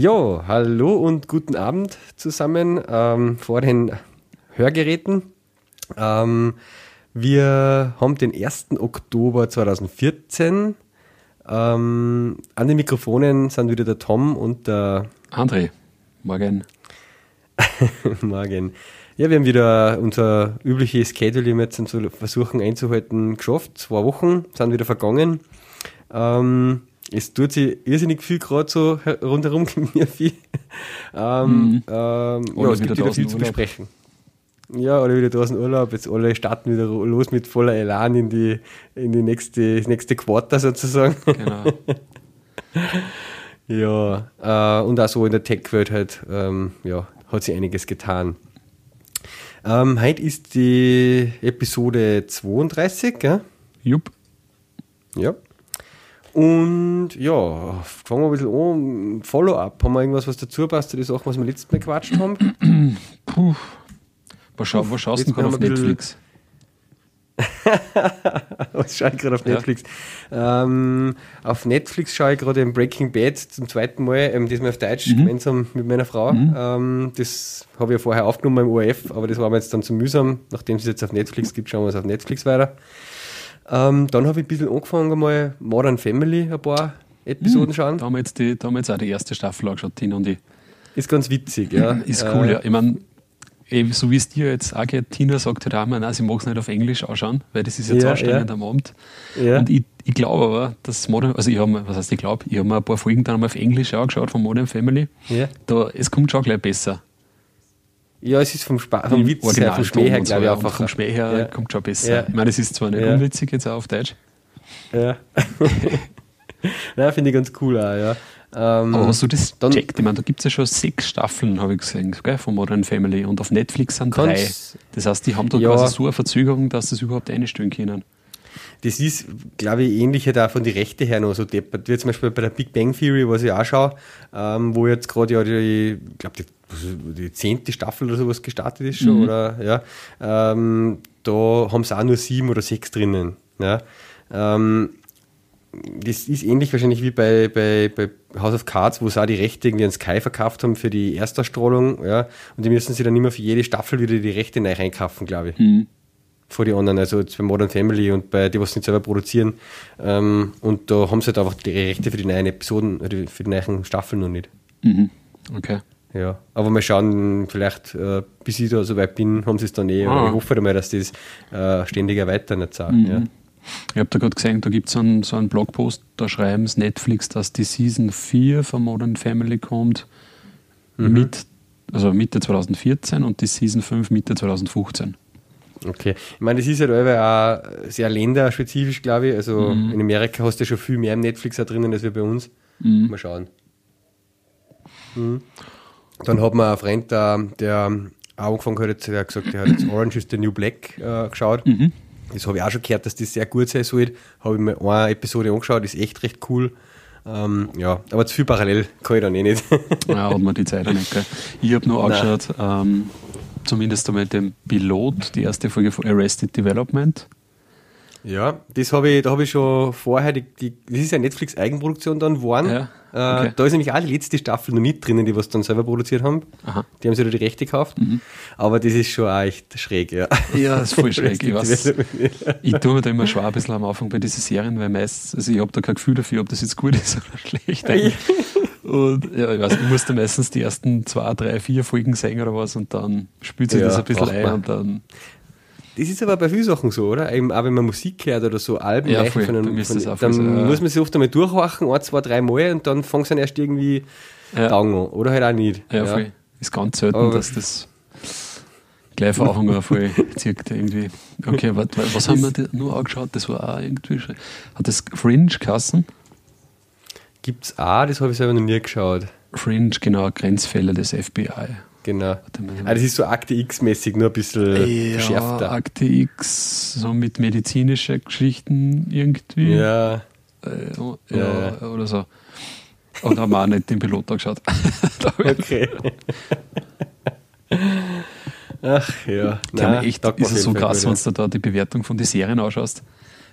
Ja, hallo und guten Abend zusammen ähm, vor den Hörgeräten. Ähm, wir haben den 1. Oktober 2014. Ähm, an den Mikrofonen sind wieder der Tom und der André. Morgen. Morgen. Ja, wir haben wieder unser übliches Schedule jetzt zu versuchen einzuhalten geschafft. Zwei Wochen sind wieder vergangen. Ähm, es tut sich irrsinnig viel gerade so rundherum mir viel. Ähm, mhm. ähm, ja, es gibt wieder viel zu besprechen. Ja, alle wieder draußen Urlaub, jetzt alle starten wieder los mit voller Elan in die, in die nächste, nächste Quarter sozusagen. Genau. ja, äh, und auch so in der Tech-Welt halt, ähm, ja, hat sich einiges getan. Ähm, heute ist die Episode 32, gell? Jupp. Ja. Und ja, fangen wir ein bisschen an. Follow-up. Haben wir irgendwas, was dazu passt zu den Sachen, was wir letztes Mal gequatscht haben? Puh. Was, schau, was schaust du gerade auf Netflix? was schaue ich gerade auf Netflix? Ja. Ähm, auf Netflix schaue ich gerade im Breaking Bad zum zweiten Mal, ähm, diesmal auf Deutsch, mhm. gemeinsam mit meiner Frau. Mhm. Ähm, das habe ich ja vorher aufgenommen im ORF, aber das war mir jetzt dann zu mühsam. Nachdem es jetzt auf Netflix gibt, schauen wir es auf Netflix weiter. Ähm, dann habe ich ein bisschen angefangen, mal Modern Family ein paar Episoden mhm. schauen. Da haben, wir jetzt die, da haben wir jetzt auch die erste Staffel angeschaut, Tina und ich. Ist ganz witzig, ja. Ist cool, äh, ja. Ich meine, so wie es dir jetzt auch geht, Tina sagt halt auch immer, nein, sie mag es nicht auf Englisch anschauen, weil das ist jetzt ja, anstrengend ja. am Abend. Ja. Und ich, ich glaube aber, dass Modern, also ich habe, was heißt ich glaube, ich habe mir ein paar Folgen dann mal auf Englisch angeschaut von Modern Family. Ja. Da, es kommt schon gleich besser. Ja, es ist vom, Spa vom Witz her, vom Schmäh her, glaube ich, einfach. Vom Schmäh her ja. kommt schon besser. Ja. Ich meine, es ist zwar nicht ja. unwitzig jetzt auch auf Deutsch. Ja. Nein, finde ich ganz cool auch, ja. Ähm, Aber hast du das dann, checkt? Ich meine, da gibt es ja schon sechs Staffeln, habe ich gesehen, gell, von Modern Family und auf Netflix sind drei. Das heißt, die haben da ja, quasi so eine Verzögerung, dass sie es überhaupt einstellen können. Das ist, glaube ich, ähnlich halt auch von den Rechte her noch so deppert. Wie zum Beispiel bei der Big Bang Theory, was ich auch schaue, ähm, wo jetzt gerade ja die, ich glaube, die die zehnte Staffel oder sowas gestartet ist schon, mhm. oder ja, ähm, da haben sie auch nur sieben oder sechs drinnen. Ja. Ähm, das ist ähnlich wahrscheinlich wie bei, bei, bei House of Cards, wo sie auch die Rechte irgendwie an Sky verkauft haben für die Erstausstrahlung, ja, und die müssen sie dann immer für jede Staffel wieder die Rechte neu einkaufen, glaube ich. Mhm. Vor die anderen, also jetzt bei Modern Family und bei die, was sie nicht selber produzieren. Ähm, und da haben sie halt einfach die Rechte für die neuen Episoden, für die neuen Staffeln noch nicht. Mhm. Okay. Ja, aber mal schauen, vielleicht äh, bis ich da so weit bin, haben sie es dann eh. Ah. Ich hoffe mal, dass das äh, ständig erweitern jetzt auch. Mhm. Ja. Ich habe da gerade gesehen, da gibt es so einen, so einen Blogpost, da schreiben es Netflix, dass die Season 4 von Modern Family kommt mhm. mit, also Mitte 2014 und die Season 5 Mitte 2015. Okay. Ich meine, das ist halt auch sehr länderspezifisch, glaube ich. Also mhm. in Amerika hast du ja schon viel mehr im Netflix drinnen als wir bei uns. Mhm. Mal schauen. Mhm. Dann hat man einen Freund, der, der auch angefangen hat, der hat gesagt, der hat jetzt Orange is the New Black äh, geschaut. Mhm. Das habe ich auch schon gehört, dass das sehr gut sein soll. Habe ich mir eine Episode angeschaut, ist echt recht cool. Ähm, ja, aber zu viel parallel kann ich dann eh nicht. ja, hat man die Zeit auch nicht. Gell? Ich habe nur angeschaut, ähm, zumindest einmal den Pilot, die erste Folge von Arrested Development. Ja, das habe ich, da habe ich schon vorher, die, die, das ist ja Netflix-Eigenproduktion dann geworden. Ja, okay. äh, da ist nämlich auch die letzte Staffel noch nicht drinnen, die was dann selber produziert haben. Aha. Die haben sich da die Rechte gekauft. Mhm. Aber das ist schon auch echt schräg, ja. Ja, das ist voll schräg. ich, weiß, ich tue mir da immer schwer ein bisschen am Anfang bei diesen Serien, weil meistens, also ich habe da kein Gefühl dafür, ob das jetzt gut ist oder schlecht. und ja, ich weiß, ich musste meistens die ersten zwei, drei, vier Folgen sehen oder was und dann spült sich ja, das ein bisschen ein und dann das ist aber bei vielen Sachen so, oder? Eben auch wenn man Musik hört oder so Alben ja, voll, von einem, von, dann so, ja. muss man sich oft einmal durchwachen, ein, zwei, drei Mal und dann fängt es dann erst irgendwie ja. an. Oder halt auch nicht. Ja, ja. voll. Ist ganz selten, aber dass das gleich von Anfang an voll zirkt irgendwie. Okay, warte, was haben wir nur angeschaut? Das war auch irgendwie. Hat das Fringe Kassen? Gibt's auch, das habe ich selber noch nie geschaut. Fringe, genau, Grenzfälle des FBI. Genau. Ah, das ist so Akte X-mäßig, nur ein bisschen ja, geschärfter. Akte X, so mit medizinischen Geschichten irgendwie. Ja. Äh, ja, ja, oder so. Und haben wir auch nicht den Pilot angeschaut. okay. Ach ja. Nein, echt, ist es so krass, wenn du da die Bewertung von den Serien ausschaust.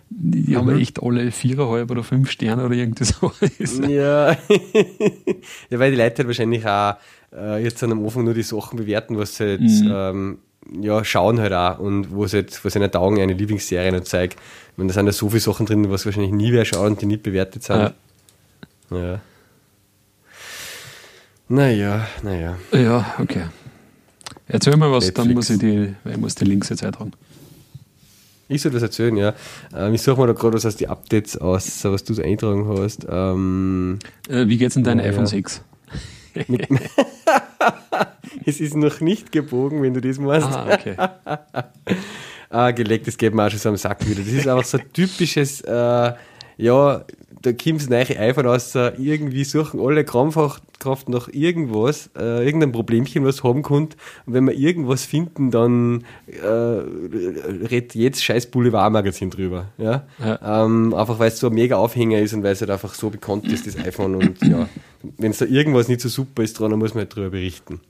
Die mhm. haben echt alle viereinhalb oder fünf Sterne oder irgendwie so. ja. ja, weil die Leute halt wahrscheinlich auch äh, jetzt am Anfang nur die Sachen bewerten, was sie jetzt mhm. ähm, ja, schauen halt auch und wo sie jetzt, was ihnen taugen, eine Lieblingsserie nicht zeigen. da sind ja so viele Sachen drin, was wahrscheinlich nie wer schaut und die nicht bewertet sind. Ja. ja. Naja, naja. Ja, okay. Erzähl mal was, Netflix. dann muss ich die, ich muss die Links jetzt eintragen. Ich soll das erzählen, ja. Ähm, ich suche mal da gerade was aus die Updates aus, was du da eintragen hast. Ähm, äh, wie geht's in dein ja, iPhone 6? es ist noch nicht gebogen, wenn du das machst. Ah, okay. ah, gelegt, das geht mir auch schon so am Sack wieder. Das ist einfach so ein typisches, äh, ja, da kommt das neue iPhone raus, irgendwie suchen alle krampfhaft nach irgendwas, äh, irgendein Problemchen, was haben könnte. Und wenn wir irgendwas finden, dann äh, redet jetzt scheiß Boulevardmagazin drüber. Ja? ja. Ähm, einfach weil es so ein mega Aufhänger ist und weil es halt einfach so bekannt ist, das iPhone. Und ja, wenn es da irgendwas nicht so super ist dran, dann muss man halt drüber berichten.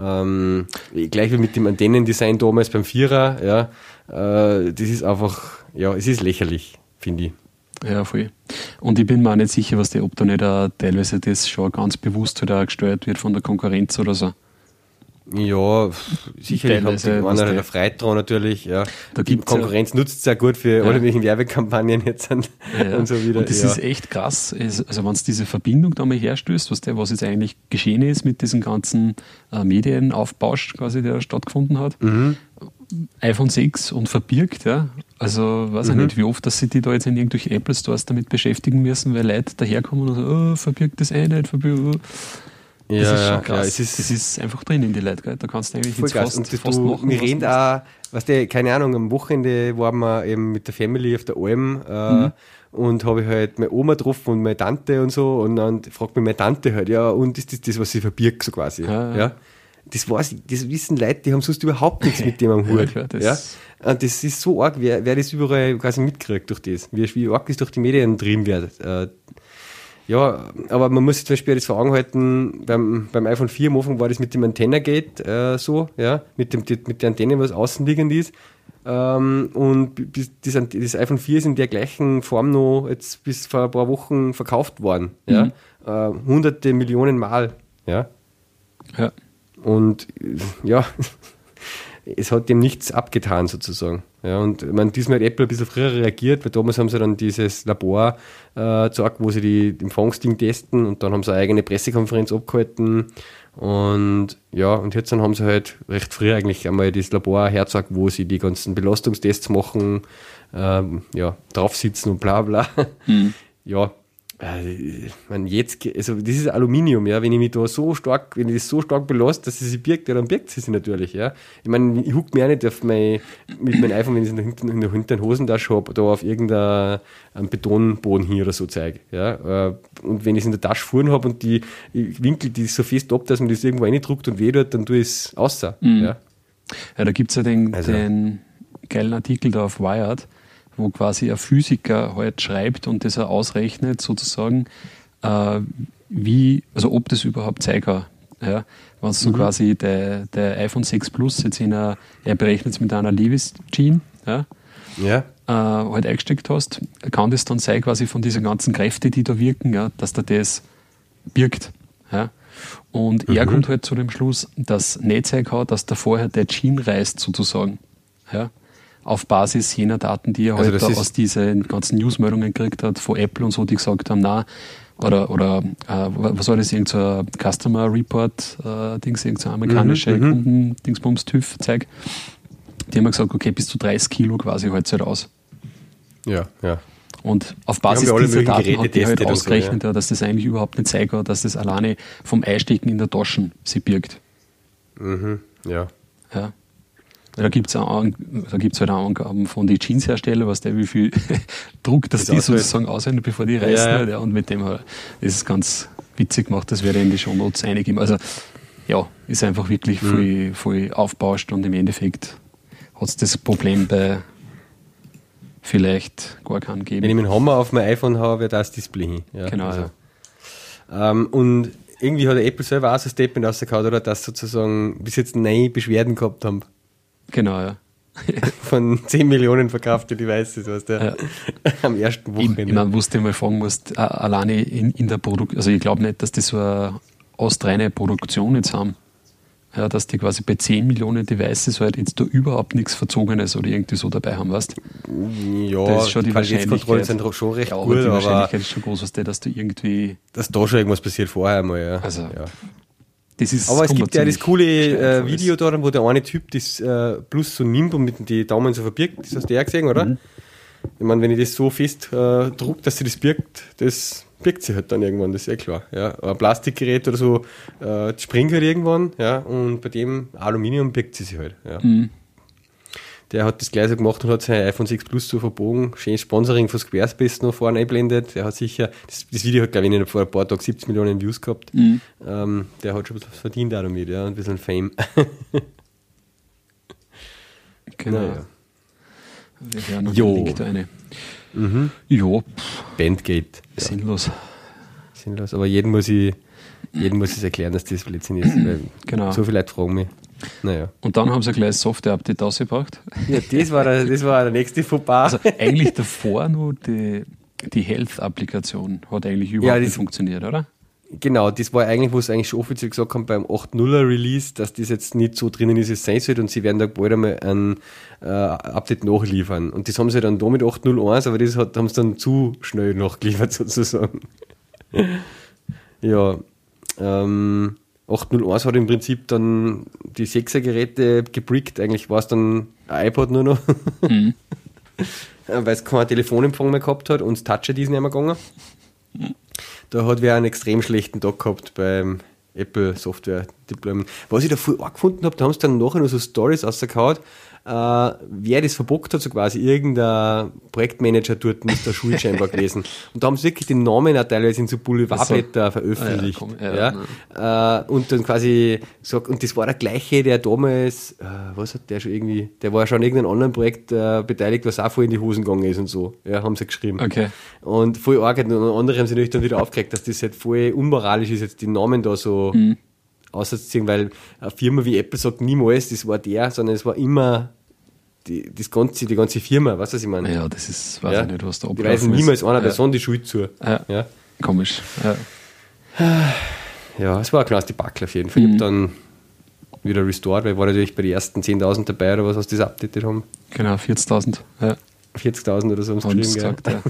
Ähm, gleich wie mit dem Antennendesign damals beim Vierer, ja, äh, das ist einfach, ja, es ist lächerlich, finde ich. Ja, voll. Und ich bin mir auch nicht sicher, was die, ob da nicht auch teilweise das schon ganz bewusst halt auch gesteuert wird von der Konkurrenz oder so. Ja, sicherlich haben sie einer der Freit dran natürlich, ja. Da die Konkurrenz ja, nutzt es sehr gut für ja. alle möglichen Werbekampagnen jetzt und, ja, und so wieder. Und das ja. ist echt krass. Also wenn es diese Verbindung da mal herstößt, was, der, was jetzt eigentlich geschehen ist mit diesem ganzen äh, Medienaufbausch quasi, der stattgefunden hat, mhm iPhone 6 und verbirgt, ja. Also weiß mhm. ich nicht, wie oft, dass sie die da jetzt in irgendwelchen Apple Stores damit beschäftigen müssen, weil Leute daherkommen und sagen, oh, verbirgt das eh nicht, verbirgt. Oh. Das ja, ist schon krass. Ja, es ist, das ist einfach drin in die Leute, gell? da kannst du eigentlich voll fast, und fast du, machen. Wir reden auch, weißt du, keine Ahnung, am Wochenende waren wir eben mit der Family auf der Alm äh, mhm. und habe ich halt meine Oma getroffen und meine Tante und so und dann fragt mich meine Tante halt, ja, und ist das das, was sie verbirgt, so quasi. Ja, ja das weiß das wissen Leute, die haben sonst überhaupt nichts mit dem am Hut. Ja, das, ja? Und das ist so arg, wer, wer das überall quasi mitkriegt durch das, wie, wie arg das durch die Medien getrieben wird. Äh, ja, aber man muss sich zum Beispiel das vor Augen halten, beim, beim iPhone 4 am Anfang war das mit dem Antennagate äh, so, ja, mit, dem, mit der Antenne, was außenliegend ist. Ähm, und bis, das, das, iPhone 4 ist in der gleichen Form noch jetzt bis vor ein paar Wochen verkauft worden. Ja? Mhm. Äh, hunderte Millionen Mal. Ja. ja. Und ja, es hat dem nichts abgetan sozusagen. Ja, und ich meine, diesmal hat Apple ein bisschen früher reagiert, weil damals haben sie dann dieses Labor äh, gezeigt, wo sie die Empfangsding testen und dann haben sie eine eigene Pressekonferenz abgehalten und ja, und jetzt dann haben sie halt recht früh eigentlich einmal das Labor hergezeigt, wo sie die ganzen Belastungstests machen, ähm, ja, drauf sitzen und bla bla. Mhm. Ja, ich meine, jetzt, also das ist Aluminium, ja, wenn ich mich da so stark, wenn ich das so stark belasse, dass sie sich birgt, ja, dann birgt sie sich natürlich, ja. Ich meine, ich huck mir auch nicht auf mein, mit meinem iPhone, wenn ich es in der, hinten Hosentasche habe, da auf irgendeinem Betonboden hier oder so zeige, ja. Äh, und wenn ich es in der Tasche vorn habe und die Winkel die so fest ab, dass man das irgendwo reindruckt und weh tut, dann tue ich es außer, mhm. ja. Ja, da gibt es ja den, also. den geilen Artikel da auf Wired, wo quasi ein Physiker halt schreibt und das er ausrechnet, sozusagen, äh, wie, also ob das überhaupt sein kann. Ja, wenn du mhm. quasi der, der iPhone 6 Plus jetzt in einer, er berechnet es mit einer Lewis-Gene, ja, ja. Äh, halt eingesteckt hast, kann das dann sein, quasi von diesen ganzen Kräften, die da wirken, ja, dass da das birgt. Ja. Und mhm. er kommt halt zu dem Schluss, dass nicht sein kann, dass da vorher der Gene reißt, sozusagen. Ja auf Basis jener Daten, die er also heute aus diesen ganzen Newsmeldungen gekriegt hat, von Apple und so, die gesagt haben, na, oder, oder äh, was war das, irgendein so Customer Report, äh, Dings, irgendein amerikanische mhm, mhm, Kunden, Dingsbums, TÜV, Zeug. Die haben gesagt, okay, bis zu 30 Kilo quasi heute halt raus. Ja, ja. Und auf Basis dieser Daten Geräte hat die halt ausgerechnet, so, ja. dass das eigentlich überhaupt nicht kann, dass das alleine vom Einstecken in der Taschen sie birgt. Mhm, ja. Ja. Da gibt es halt auch Angaben von den Jeansherstellern, was der wie viel Druck, dass das die sozusagen aussehen, bevor die reißen. Ja, ja. Halt, und mit dem das ist ganz witzig gemacht, das werde ich in die Shownotes eingeben. Also ja, ist einfach wirklich mhm. voll, voll aufbauscht und im Endeffekt hat es das Problem bei vielleicht gar keinen geben. Wenn ich mit Hammer auf mein iPhone habe, wird das Display hin. Ja, genau. Also. Ja. Ähm, und irgendwie hat Apple selber auch so ein Statement rausgehauen, oder? Dass sozusagen bis jetzt neun Beschwerden gehabt haben. Genau, ja. Von 10 Millionen verkaufte Devices, was der ja. am ersten Wochenende. Ich, ich meine, was du mal fragen musst, alleine in, in der Produktion, also ich glaube nicht, dass die so eine astreine Produktion jetzt haben. Ja, dass die quasi bei 10 Millionen Devices halt jetzt da überhaupt nichts Verzogenes oder irgendwie so dabei haben, weißt Ja, das ist schon die, die Qualitätskontrollen sind schon recht ja, gut, aber die Wahrscheinlichkeit ist schon groß, was der, dass du irgendwie... Dass da schon irgendwas passiert vorher mal, ja. Also, ja. Das ist Aber es gibt ja das coole äh, Video da, wo der eine Typ das äh, Plus so nimmt und mit den Daumen so verbirgt. Das hast du ja gesehen, oder? Mhm. Ich meine, wenn ich das so fest äh, druck, dass sie das birgt, das birgt sie halt dann irgendwann, das ist ja klar. Ja. Ein Plastikgerät oder so äh, springt halt irgendwann, ja, und bei dem Aluminium birgt sie sich halt. Ja. Mhm der hat das gleich so gemacht und hat sein iPhone 6 Plus so verbogen. Schönes Sponsoring von Squarespace noch vorne einblendet. Der hat sicher, das, das Video hat, glaube ich, vor ein paar Tagen 70 Millionen Views gehabt. Mhm. Ähm, der hat schon was verdient auch damit, ja, ein bisschen Fame. genau. Naja. Wir noch jo. Link eine. Mhm. Jo. Bandgate. Ja. Sinnlos. Sinnlos. Aber jeden muss ich, jeden muss ich erklären, dass das Blödsinn ist. Weil genau. So viele Leute fragen mich. Naja. Und dann haben sie gleich Software-Update ausgebracht. Ja, das war der, das war der nächste Fauxpas. Also eigentlich davor nur die, die Health-Applikation hat eigentlich überhaupt ja, nicht funktioniert, oder? Genau, das war eigentlich, wo sie eigentlich schon offiziell gesagt haben beim 8.0er Release, dass das jetzt nicht so drinnen ist, wie es sein sollte und sie werden da bald einmal ein äh, Update nachliefern. Und das haben sie dann da mit 8.01, aber das hat, haben sie dann zu schnell nachgeliefert sozusagen. ja, ähm, 801 hat im Prinzip dann die 6er Geräte gebrickt. Eigentlich war es dann ein iPod nur noch. Mhm. Weil es keinen Telefonempfang mehr gehabt hat und das Touch ist nicht mehr gegangen. Da hat wer einen extrem schlechten Tag gehabt beim Apple Software Deployment. Was ich da voll auch gefunden habe, da haben sie dann nachher noch so Stories rausgehauen, äh, wer das verbockt hat, so quasi irgendein Projektmanager dort muss der Schuld scheinbar gelesen. Und da haben sie wirklich den Namen auch teilweise in so Boulevardblätter veröffentlicht. Ah, ja, komm, ja, äh, und dann quasi sagt, und das war der gleiche, der damals, äh, was hat der schon irgendwie, der war schon an irgendeinem anderen Projekt äh, beteiligt, was auch voll in die Hosen gegangen ist und so. Ja, haben sie geschrieben. Okay. Und voll arg. Und andere haben sich natürlich dann wieder aufgeregt, dass das halt voll unmoralisch ist, jetzt die Namen da so. Mhm auszuziehen, weil eine Firma wie Apple sagt niemals, das war der, sondern es war immer die, das ganze, die ganze Firma, weißt du, was ich meine? Ja, das ist, weiß ja? ich nicht, was da Die weisen niemals einer ja. Person die Schuld zu. Ja. ja. Komisch. Ja. ja, es war ein kleines Debakel auf jeden Fall. Mhm. Ich habe dann wieder restored, weil ich war natürlich bei den ersten 10.000 dabei oder was, was das updated haben. Genau, 40.000. Ja. 40.000 oder so haben sie gesagt, ja.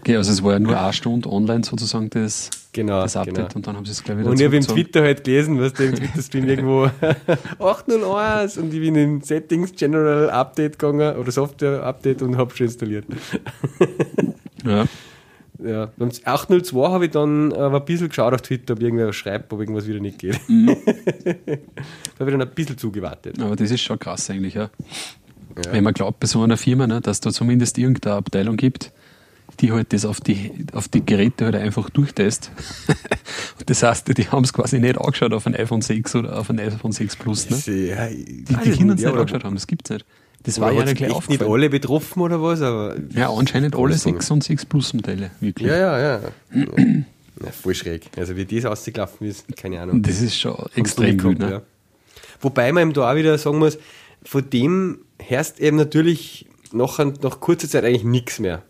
okay, also es war ja nur eine Stunde online sozusagen das, genau, das Update genau. und dann haben sie es gleich wieder Und ich habe im Twitter halt gelesen, was der im Twitter-Stream irgendwo 801 und ich bin in Settings General Update gegangen oder Software Update und habe schon installiert. ja. Ja, beim 802 habe ich dann aber ein bisschen geschaut auf Twitter, ob irgendwer schreibt, ob irgendwas wieder nicht geht. Mhm. da habe ich dann ein bisschen zugewartet. Aber das ist schon krass eigentlich, ja. Ja. Wenn man glaubt bei so einer Firma, ne, dass da zumindest irgendeine Abteilung gibt, die halt das auf die, auf die Geräte halt einfach durchtest. und das heißt, die haben es quasi nicht angeschaut auf ein iPhone 6 oder auf ein iPhone 6 Plus. Ne? Ja, die die Kinder es nicht angeschaut haben, das gibt es nicht. Das war ja nicht gleich aufgefallen. nicht alle betroffen oder was? Aber ja, anscheinend alle 6 und 6 Plus Modelle, wirklich. Ja, ja, ja. ja. voll schräg. Also wie das ausgelaufen ist, keine Ahnung. Das ist schon extrem gut. Ne? Ja. Wobei man eben da auch wieder sagen muss, von dem herrscht eben natürlich nach, nach kurzer Zeit eigentlich nichts mehr.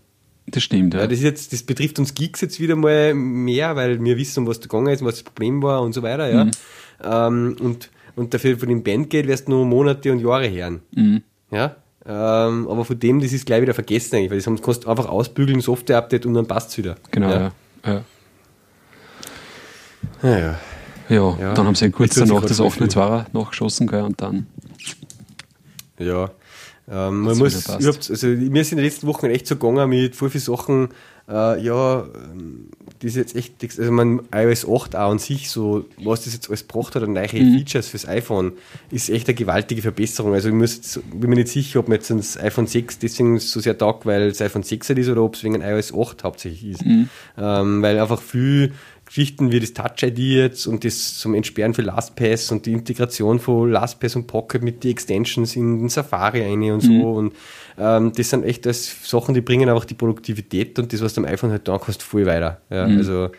Das stimmt, ja. ja. das, ist jetzt, das betrifft uns Geeks jetzt wieder mal mehr, weil wir wissen, was da gegangen ist, was das Problem war und so weiter, ja. Mhm. Ähm, und, und dafür von dem Bandgate wirst du nur Monate und Jahre hören. Mhm. Ja. Ähm, aber von dem, das ist gleich wieder vergessen eigentlich, weil das kannst du einfach ausbügeln, Software-Update und dann passt es wieder. Genau, ja. ja. ja. ja. Ja, ja, dann haben sie kurz danach das offene Zwarer nachgeschossen gell, und dann. Ja, ähm, man muss, also mir sind in den letzten Wochen echt so gegangen mit voll vielen Sachen, äh, ja, ähm, das ist jetzt echt, also man, iOS 8 auch an sich, so, was das jetzt alles gebracht hat an neue mhm. Features fürs iPhone, ist echt eine gewaltige Verbesserung. Also ich muss jetzt, bin mir nicht sicher, ob man jetzt das iPhone 6 deswegen so sehr taugt, weil es iPhone 6 ist oder ob es wegen iOS 8 hauptsächlich ist. Mhm. Ähm, weil einfach viel Geschichten wie das Touch ID jetzt und das zum Entsperren für LastPass und die Integration von LastPass und Pocket mit den Extensions in den Safari rein und so. Mhm. Und ähm, das sind echt das Sachen, die bringen einfach die Produktivität und das, was du am iPhone halt da hast, voll weiter. Ja, mhm. Also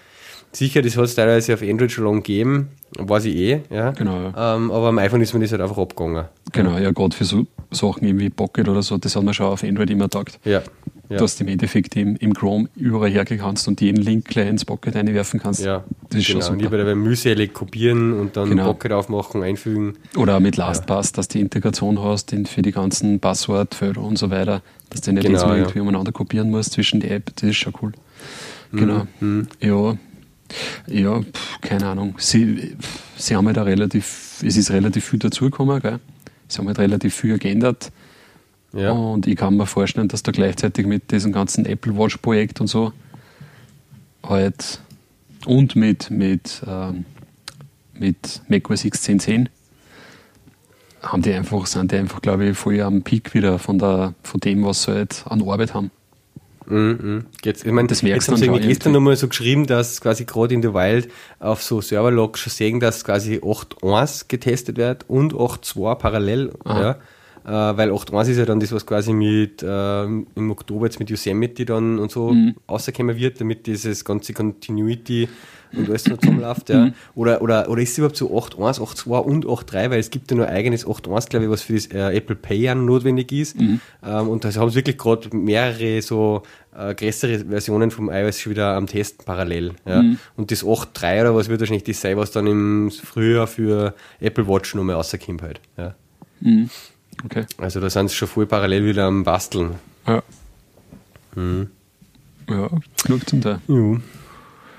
Sicher, das hat es teilweise auf Android schon lange gegeben, weiß ich eh, ja. Genau, ja. Ähm, aber am iPhone ist mir das halt einfach abgegangen. Genau, ja, gerade für so Sachen wie Pocket oder so, das hat man schon auf Android immer gedacht. Ja. Ja. Dass du im Endeffekt im, im Chrome überall hergehen kannst und jeden Link gleich ins Pocket einwerfen kannst. Ja, das ist genau. schon super. lieber dabei mühselig kopieren und dann Genau. Pocket aufmachen, einfügen. Oder mit LastPass, dass du die Integration hast für die ganzen Passwortfelder und so weiter, dass du nicht Genau, jetzt mal ja. irgendwie umeinander kopieren musst zwischen die App, das ist schon cool. Genau. Mhm. Ja, ja pf, keine Ahnung. Sie, sie haben halt auch relativ, es ist relativ viel dazugekommen, gell? Sie haben halt relativ viel geändert. Ja. Und ich kann mir vorstellen, dass da gleichzeitig mit diesem ganzen Apple Watch Projekt und so halt und mit, mit, ähm, mit macOS X 10.10 haben die einfach, sind die einfach, glaube ich, voll am Peak wieder von, der, von dem, was sie halt an Arbeit haben. Mhm, mhm. Jetzt, ich meine, Das jetzt merkst haben sie dann irgendwie gestern nochmal so geschrieben, dass quasi gerade in the Wild auf so Serverlogs schon sehen, dass quasi 8.1 getestet wird und 8.2 parallel. Ja. Äh, weil 8.1 ist ja dann das, was quasi mit ähm, im Oktober jetzt mit Yosemite dann und so Mhm. rausgekommen wird, damit dieses ganze Continuity und alles noch zusammenläuft. Ja. Oder, oder, oder ist es überhaupt so 8.1, 8.2 und 8.3, weil es gibt ja nur eigenes 8.1, glaube ich, was für das äh, Apple Pay notwendig ist. Ähm, und da haben sie wirklich gerade mehrere so äh, größere Versionen vom iOS schon wieder am Testen parallel. Ja. Und das 8.3 oder was wird wahrscheinlich das sein, was dann im Frühjahr für Apple Watch nochmal rauskommt halt. Ja. Mhm. Okay. Also da sind sie schon voll parallel wieder am Basteln. Ja. Mhm. Ja, genug zum Teil. Ja.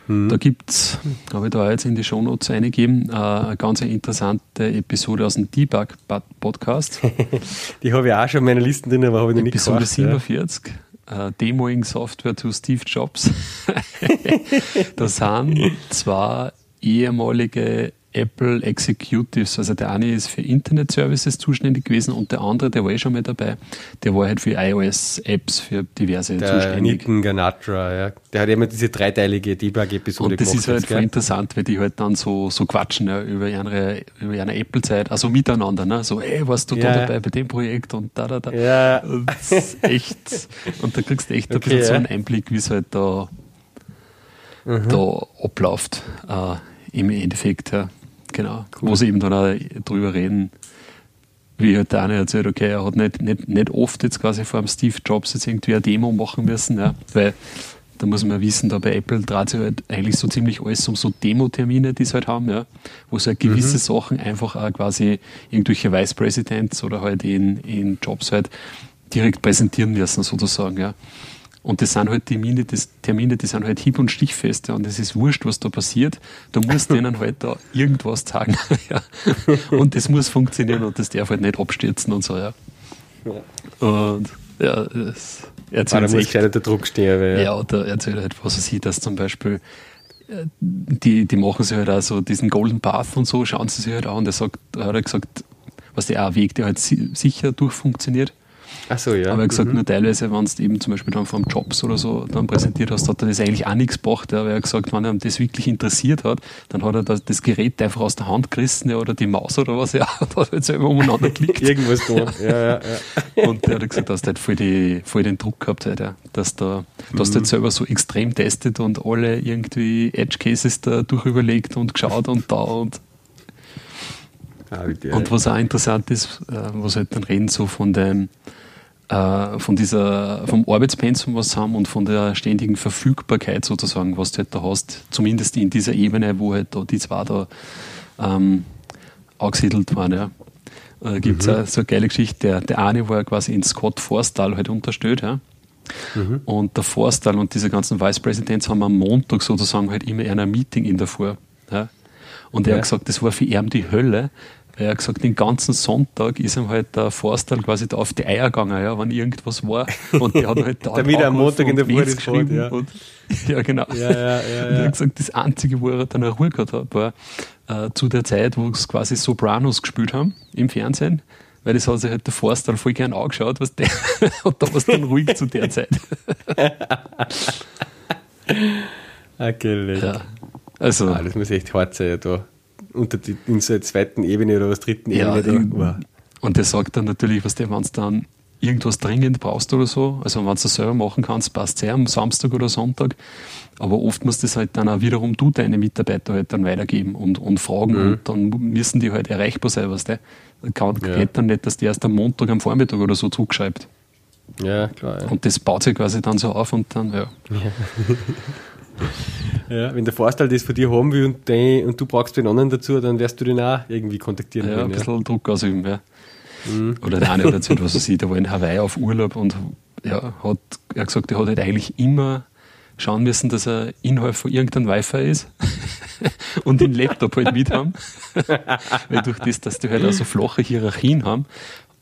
Da gibt es, habe ich da jetzt in die Shownotes eingegeben, äh, eine ganz interessante Episode aus dem Debug-Podcast. Die habe ich auch schon in meiner Liste drin, aber habe ich noch nicht Episode gemacht. Ja. 47, äh, Demoing Software to Steve Jobs. da sind zwei ehemalige Apple Executives, also der eine ist für Internet Services zuständig gewesen und der andere, der war eh schon mal dabei, der war halt für iOS-Apps, für diverse Der zuständig. Nitin Ganatra, ja. Der hat immer diese dreiteilige Debug-Episode Und das gemacht. ist halt voll interessant, weil die halt dann so, so quatschen ja, über ihre, über ihre Apple-Zeit, also miteinander, ne? so, ey, warst du Ja. da dabei bei dem Projekt und da, da, da. Ja. Und echt, und da kriegst du echt ein Okay, bisschen so ja. einen Einblick, wie es halt da, Mhm. da abläuft, äh, im Endeffekt, ja. Genau. Wo sie eben dann auch drüber reden, wie halt der eine erzählt, okay, er hat nicht, nicht, nicht oft jetzt quasi vor dem Steve Jobs jetzt irgendwie eine Demo machen müssen, ja, weil da muss man wissen, da bei Apple dreht sich halt eigentlich so ziemlich alles um so Demo-Termine, die sie halt haben, ja, wo sie halt gewisse Sachen einfach auch quasi irgendwelche Vice Presidents oder halt in, in Jobs halt direkt präsentieren müssen, sozusagen, ja. Und das sind halt Termine, das, Termine, die sind halt hieb- und stichfest, ja, und es ist wurscht, was da passiert. Du musst denen halt da irgendwas sagen, ja. Und das muss funktionieren und das darf halt nicht abstürzen und so, ja. Und, ja, das Ah, erzählt da muss echt der Druck stehen. Weil, ja, oder erzählt halt, was er sieht, dass zum Beispiel äh, die, die machen sich halt auch so diesen Golden Path und so, schauen sie sich halt an und er sagt, hat er gesagt, was der auch Weg, der halt si sicher durchfunktioniert. Ach so, ja. Aber er gesagt, Mhm. nur teilweise, wenn du eben zum Beispiel dann vom Jobs oder so dann präsentiert hast, hat er das eigentlich auch nichts gebracht. Ja, weil er hat gesagt, wenn er das wirklich interessiert hat, dann hat er das, das Gerät einfach aus der Hand gerissen ja, oder die Maus oder was, ja, und hat halt selber umeinander geklickt. Irgendwas da. Ja, ja, ja. Und der hat gesagt, dass du halt voll, die, voll den Druck gehabt hat, ja. dass da, dass du halt selber so extrem testet und alle irgendwie Edge Cases da durchüberlegt und geschaut und da und, Ah, und was auch interessant ist, äh, was halt dann reden so von dem, äh, von dieser, vom Arbeitspensum, was haben und von der ständigen Verfügbarkeit sozusagen, was du halt da hast, zumindest in dieser Ebene, wo halt da die zwei da ähm, angesiedelt waren, ja. Da gibt es Mhm. so eine geile Geschichte, der, der eine war quasi in Scott Forstall halt unterstellt, ja. Mhm. Und der Forstall und diese ganzen Vice Presidents haben am Montag sozusagen halt immer ein Meeting in der Früh. Ja. Und er Ja. hat gesagt, das war für ihn die Hölle. Er hat gesagt, den ganzen Sonntag ist ihm halt der Forstall quasi da auf die Eier gegangen, ja, wenn irgendwas war. Und der hat halt da Damit er am Montag in der Früh geschrieben. ja. Und, ja, genau. Ja, ja, ja, Und er hat gesagt, das Einzige, wo er dann eine Ruhe gehabt hat, war äh, zu der Zeit, wo es quasi Sopranos gespielt haben im Fernsehen. Weil das hat sich halt der Forstall voll gern angeschaut, was der, und da war es dann ruhig zu der Zeit. Okay, Ja. Also, ah, das muss echt hart sein, ja, da. Unter die, in so einer zweiten Ebene oder was dritten ja, Ebene. Da. Wow. und der sagt dann natürlich, was der, wenn es dann irgendwas dringend brauchst oder so, also wenn du es selber machen kannst, passt es am Samstag oder Sonntag. Aber oft musst du das halt dann auch wiederum du deine Mitarbeiter halt dann weitergeben und, und fragen mhm. und dann müssen die halt erreichbar sein, was der kann ja. geht dann nicht, dass der erst am Montag am Vormittag oder so zurückschreibt. Ja, klar. Ja. Und das baut sich quasi dann so auf und dann, ja. ja. ja wenn der Vorteil das von dir haben will und, den, und du brauchst den anderen dazu, dann wirst du den auch irgendwie kontaktieren. Ja, können, ein bisschen Druck ausüben, ja. Mhm. Oder der eine hat erzählt, was er sieht, der war in Hawaii auf Urlaub und ja, hat er hat gesagt, er hat halt eigentlich immer schauen müssen, dass er innerhalb von irgendeinem Wi-Fi ist und den Laptop halt mit haben. Weil durch das, dass die halt auch so flache Hierarchien haben,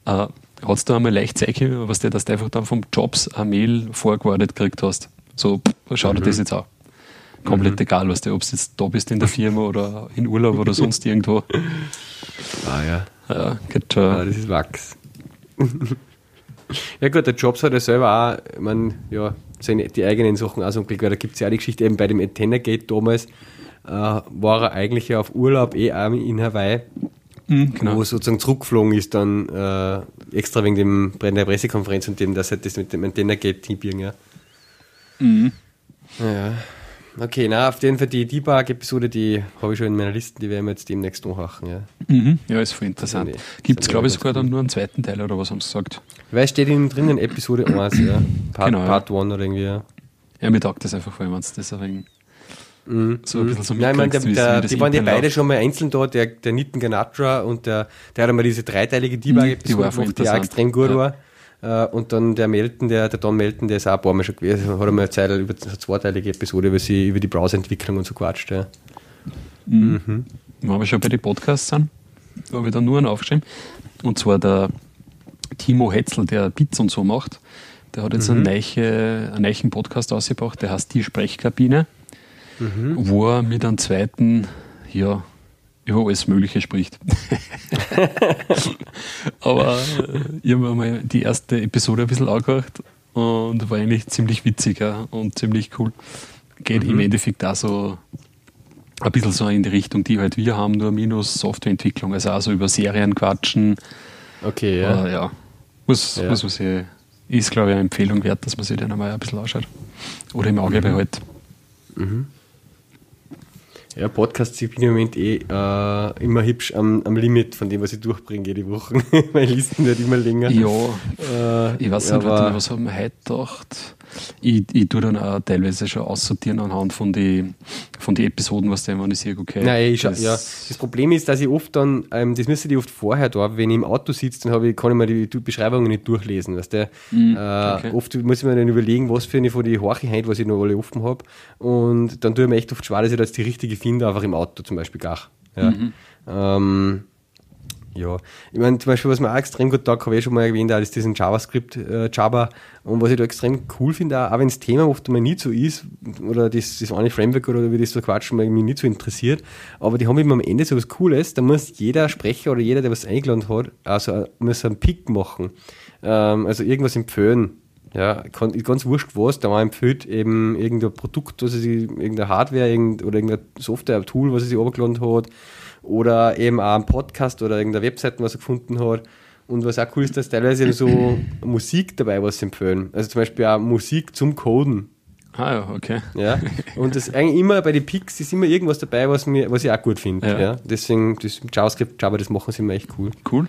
äh, hat es da einmal leicht zeigen, was der, dass du einfach dann vom Jobs eine Mail vorgewartet gekriegt hast. So, schau dir mhm. das jetzt an. Komplett mhm. egal, was du, ob du jetzt da bist in der Firma oder in Urlaub oder sonst irgendwo. Ah ja. Ja, geht. Ah, das ist Wachs. ja gut, der Jobs hat ja selber auch, ich meine, ja, seine, die eigenen Sachen Blick, weil da gibt es ja auch die Geschichte, eben bei dem Antenna Gate damals äh, war er eigentlich ja auf Urlaub eh auch in Hawaii, mhm, genau. wo er sozusagen zurückgeflogen ist dann äh, extra wegen dem, der Pressekonferenz und dem, dass er das mit dem Antenna Gate Team ja. Mhm. Ja. Okay, na, auf jeden Fall die Debug-Episode, die habe ich schon in meiner Liste, die werden wir jetzt demnächst nachhaken. Ja, mhm. ja ist voll interessant. Gibt es, glaube ich, sogar dann nur einen zweiten Teil oder was haben sie gesagt? Weil steht innen drinnen Episode 1, ja. Part, genau, Part 1 oder irgendwie, ja. Ja, mir taugt das einfach vor allem, wenn es das wenig Mhm. So ein bisschen so Nein, ich meine, der, der, die waren ja beide schon mal einzeln da, der, der Nitten Ganatra und der, der hat einmal diese dreiteilige Debug-Episode mhm, die, die auch extrem gut ja. war. Äh, und dann der Melton, der, der Don Melton, der ist auch ein paar Mal schon gewesen, hat einmal eine Zeit über eine zweiteilige Episode über, sie, über die Browserentwicklung und so quatscht. Ja. Mhm. Mhm. Wenn wir schon bei den Podcasts sind, habe ich da nur einen aufgeschrieben. Und zwar der Timo Hetzel, der Bits und so macht. Der hat jetzt mhm. einen, neue, einen neuen Podcast ausgebracht, der heißt Die Sprechkabine, mhm. wo er mit einem zweiten, ja, über alles Mögliche spricht. Aber äh, ich habe mal die erste Episode ein bisschen angehört und war eigentlich ziemlich witzig ja, und ziemlich cool. Geht mhm. im Endeffekt da so ein bisschen so in die Richtung, die halt wir haben, nur minus Softwareentwicklung, also auch so über Serien quatschen. Okay, ja. Uh, ja. Muss, ja. muss man sich, ist glaube ich eine Empfehlung wert, dass man sich den einmal ein bisschen anschaut. Oder im Auge mhm. behält. Mhm. Ja, Podcasts, ich bin im Moment eh äh, immer hübsch am, am Limit von dem, was ich durchbringe jede Woche. Meine Listen werden immer länger. Ja, äh, ich weiß nicht, was haben wir heute gedacht? Ich, ich tue dann auch teilweise schon aussortieren anhand von den von die Episoden, was der, wenn ich sehe, okay. Nein, ich das, ja. das Problem ist, dass ich oft dann, ähm, das müsste ich oft vorher da, wenn ich im Auto sitze, dann ich, kann ich mir die, Beschreibungen nicht durchlesen. Weißt du? Mm, okay. Oft muss ich mir dann überlegen, was für eine von den Horche heute, was ich noch alle offen habe. Und dann tue ich mir echt oft schwer, dass ich da jetzt die richtige finde, einfach im Auto zum Beispiel gar. Ja. Mhm. Ähm, ja, ich meine, zum Beispiel, was mir auch extrem gut taugt, habe ich schon mal erwähnt, ist diesen JavaScript, äh, Java. Und was ich da extrem cool finde, auch, wenn das Thema oft mal nicht so ist, oder das, das eine Framework oder wie das so quatschen, mich nicht so interessiert, aber die haben immer am Ende so was Cooles, da muss jeder Sprecher oder jeder, der was eingeladen hat, also muss einen Pick machen. Ähm, also irgendwas empfehlen. Ja, ganz wurscht was, da empfiehlt eben irgendein Produkt, was sich, irgendeine Hardware irgend, oder irgendein Software-Tool, was er sich runtergeladen hat oder eben auch ein Podcast oder irgendeine Webseite, was er gefunden hat. Und was auch cool ist, dass teilweise so Musik dabei was empfehlen. Also zum Beispiel auch Musik zum Coden. Ah ja, okay. Ja. Und das eigentlich immer bei den Picks ist immer irgendwas dabei, was, mir, was ich auch gut finde. Ja. ja. Deswegen, das JavaScript, Java, das machen sie immer echt cool. Cool.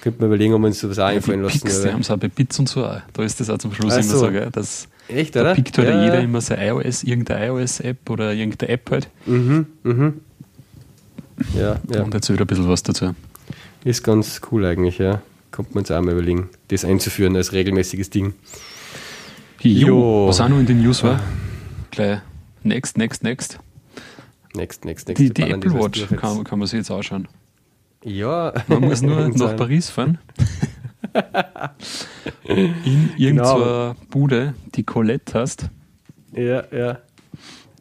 Könnte man überlegen, ob man uns sowas auch ja, einfallen lassen. Picks, die haben es auch bei Bits und so auch. Da ist das auch zum Schluss also, immer so, gell? Dass echt, oder? Da pickt halt ja, jeder immer sein iOS, irgendeine iOS-App oder irgendeine App halt. Mhm, mhm. Ja, ja. Und erzählt ein bisschen was dazu. Ist ganz cool eigentlich, ja. Kommt man jetzt auch mal überlegen, das einzuführen als regelmäßiges Ding. Jo, jo. was auch noch in den News war. Gleich next, next, next. Next, next, next. Die, die Apple Watch kann, kann man sich jetzt anschauen. Ja. Man muss nur nach Paris fahren. in irgendeiner genau. Bude, die Colette hast. Ja, ja.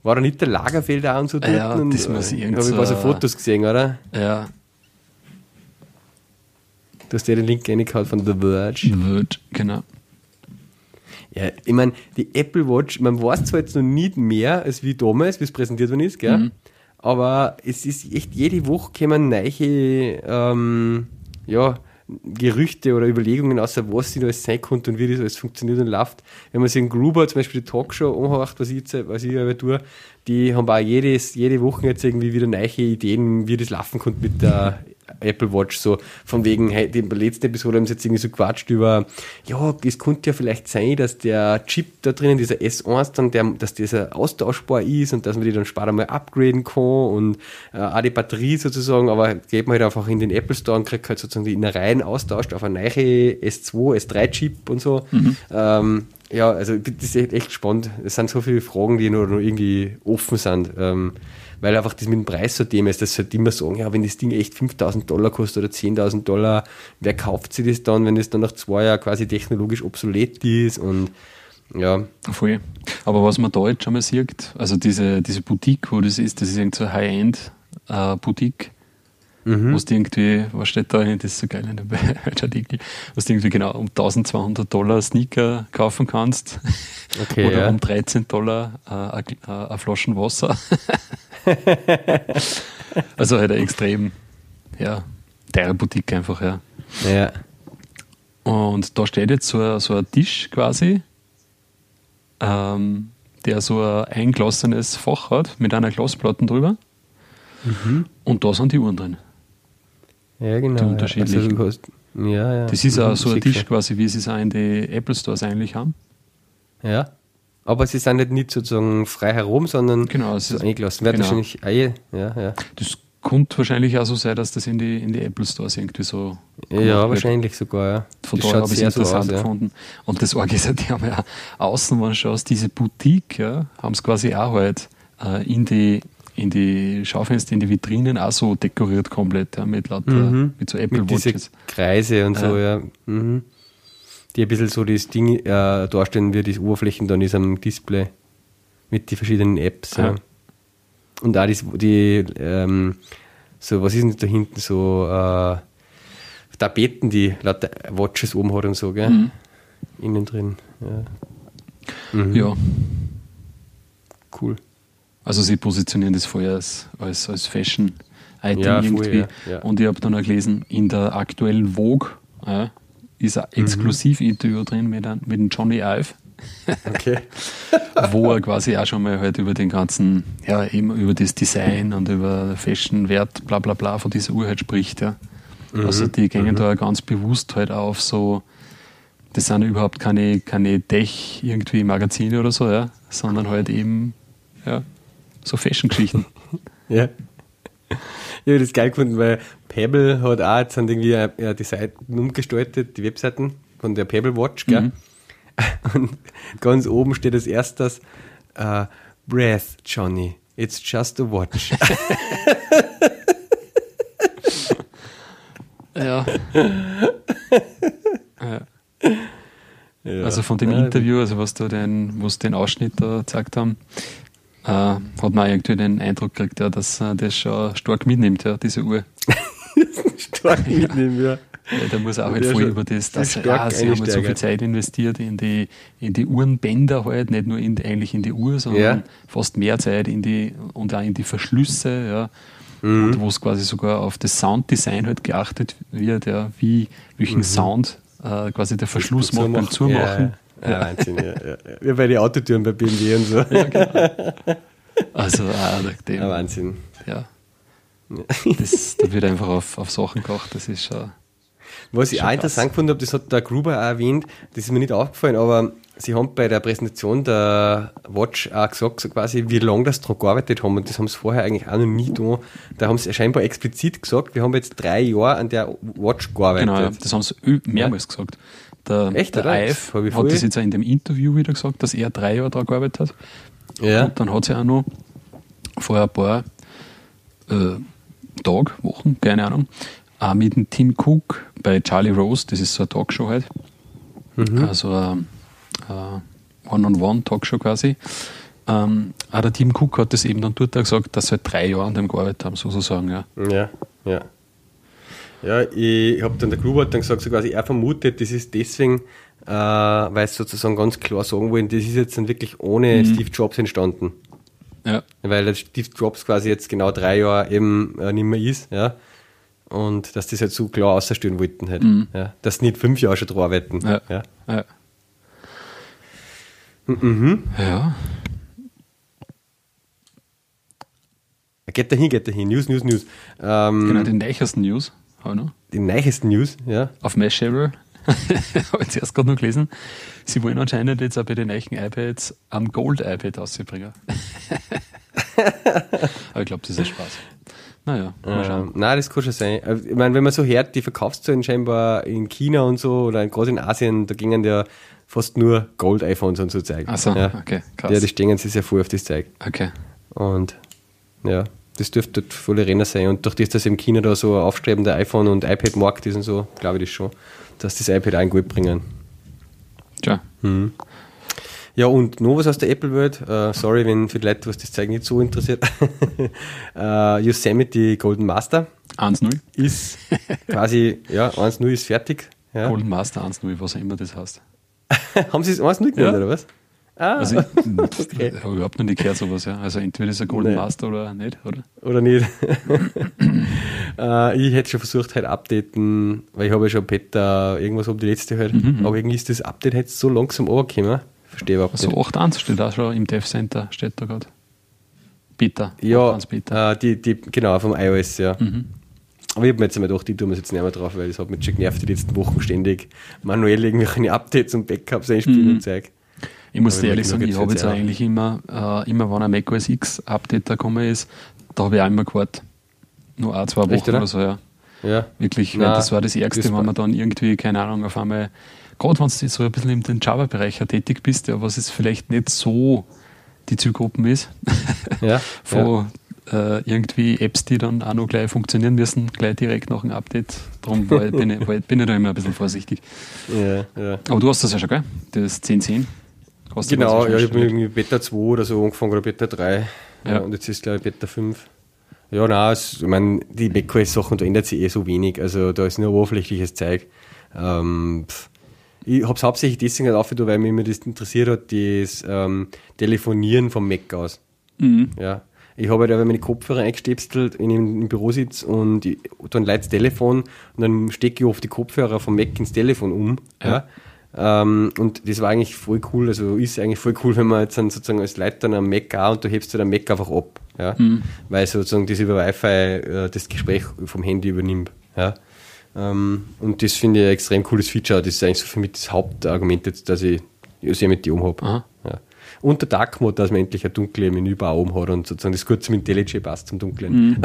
War da nicht der Lagerfelder und so dort? Ja, das muss ich irgendwie. Habe ich so Fotos gesehen, oder? Ja. Du hast ja den Link reingehauen von The Verge. The Verge, genau. Ja, ich meine, die Apple Watch, man weiß zwar jetzt noch nicht mehr, als wie damals, wie es präsentiert worden ist, gell? Mhm. aber es ist echt, jede Woche kommen neue, ähm, ja, Gerüchte oder Überlegungen, außer was sie alles sein konnte und wie das alles funktioniert und läuft. Wenn man sich in Gruber zum Beispiel die Talkshow anhört, was ich jetzt, was ich aber tue, die haben auch jedes, jede Woche jetzt irgendwie wieder neue Ideen, wie das laufen konnte mit der Apple Watch, so von wegen, hey, in der letzten Episode haben sie jetzt irgendwie so quatscht über, ja, es könnte ja vielleicht sein, dass der Chip da drinnen, dieser S1, dann der, dass dieser austauschbar ist und dass man die dann später mal upgraden kann und äh, auch die Batterie sozusagen, aber geht man halt einfach in den Apple Store und kriegt halt sozusagen die Innereien austauscht auf eine neue S2, S3 Chip und so. Mhm. Ähm, ja, also das ist echt spannend. Es sind so viele Fragen, die noch, noch irgendwie offen sind. Ähm, weil einfach das mit dem Preis so Thema ist, dass sie halt immer sagen, ja, wenn das Ding echt 5000 Dollar kostet oder 10.000 Dollar, wer kauft sich das dann, wenn es dann nach zwei Jahren quasi technologisch obsolet ist und ja. Voll. Aber was man da jetzt schon mal sieht, also diese, diese Boutique, wo das ist, das ist irgendwie so High-End-Boutique. Äh, Mhm. Was irgendwie, was steht da, das ist so geil in dem Artikel, was du irgendwie genau um 1200 Dollar Sneaker kaufen kannst. Okay, oder ja. um 13 Dollar äh, eine Flaschen Wasser. also halt eine extrem, ja, teure Boutique einfach, ja. Ja. Und da steht jetzt so ein, so ein Tisch quasi, ähm, der so ein eingelassenes Fach hat mit einer Glasplatte drüber. Mhm. Und da sind die Uhren drin. Ja, genau. Die unterschiedlichen. Also hast, ja, ja. Das ist auch so ein Tisch quasi, wie sie es auch in die Apple Stores eigentlich haben. Ja. Aber sie sind nicht, nicht sozusagen frei herum, sondern genau, so eingelassen. Wird genau. wahrscheinlich Eier. Ja, ja. Das könnte wahrscheinlich auch so sein, dass das in die, in die Apple Stores irgendwie so. Ja, wahrscheinlich wird. sogar, ja. Von daher habe ich es interessant so aus, gefunden. Ja. Und das Org ist ja, die haben ja außen, wenn du schaust, diese Boutique, ja, haben es quasi auch halt äh, in die in die Schaufenster, in die Vitrinen auch so dekoriert komplett, ja, mit lauter, mhm. mit so Apple mit Watches. Kreise und ja. so, ja. Mhm die ein bisschen so das Ding äh, darstellen, wie die Oberflächen dann ist am Display mit den verschiedenen Apps. Ja. Ja. Und auch das, die, ähm, so, was ist denn da hinten so, äh, Tapeten, die lauter Watches oben hat und so, gell? Mhm. Innen drin. Ja. Mhm. ja. Cool. Also sie positionieren das vorher als, als, als Fashion-Item ja, irgendwie. ja, ja. Und ich habe dann auch gelesen, in der aktuellen Vogue, ja, ist ein mhm. Exklusivinterview drin mit, ein, mit dem Johnny Ive. Okay. wo er quasi auch schon mal halt über den ganzen, ja, eben über das Design und über Fashion-Wert, bla bla bla von dieser Uhr halt spricht, ja. Mhm. Also die gehen mhm. da ganz bewusst halt auf so, das sind überhaupt keine, keine Tech irgendwie Magazine oder so, ja, sondern halt eben, ja, so Fashion-Geschichten. ja. Ich habe das geil gefunden, weil Pebble hat auch jetzt irgendwie ja, die Seiten umgestaltet, die Webseiten von der Pebble Watch, gell? Mhm. Und ganz oben steht als erstes uh, Breath, Johnny. It's just a watch. ja. ja. Ja, also von dem Interview, also was da den, was den Ausschnitt da gezeigt haben, äh, hat man irgendwie den Eindruck gekriegt, ja, dass äh, das schon stark mitnimmt, ja, diese Uhr. stark mitnehmen, ja. ja. Der muss auch halt voll über das, dass ja, sie haben so viel Zeit investiert in die, in die Uhrenbänder halt, nicht nur in, eigentlich in die Uhr, sondern ja. fast mehr Zeit in die, und auch in die Verschlüsse, ja. Mhm. Und wo es quasi sogar auf das Sounddesign halt geachtet wird, ja, wie, welchen mhm. Sound äh, quasi der Verschluss macht beim Zumachen. Ja, Wahnsinn, ja, ja, ja. bei den Autotüren bei BMW und so. Ja, genau. Also, ah, dem, ja, Wahnsinn. Ja. Das, da wird einfach auf, auf Sachen gekocht, das ist schon. Was ich auch interessant gefunden habe, das hat der Gruber auch erwähnt, das ist mir nicht aufgefallen, aber sie haben bei der Präsentation der Watch auch gesagt, so quasi, wie lange das daran gearbeitet haben. Und das haben sie vorher eigentlich auch noch nie da. Da haben sie scheinbar explizit gesagt, wir haben jetzt drei Jahre an der Watch gearbeitet. Genau, das haben sie mehrmals gesagt. Der, Echt, der Eif hat das jetzt auch in dem Interview wieder gesagt, dass er drei Jahre daran gearbeitet hat. Ja. Und dann hat sie auch noch vor ein paar äh, Tagen, Wochen, keine Ahnung, auch mit dem Tim Cook bei Charlie Rose, das ist so eine Talkshow halt. Mhm. Also eine, eine One-on-One-Talkshow quasi. Ähm, auch der Tim Cook hat das eben dann dort auch gesagt, dass sie halt drei Jahre an dem gearbeitet haben, sozusagen. Ja, ja. ja. Ja, ich habe dann der Gruber hat dann gesagt, so quasi, er vermutet, das ist deswegen, äh, weil sie sozusagen ganz klar sagen wollen, das ist jetzt dann wirklich ohne mhm. Steve Jobs entstanden. Ja. Weil Steve Jobs quasi jetzt genau drei Jahre eben äh, nicht mehr ist, ja. und dass das halt so klar ausstören wollten halt. Mhm. Ja, dass sie nicht fünf Jahre schon dran arbeiten. Ja. ja. ja. Mhm. ja. Geht dahin, geht dahin. News, News, News. Ähm, genau, die neuesten News. Die neuesten News, ja. Auf Mashable habe ich zuerst gerade noch gelesen. Sie wollen anscheinend jetzt auch bei den neuen iPads am Gold-iPad ausbringen. Aber ich glaube, das ist ein Spaß. Naja, mal schauen. Ähm, nein, das kann schon sein. Äh, ich meine, wenn man so hört, die Verkaufszahlen scheinbar in China und so oder gerade in Asien, da gingen ja fast nur Gold-iPhones und so zeigen. Achso, ja. okay, krass. Ja, die stehen sich sehr voll auf das Zeug. Okay. Und ja, das dürfte volle Renner sein. Und durch das, dass im China da so ein aufstrebender iPhone- und iPad-Markt ist und so, glaube ich das schon, dass das iPad in Gold bringen. Tja. Hm. Ja, und noch was aus der Apple-Welt. Uh, sorry, wenn für die Leute, was das Zeug nicht so interessiert. uh, Yosemite Golden Master 1.0 ist quasi, ja, 1.0 ist fertig. Ja. Golden Master 1.0, was auch immer das heißt. Haben Sie es 1.0 genannt, ja. oder was? Ah, also ich, okay. habe überhaupt noch nicht gehört sowas, ja. Also entweder ist er Golden nee. Master oder nicht, oder? Oder nicht. uh, ich hätte schon versucht, halt updaten, weil ich habe ja schon Beta irgendwas um die letzte halt. Mhm. Aber irgendwie ist das Update halt so langsam angekommen. Verstehe überhaupt also nicht. Also 8.1 steht auch schon im Dev Center, steht da gerade. Beta. Ja, Beta. Uh, die, die, genau, vom iOS, ja. Mhm. Aber ich habe mir jetzt einmal gedacht, die tun wir jetzt nicht mehr drauf, weil das hat mich schon genervt, die letzten Wochen ständig manuell irgendwelche Updates und Backups einspielen mhm. und Zeug. Ich muss dir ehrlich sagen, ich habe jetzt eigentlich immer, äh, immer wenn ein macOS X Update da gekommen ist, da habe ich auch immer gewartet. Nur ein, zwei Wochen Echt, oder? so, ja. Ja. Wirklich, Nein, das war das Ärgste, wenn man dann irgendwie, keine Ahnung, auf einmal gerade wenn du so ein bisschen den Java-Bereich tätig bist, ja, was es vielleicht nicht so die Zielgruppen ist, ja, von ja. Äh, irgendwie Apps, die dann auch noch gleich funktionieren müssen, gleich direkt nach dem Update. Darum bin, ich, bin ich da immer ein bisschen vorsichtig. Ja, ja. Aber du hast das ja schon, gell? Das 1010. Genau, ja, ich habe irgendwie Beta 2 oder so angefangen oder Beta 3. Ja. und jetzt ist glaube ich Beta 5. Ja, nein, ich meine, die macOS-Sachen, da ändert sich eh so wenig. Also da ist nur oberflächliches Zeug. Ähm, ich habe es hauptsächlich deswegen aufgetan, weil mich immer das interessiert hat, das ähm, Telefonieren vom Mac aus. Mhm. Ja. Ich habe halt meine Kopfhörer eingestöpselt, wenn ich im Büro sitze und ich, dann leite das Telefon und dann stecke ich oft die Kopfhörer vom Mac ins Telefon um. Ja. ja. Ähm, und das war eigentlich voll cool, also ist eigentlich voll cool, wenn man jetzt dann sozusagen als Leiter dann am Mac auch und du hebst halt am Mac einfach ab. Ja. Mhm. Weil sozusagen das über Wi-Fi äh, das Gespräch vom Handy übernimmt. Ja. Ähm, und das finde ich ein extrem cooles Feature. Das ist eigentlich so für mich das Hauptargument, jetzt, dass ich Yosemite oben habe. Ja. Und der Dark Mode, dass man endlich eine dunkle Menübar oben hat und sozusagen das gut zum IntelliJ passt, zum Dunklen. Mhm.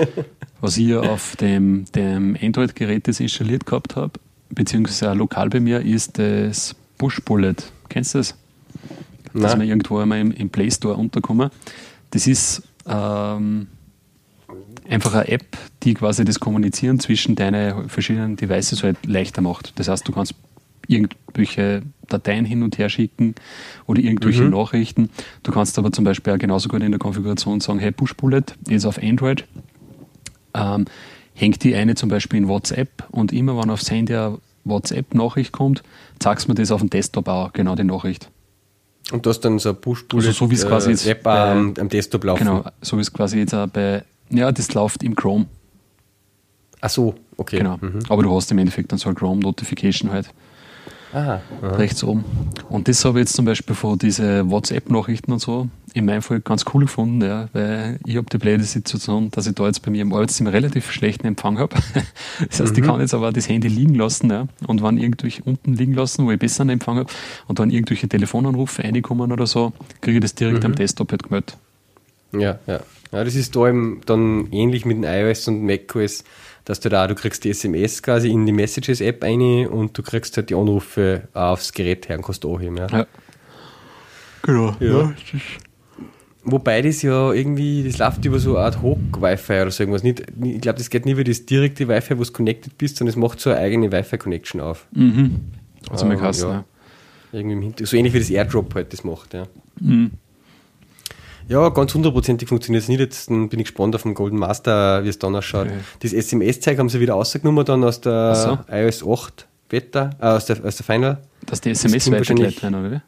Was ich auf dem, dem Android-Gerät das installiert gehabt habe, beziehungsweise lokal bei mir, ist das Push Bullet. Kennst du das? Nein. Dass wir irgendwo einmal im, im Play Store unterkommen. Das ist ähm, einfach eine App, die quasi das Kommunizieren zwischen deinen verschiedenen Devices halt leichter macht. Das heißt, du kannst irgendwelche Dateien hin und her schicken oder irgendwelche mhm. Nachrichten. Du kannst aber zum Beispiel auch genauso gut in der Konfiguration sagen, hey, Push Bullet ist auf Android, ähm, hängt die eine zum Beispiel in WhatsApp und immer wenn aufs Handy eine WhatsApp-Nachricht kommt, zeigst du mir das auf dem Desktop auch, genau die Nachricht. Und du hast dann so eine Push-Bullet also so wie es quasi äh, jetzt App bei, am, am Desktop laufen. Genau, so wie es quasi jetzt auch bei ja, das läuft im Chrome. Ach so, okay. Genau. Mhm. Aber du hast im Endeffekt dann so eine Chrome Notification halt. Aha, aha. Rechts oben. Und das habe ich jetzt zum Beispiel von diese WhatsApp-Nachrichten und so in meinem Fall ganz cool gefunden, ja, weil ich habe die blöde Situation, dass ich da jetzt bei mir im Arbeitszimmer relativ schlechten Empfang habe. Das heißt, mhm. ich kann jetzt aber das Handy liegen lassen ja, und wenn irgendwelche unten liegen lassen, wo ich besser einen Empfang habe und dann irgendwelche Telefonanrufe reinkommen oder so, kriege ich das direkt mhm. am Desktop halt gemeldet. Ja, ja. Ja, das ist da eben dann ähnlich mit dem iOS und macOS, dass du da, du kriegst die SMS quasi in die Messages-App ein und du kriegst halt die Anrufe aufs Gerät her und kannst anheben. Ja. ja. Genau. Ja. ja. Wobei das ja irgendwie, das läuft über so eine Art Hook-Wi-Fi oder so irgendwas. Nicht, ich glaube, das geht nicht über das direkte Wi-Fi, wo du connected bist, sondern es macht so eine eigene Wi-Fi-Connection auf. Mhm. Also ähm, ja. ja. Irgendwie im Hintergrund. So ähnlich wie das AirDrop halt das macht, ja. Mhm. Ja, ganz hundertprozentig funktioniert es nicht. Jetzt bin ich gespannt auf den Golden Master, wie es dann ausschaut. Okay. Das SMS-Zeug haben sie wieder rausgenommen dann aus der so. iOS 8 Beta, äh, aus, der, aus der Final. Dass die SMS weitergeleitet werden, oder wie?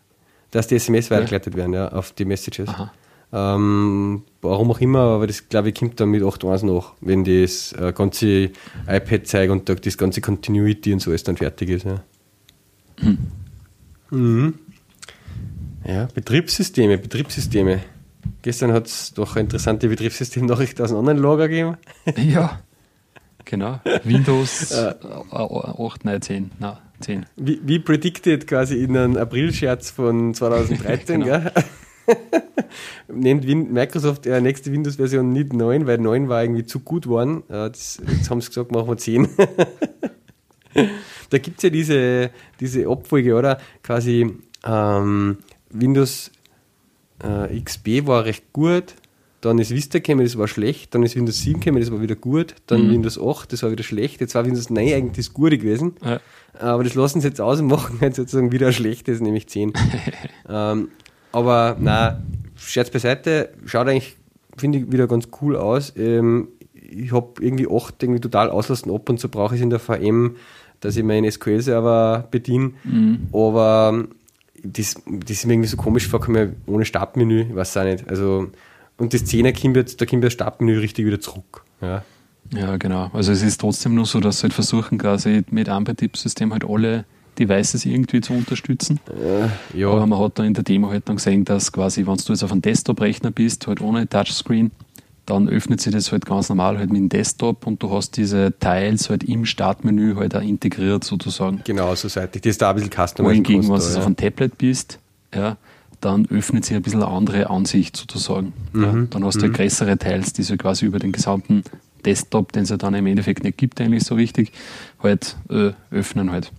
Dass die SMS okay. weitergeleitet werden, ja, auf die Messages. Ähm, warum auch immer, aber das glaube ich kommt dann mit 8.1 noch, wenn das äh, ganze iPad zeigt und das ganze Continuity und so ist dann fertig ist. Ja. Hm. Mhm. Ja, Betriebssysteme, Betriebssysteme. Gestern hat es doch eine interessante Betriebssystemnachricht aus einem anderen Lager gegeben. Ja, genau. Windows äh, 8, nein, 10. Nein, 10. Wie, wie predicted quasi in einem April-Scherz von 2013, genau. gell? Nennt Microsoft ja nächste Windows-Version nicht 9, weil 9 war irgendwie zu gut geworden. Das, jetzt haben sie gesagt, machen wir 10. da gibt es ja diese, diese Abfolge, oder? Quasi ähm, Windows äh, XP war recht gut, dann ist Vista gekommen, das war schlecht, dann ist Windows 7 gekommen, das war wieder gut, dann mhm. Windows 8, das war wieder schlecht, jetzt war Windows 9 eigentlich das Gute gewesen, ja. aber das lassen sie jetzt aus und machen jetzt sozusagen wieder ein schlechtes, nämlich 10. ähm, aber na, Scherz beiseite, schaut eigentlich, finde ich, wieder ganz cool aus. Ähm, ich habe irgendwie 8 irgendwie total auslassen ab und so brauche ich es in der VM, dass ich meinen SQL-Server bediene, mhm. aber das, das ist mir irgendwie so komisch vorgekommen, ohne Startmenü, ich weiß auch nicht. Also, und das 10er kommt jetzt, da kommt das Startmenü richtig wieder zurück. Ja. ja, genau. Also es ist trotzdem nur so, dass sie halt versuchen, quasi mit einem Betriebssystem halt alle Devices irgendwie zu unterstützen. Äh, ja. Aber man hat da in der Demo halt dann gesehen, dass quasi, wenn du jetzt auf einem Desktop-Rechner bist, halt ohne Touchscreen, dann öffnet sich das halt ganz normal halt mit dem Desktop und du hast diese Teils halt im Startmenü halt auch integriert sozusagen. Genau, so seitig. Das ist da ein bisschen custom. Wohingegen, wenn du ja. auf einem Tablet bist, ja, dann öffnet sich ein bisschen eine andere Ansicht sozusagen. Mhm. Ja, dann hast du halt mhm. größere Teils, die so quasi über den gesamten Desktop, den es ja dann im Endeffekt nicht gibt, eigentlich so richtig, halt äh, öffnen halt.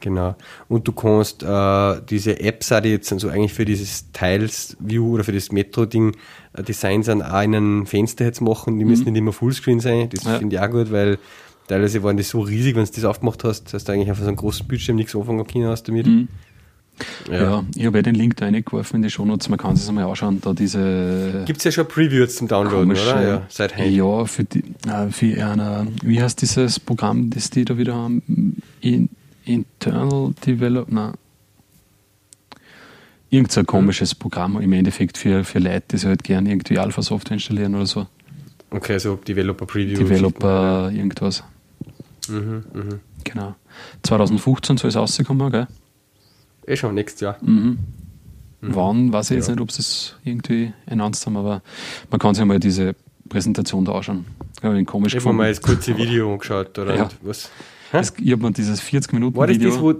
Genau. Und du kannst äh, diese Apps, die jetzt so eigentlich für dieses Tiles-View oder für das Metro-Ding äh, Design sind, auch in einem Fenster jetzt machen. Die mhm. müssen nicht immer Fullscreen sein. Das ja. finde ich auch gut, weil teilweise waren die so riesig, wenn du das aufgemacht hast, dass du eigentlich einfach so einen großen Bildschirm nichts anfangen können hast damit. Mhm. Ja. ja. ich habe ja den Link da reingeworfen in die Shownotes, man kann es einmal anschauen, da diese... Gibt es ja schon Previews zum Downloaden, komische, oder? Ja, seit. Ja, für, die, äh, für eine, wie heißt dieses Programm, das die da wieder haben? In, Internal Development. Irgend so ein komisches Programm im Endeffekt für, für Leute, die sich halt gerne irgendwie Alpha-Software installieren oder so. Okay, so Developer Preview. Developer irgendwas. Mhm, mh. Genau. 2015 soll es rauskommen, gell? Eh schon, nächstes Jahr. Mhm. Mhm. Wann, weiß ich jetzt ja. nicht, ob sie es irgendwie announced haben, aber man kann sich mal diese Präsentation da anschauen. Ich habe komisch. Ich habe mal das kurze Video angeschaut, oder? Ja. Was? Das, ich habe mir dieses 40 Minuten War das Video... Das, wo,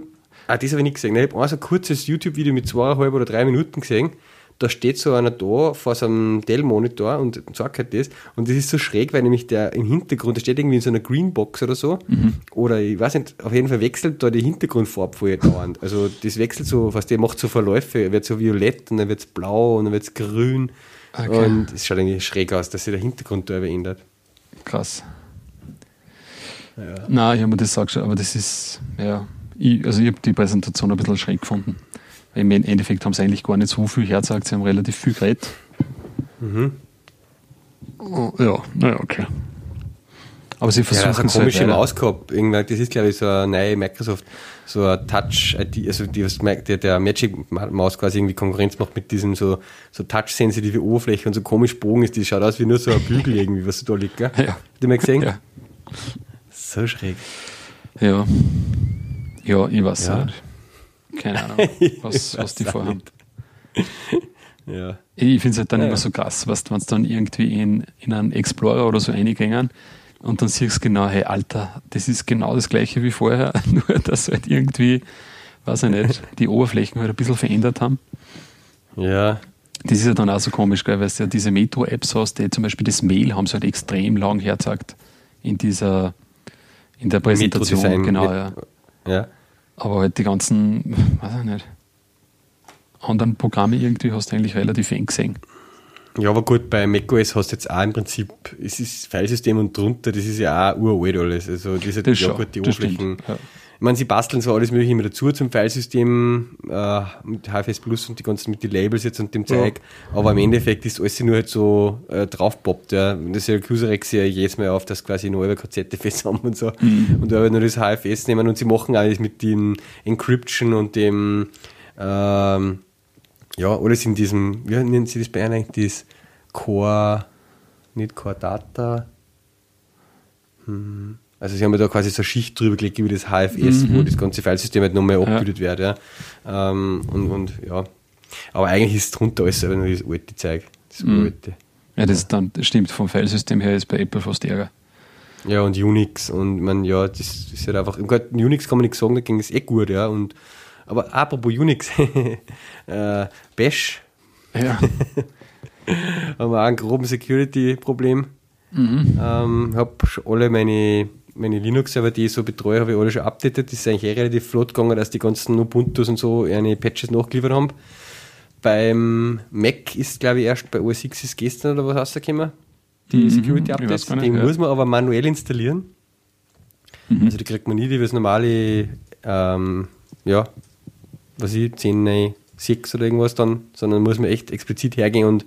ah, das habe ich nicht gesehen. Ich habe ein so kurzes YouTube-Video mit zweieinhalb oder drei Minuten gesehen. Da steht so einer da vor so einem Dell-Monitor und sagt halt das. Und das ist so schräg, weil nämlich der im Hintergrund, der steht irgendwie in so einer Greenbox oder so. Mhm. Oder ich weiß nicht, auf jeden Fall wechselt da die Hintergrundfarbe dauernd. Also das wechselt so, was der macht so Verläufe. Er wird so violett und dann wird es blau und dann wird es grün. Okay. Und es schaut irgendwie schräg aus, dass sich der Hintergrund da ändert. Krass. Ja. Nein, ich habe mir das auch schon, aber das ist, ja, ich, also ich habe die Präsentation ein bisschen schräg gefunden. Im Endeffekt haben sie eigentlich gar nicht so viel hergezeigt, sie haben relativ viel geredet. Mhm. Oh, ja, naja, okay. Aber sie versuchen ja, das ist eine komische halt Maus gehabt. das ist, glaube ich, so eine neue Microsoft, so ein Touch-ID, also die, der, der Magic-Maus quasi irgendwie Konkurrenz macht mit diesem so, so touch-sensitive Oberfläche und so komisch Bogen ist. Die schaut aus wie nur so ein Bügel irgendwie, was da liegt, gell? Ja. Habt ihr mal gesehen? Ja. So schräg. Ja. Ja, ich weiß ja. nicht. Keine Ahnung, was, was die vorhaben. ja. Ich finde es halt dann ja, immer so krass, was wenn es dann irgendwie in, in einen Explorer oder so reingängen und dann siehst du genau, hey Alter, das ist genau das gleiche wie vorher, nur dass halt irgendwie, weiß ich nicht, die Oberflächen halt ein bisschen verändert haben. Ja. Das ist ja dann auch so komisch, gell, weil du ja diese Metro-Apps hast, die zum Beispiel das Mail haben sie halt extrem lang hergezeigt in dieser in der Präsentation, genau, ja. ja. Aber halt die ganzen, weiß ich nicht, anderen Programme irgendwie hast du eigentlich relativ eng gesehen. Ja, aber gut, bei macOS hast du jetzt auch im Prinzip, es ist Filesystem und drunter, das ist ja auch uralt alles. Also diese, das ja gut, die Oberflächen. Ja. Ich meine, sie basteln so alles mögliche immer dazu zum Filesystem äh, mit HFS Plus und die ganzen mit den Labels jetzt und dem Zeug. Ja. Aber im Endeffekt ist alles nur halt so äh, draufpoppt. Ja. Das ist ja Rex ja jedes Mal auf, dass quasi neue KZFS haben und so. Mhm. Und da halt nur das HFS nehmen und sie machen alles mit dem Encryption und dem ähm, ja, alles in diesem, wie nennen sie das bei Ihnen eigentlich, das Core, nicht Core Data, hm. Also sie haben ja da quasi so eine Schicht drüber gelegt wie das HFS, mhm. wo das ganze Filesystem halt nochmal abgebildet ja. wird. Ja. Ähm, und, und ja. Aber eigentlich ist drunter alles aber nur das alte Zeug. Das mhm. alte. Ja, das, dann, das stimmt, vom Filesystem her ist bei Apple fast ärger. Ja, und Unix und man, ja, das ist halt einfach, Gott, Unix kann man nicht sagen, da ging es eh gut, ja. Und, aber apropos Unix, äh, Bash. Ja. haben wir auch ein grobes Security-Problem. Mhm. Ähm, habe alle meine meine Linux-Server, die ich so betreue, habe ich alle schon updated. Das ist eigentlich eh relativ flott gegangen, dass die ganzen Ubuntus und so eine Patches nachgeliefert haben. Beim Mac ist, glaube ich, erst bei OS X ist gestern oder was rausgekommen. Die mhm, Security-Updates. Den ja. muss man aber manuell installieren. Mhm. Also die kriegt man nie wie das normale, ähm, ja, was ich, 10, 6 oder irgendwas dann, sondern muss man echt explizit hergehen und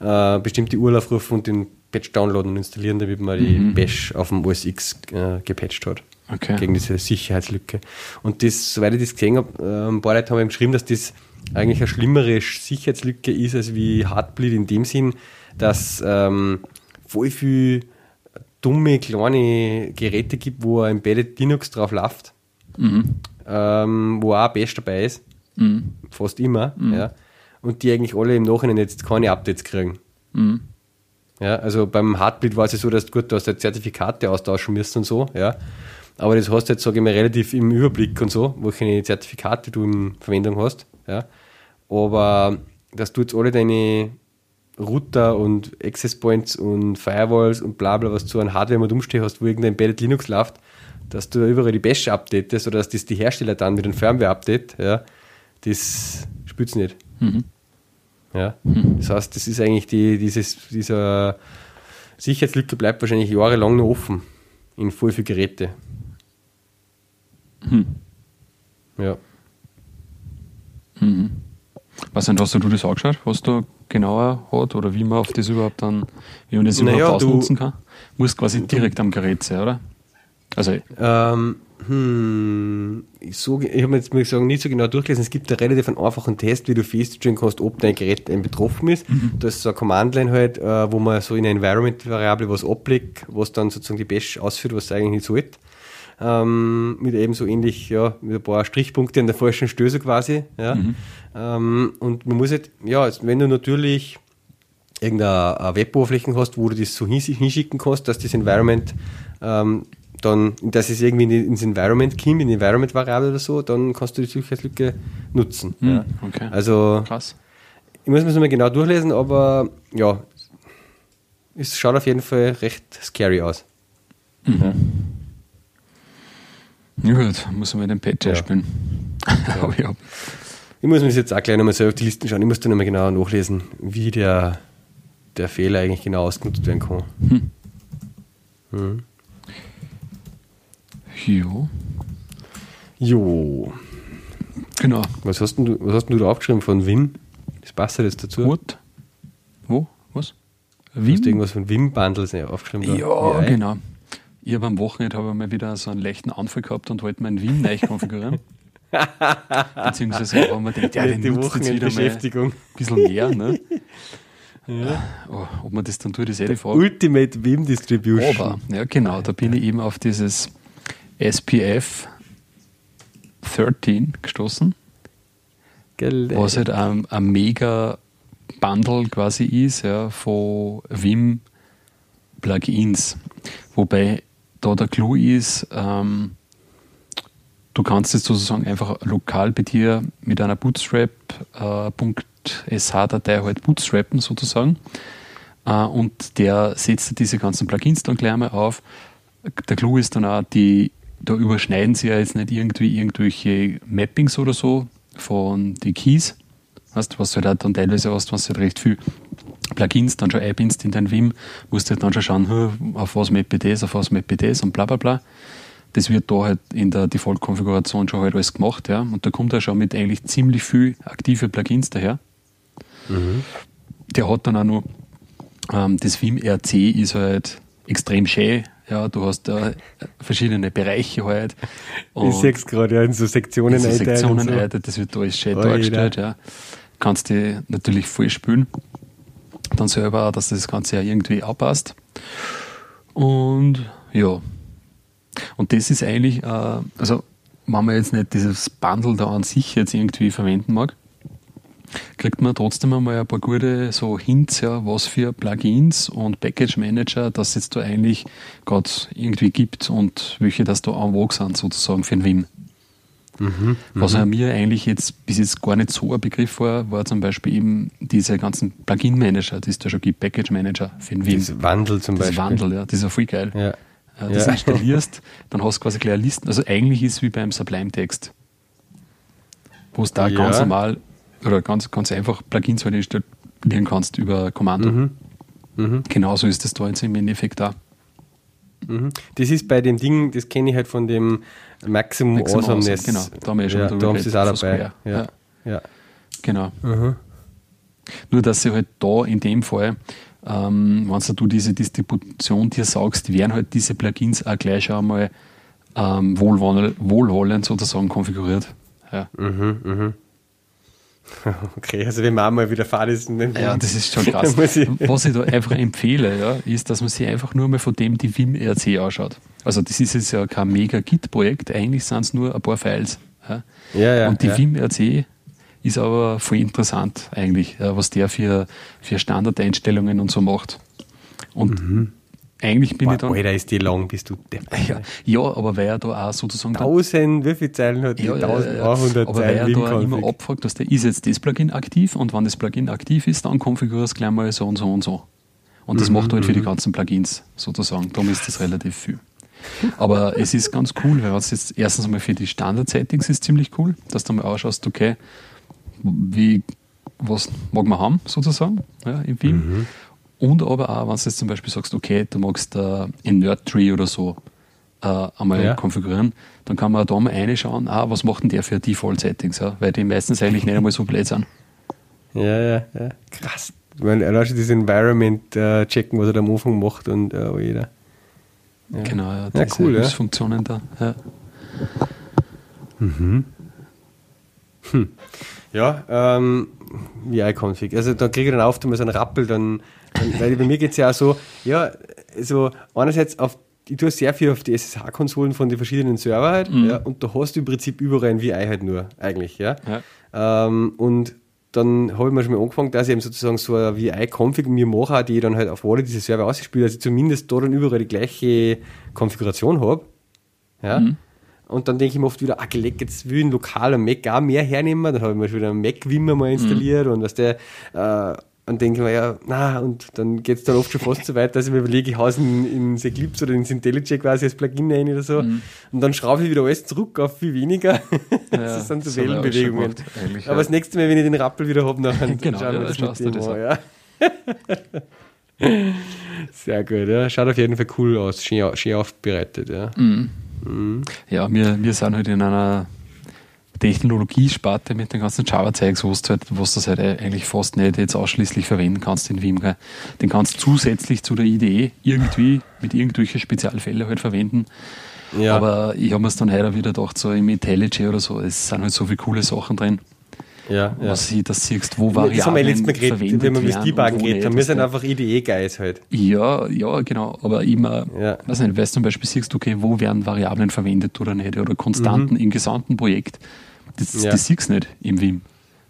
äh, bestimmte URL aufrufen und den Patch downloaden und installieren, damit man die mhm. Bash auf dem OS X äh, gepatcht hat. Okay. Gegen diese Sicherheitslücke. Und das, soweit ich das gesehen habe, äh, ein paar Leute haben geschrieben, dass das eigentlich eine schlimmere Sicherheitslücke ist als wie Heartbleed in dem Sinn, dass ähm, voll viel dumme kleine Geräte gibt, wo ein Embedded Linux drauf läuft, mhm. ähm, wo auch Bash dabei ist, mhm. fast immer, mhm. ja, und die eigentlich alle im Nachhinein jetzt keine Updates kriegen. Ja, also beim Heartbleed war es ja so, dass du gut, du hast halt Zertifikate austauschen musst und so, ja. Aber das hast du jetzt, sage ich mal, relativ im Überblick und so, welche Zertifikate du in Verwendung hast, ja. Aber dass du jetzt alle deine Router und Access Points und Firewalls und bla bla, was zu einem Hardware mit umstehen hast, wo irgendein Embedded Linux läuft, dass du überall die Bash updatest oder dass das die Hersteller dann mit einem Firmware-Update, ja, das spürt nicht. Mhm. Ja? Das heißt, das ist eigentlich die, dieses, dieser Sicherheitslücke bleibt wahrscheinlich jahrelang noch offen in voll viele Geräte. Mhm. Ja. Mhm. Was denn, hast du das angeschaut, was da genauer hat oder wie man auf das überhaupt dann, wie man das naja, überhaupt ausnutzen kann? Muss quasi direkt am Gerät sein, oder? Also, ähm, hm, so, ich habe jetzt muss ich sagen, nicht so genau durchgelesen. Es gibt einen relativ einfachen Test, wie du feststellen kannst, ob dein Gerät betroffen ist. Mhm. Da ist so eine Command-Line halt, äh, wo man so in eine Environment-Variable was ablegt, was dann sozusagen die Bash ausführt, was es eigentlich nicht sollte. Ähm, mit eben so ähnlich, ja, mit ein paar Strichpunkte an der falschen Stöße quasi, ja. Mhm. Ähm, und man muss halt, ja, wenn du natürlich irgendeine Web-Oberflächen hast, wo du das so hinschicken kannst, dass das Environment ähm, dann, dass es irgendwie ins Environment kommt, in die Environment-Variable oder so, dann kannst du die Sicherheitslücke nutzen. Hm, ja. okay. Also, Krass. ich muss mir das mal genau durchlesen, aber ja, es schaut auf jeden Fall recht scary aus. Mhm. Ja, gut, muss man den Patch ja. spielen. Ja. ja. Ich muss mir das jetzt auch gleich nochmal selber auf die Listen schauen. Ich muss dann nochmal genau nachlesen, wie der, der Fehler eigentlich genau ausgenutzt werden kann. Hm. Mhm. Jo. Jo. Genau. Was hast, du, was hast du da aufgeschrieben von Wim? Das passt ja jetzt dazu. What? Wo? Was? Wim? Du hast irgendwas von Wim-Bundles aufgeschrieben. Da. Ja, genau. Ich habe am Wochenende habe mal wieder so einen leichten Anfall gehabt und wollte meinen Wim neu konfigurieren. Beziehungsweise haben wir gedacht, ja, den die nutzt jetzt wieder mal ein bisschen mehr. Ne? Ja. Oh, ob man das dann tut, ist eh die Frage. Ultimate Wim Distribution. Aber, ja genau, da bin ich eben auf dieses SPF 13 gestoßen. Gell, was halt ein, ein mega Bundle quasi ist ja, von Vim Plugins. Wobei da der Clou ist, ähm, du kannst es sozusagen einfach lokal bei dir mit einer Bootstrap.sh-Datei äh, halt bootstrappen sozusagen. Äh, und der setzt diese ganzen Plugins dann gleich mal auf. Der Clou ist dann auch die da überschneiden sie ja jetzt nicht irgendwie irgendwelche Mappings oder so von den Keys. Weißt, was du halt dann teilweise hast, was du halt recht viel Plugins dann schon einbindest in dein Vim, musst du halt dann schon schauen, auf was mappe das, auf was mappe das und bla bla bla. Das wird da halt in der Default-Konfiguration schon halt alles gemacht, ja. Und da kommt er schon mit eigentlich ziemlich viel aktive Plugins daher. Mhm. Der hat dann auch noch, ähm, das Vim RC ist halt extrem schön, ja, du hast da verschiedene Bereiche halt. ich sehe es gerade, ja, in so Sektionen in so Sektionen so. das wird alles schön Oida. dargestellt, ja. kannst du natürlich voll spülen. Dann selber, dass das Ganze ja irgendwie abpasst. Und ja. Und das ist eigentlich, äh, also wenn man jetzt nicht dieses Bundle da an sich jetzt irgendwie verwenden mag, kriegt man trotzdem einmal ein paar gute so Hints, ja, was für Plugins und Package Manager das jetzt da eigentlich gerade irgendwie gibt und welche das da en vogue sind, sozusagen für den Wim. Mhm, was mhm. mir eigentlich jetzt bis jetzt gar nicht so ein Begriff war, war zum Beispiel eben diese ganzen Plugin-Manager, die es da schon gibt, Package-Manager für den Wim. Das Wandel zum Beispiel. Das Wandel, ja, das ist ja voll geil. Ja. Das ja. installierst, dann hast du quasi gleich Listen. Also eigentlich ist es wie beim Sublime-Text, wo es da ja. ganz normal oder ganz, ganz einfach Plugins halt installieren kannst über Kommando. Mhm. Mhm. Genauso ist das da jetzt im Endeffekt da. Mhm. Das ist bei dem Ding, das kenne ich halt von dem Maximum, Maximum Awesomeness. Genau, da haben wir ja schon ja, drüber da haben sie auch dabei. Ja. ja. ja. Genau. Mhm. Nur, dass sie halt da in dem Fall, ähm, wenn du diese Distribution dir sagst, werden halt diese Plugins auch gleich schon einmal ähm, wohlwollend, sozusagen konfiguriert. Ja. Mhm, mhm. Okay, also wenn man mal wieder fahren ist. Ja, das ist schon krass. ich Was ich da einfach empfehle, ja, ist, dass man sich einfach nur mal von dem die Vim RC anschaut. Also das ist jetzt ja kein mega Git-Projekt, eigentlich sind es nur ein paar Files. Ja. Ja, ja, Und die ja. Vim RC ist aber voll interessant eigentlich, was der für, für Standardeinstellungen und so macht. Und mhm eigentlich bin Boah, ich dann. Alter, ist die lang, bist du ja, ja, aber weil er da auch sozusagen. 1000, wie viele Zeilen hat ja, 1100 Aber weil er da immer abfragt, dass der ist jetzt das Plugin aktiv und wenn das Plugin aktiv ist, dann konfigurierst du gleich mal so und so und so. Und das mhm, macht halt für die mhm. ganzen Plugins sozusagen. Darum ist das relativ viel. Aber es ist ganz cool, weil es jetzt erstens einmal für die Standard-Settings ist ziemlich cool, dass du mal ausschaust, okay, wie, was mag man haben, sozusagen, ja, im Film. Mhm. Und aber auch, wenn du jetzt zum Beispiel sagst, okay, du magst äh, in Nerdtree oder so äh, einmal ja. konfigurieren, dann kann man da mal reinschauen, ah, was macht denn der für Default-Settings, ja? weil die meistens eigentlich nicht einmal so blöd sind. Ja, ja, ja. Krass. Ich meine, er das Environment äh, checken, was er da am Anfang macht und äh, jeder. Ja. Genau, ja. Ja, cool, ja. Funktionen da. Ja. Mhm. Hm. Ja, ähm, VI-Config. Also da kriege ich dann auf, mal so einen Rappel, dann weil bei mir geht es ja auch so, ja, so einerseits auf ich tue sehr viel auf die SSH-Konsolen von den verschiedenen Server halt, mhm. ja, und da hast du im Prinzip überall ein VI halt nur, eigentlich, ja. ja. Ähm, und dann habe ich mir schon mal angefangen, dass ich eben sozusagen so ein VI-Config mir mache, die ich dann halt auf alle diese Server ausspiele, dass ich zumindest da dann überall die gleiche Konfiguration habe. Ja. Mhm. Und dann denke ich mir oft wieder, ah, gelegt, jetzt will ein lokaler Mac auch mehr hernehmen. Dann habe ich mir schon wieder einen Mac-Wimmer mal installiert mhm. und was der, äh, und denke mir, ja, na, und dann geht es dann oft schon fast so weit, dass ich mir überlege, ich haue es in, ins Eclipse oder ins IntelliJ quasi als Plugin rein oder so. Mhm. Und dann schraube ich wieder alles zurück auf viel weniger. Ja, das sind so Wellenbewegungen. Aber ja. das nächste Mal, wenn ich den Rappel wieder habe, dann genau, schauen wir ja, das mit dem das an. Ja. Sehr gut, ja. Schaut auf jeden Fall cool aus, schön, schön aufbereitet, ja. Mhm. Mhm. Ja, wir, wir sind halt in einer Technologiesparte mit den ganzen Java-Zeugs, wo du halt, was du halt eigentlich fast nicht jetzt ausschließlich verwenden kannst in Vim. Den kannst du zusätzlich zu der Idee irgendwie mit irgendwelchen Spezialfällen halt verwenden. Ja. Aber ich habe mir es dann heute wieder gedacht, so im IntelliJ oder so, es sind halt so viele coole Sachen drin. Ja, ja. Was du das siehst, wo Variablen Das haben wir letztes Mal geredet, wenn wir mit Debuggen haben. Wir sind einfach IDE-Guys halt. Ja, ja, genau. Aber immer, ja. weiß nicht, weil du zum Beispiel siehst, okay, wo werden Variablen verwendet oder nicht, oder Konstanten mhm. im gesamten Projekt. Das, ja. das siehst du nicht im Vim.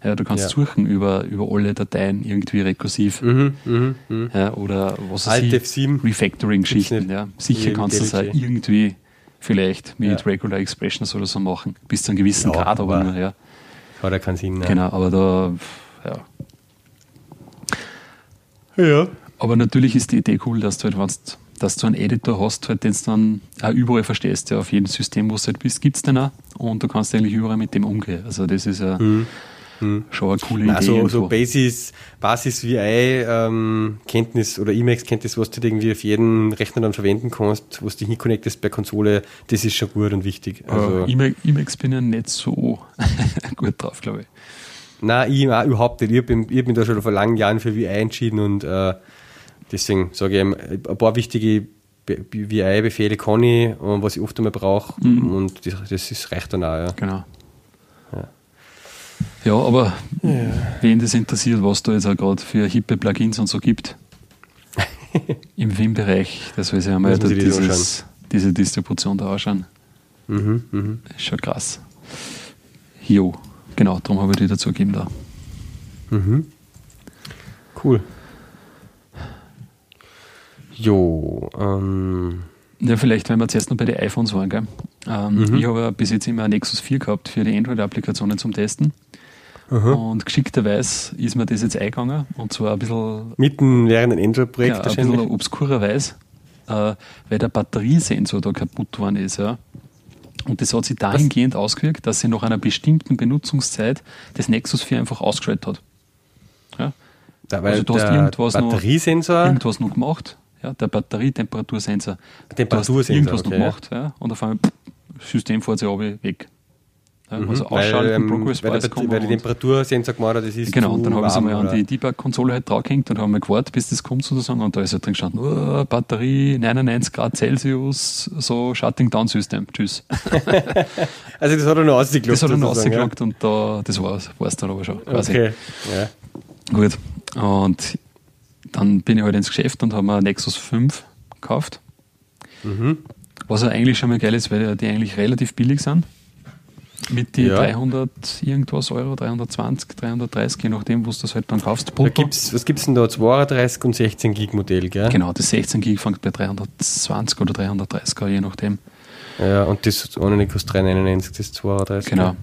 Ja, du kannst ja. suchen über, über alle Dateien irgendwie rekursiv. Mhm, mh, mh. Ja, oder was ich, Refactoring-Geschichten. Ja. Sicher kannst du das auch irgendwie vielleicht mit. Regular Expressions oder so machen. Bis zu einem gewissen Grad, aber nur, ja. Hat ja keinen Sinn. Ne? Genau, aber da, ja. Ja. Aber natürlich ist die Idee cool, dass du halt, wenn dass du einen Editor hast, halt, den du dann auch überall verstehst. Ja, auf jedem System, wo du halt bist, gibt es den auch. Und du kannst eigentlich überall mit dem umgehen. Also das ist ja mhm. Mhm. schon eine coole Idee. Also so Basis, Basis VI ähm, Kenntnis oder Emacs Kenntnis, was du irgendwie auf jedem Rechner dann verwenden kannst, was du hinconnectest bei Konsole, das ist schon gut und wichtig. Also, uh, Emacs bin ja nicht so gut drauf, glaube ich. Nein, ich auch überhaupt nicht. Ich habe mich da schon vor langen Jahren für VI entschieden und äh, Deswegen sage ich, ein paar wichtige VI-Befehle kann ich, was ich oft einmal brauche. Mhm. Und das, das ist, reicht dann auch. Ja. Genau. Ja. Ja, aber ja. wen das interessiert, was da jetzt auch gerade für hippe Plugins und so gibt im Wim-Bereich, das soll sich einmal dieses, diese Distribution da anschauen. Mhm, mh. Ist schon krass. Jo, genau, darum habe ich die dazu gegeben da. Mhm. Cool. Jo, ähm. Ja, vielleicht, wenn wir zuerst noch bei den iPhones waren, gell? Ähm, mhm. Ich habe bis jetzt immer ein Nexus 4 gehabt für die Android-Applikationen zum Testen. Aha. Und geschickterweise ist mir das jetzt eingegangen und zwar ein bisschen. Mitten während ein Android-Projekt ja, wahrscheinlich. Ein bisschen obskurerweise, äh, weil der Batteriesensor da kaputt worden ist. Ja. Und das hat sich dahingehend Was? ausgewirkt, dass sie nach einer bestimmten Benutzungszeit das Nexus 4 einfach ausgeschaltet hat. Ja. Da, also du hast irgendwas Batteriesensor? noch, irgendwas noch gemacht, ja, der Batterietemperaturensor. Temperatursensor, irgendwas okay, noch gemacht, ja, und auf einmal pff, System fährt sich weg. Mhm. Also ausschalten, ähm, Progress weil, der, weil die Temperatursensor gemacht hat, das ist Genau, und dann habe ich es einmal an die Debug-Konsole halt draufgehängt und habe mal gewartet, bis das kommt sozusagen und da ist halt drin gestanden, oh, Batterie 99 Grad Celsius, so Shutting Down System, tschüss. also das hat er noch ausgelockt. Das hat er noch ausgelockt ja. und da, das war es dann aber schon quasi. Okay, ja. Gut, und dann bin ich halt ins Geschäft und habe mir Nexus 5 gekauft. Mhm. Was ja eigentlich schon mal geil ist, weil die eigentlich relativ billig sind. Mit die ja. 300 irgendwas Euro, 320, 330, je nachdem, wo du das halt dann kaufst. Da gibt's, was gibt es denn da? 32 und 16 Gig Modell, gell? Genau, das 16 Gig fängt bei 320 oder 330 an, je nachdem. Ja, und das ohne kostet 399, das 32. Genau.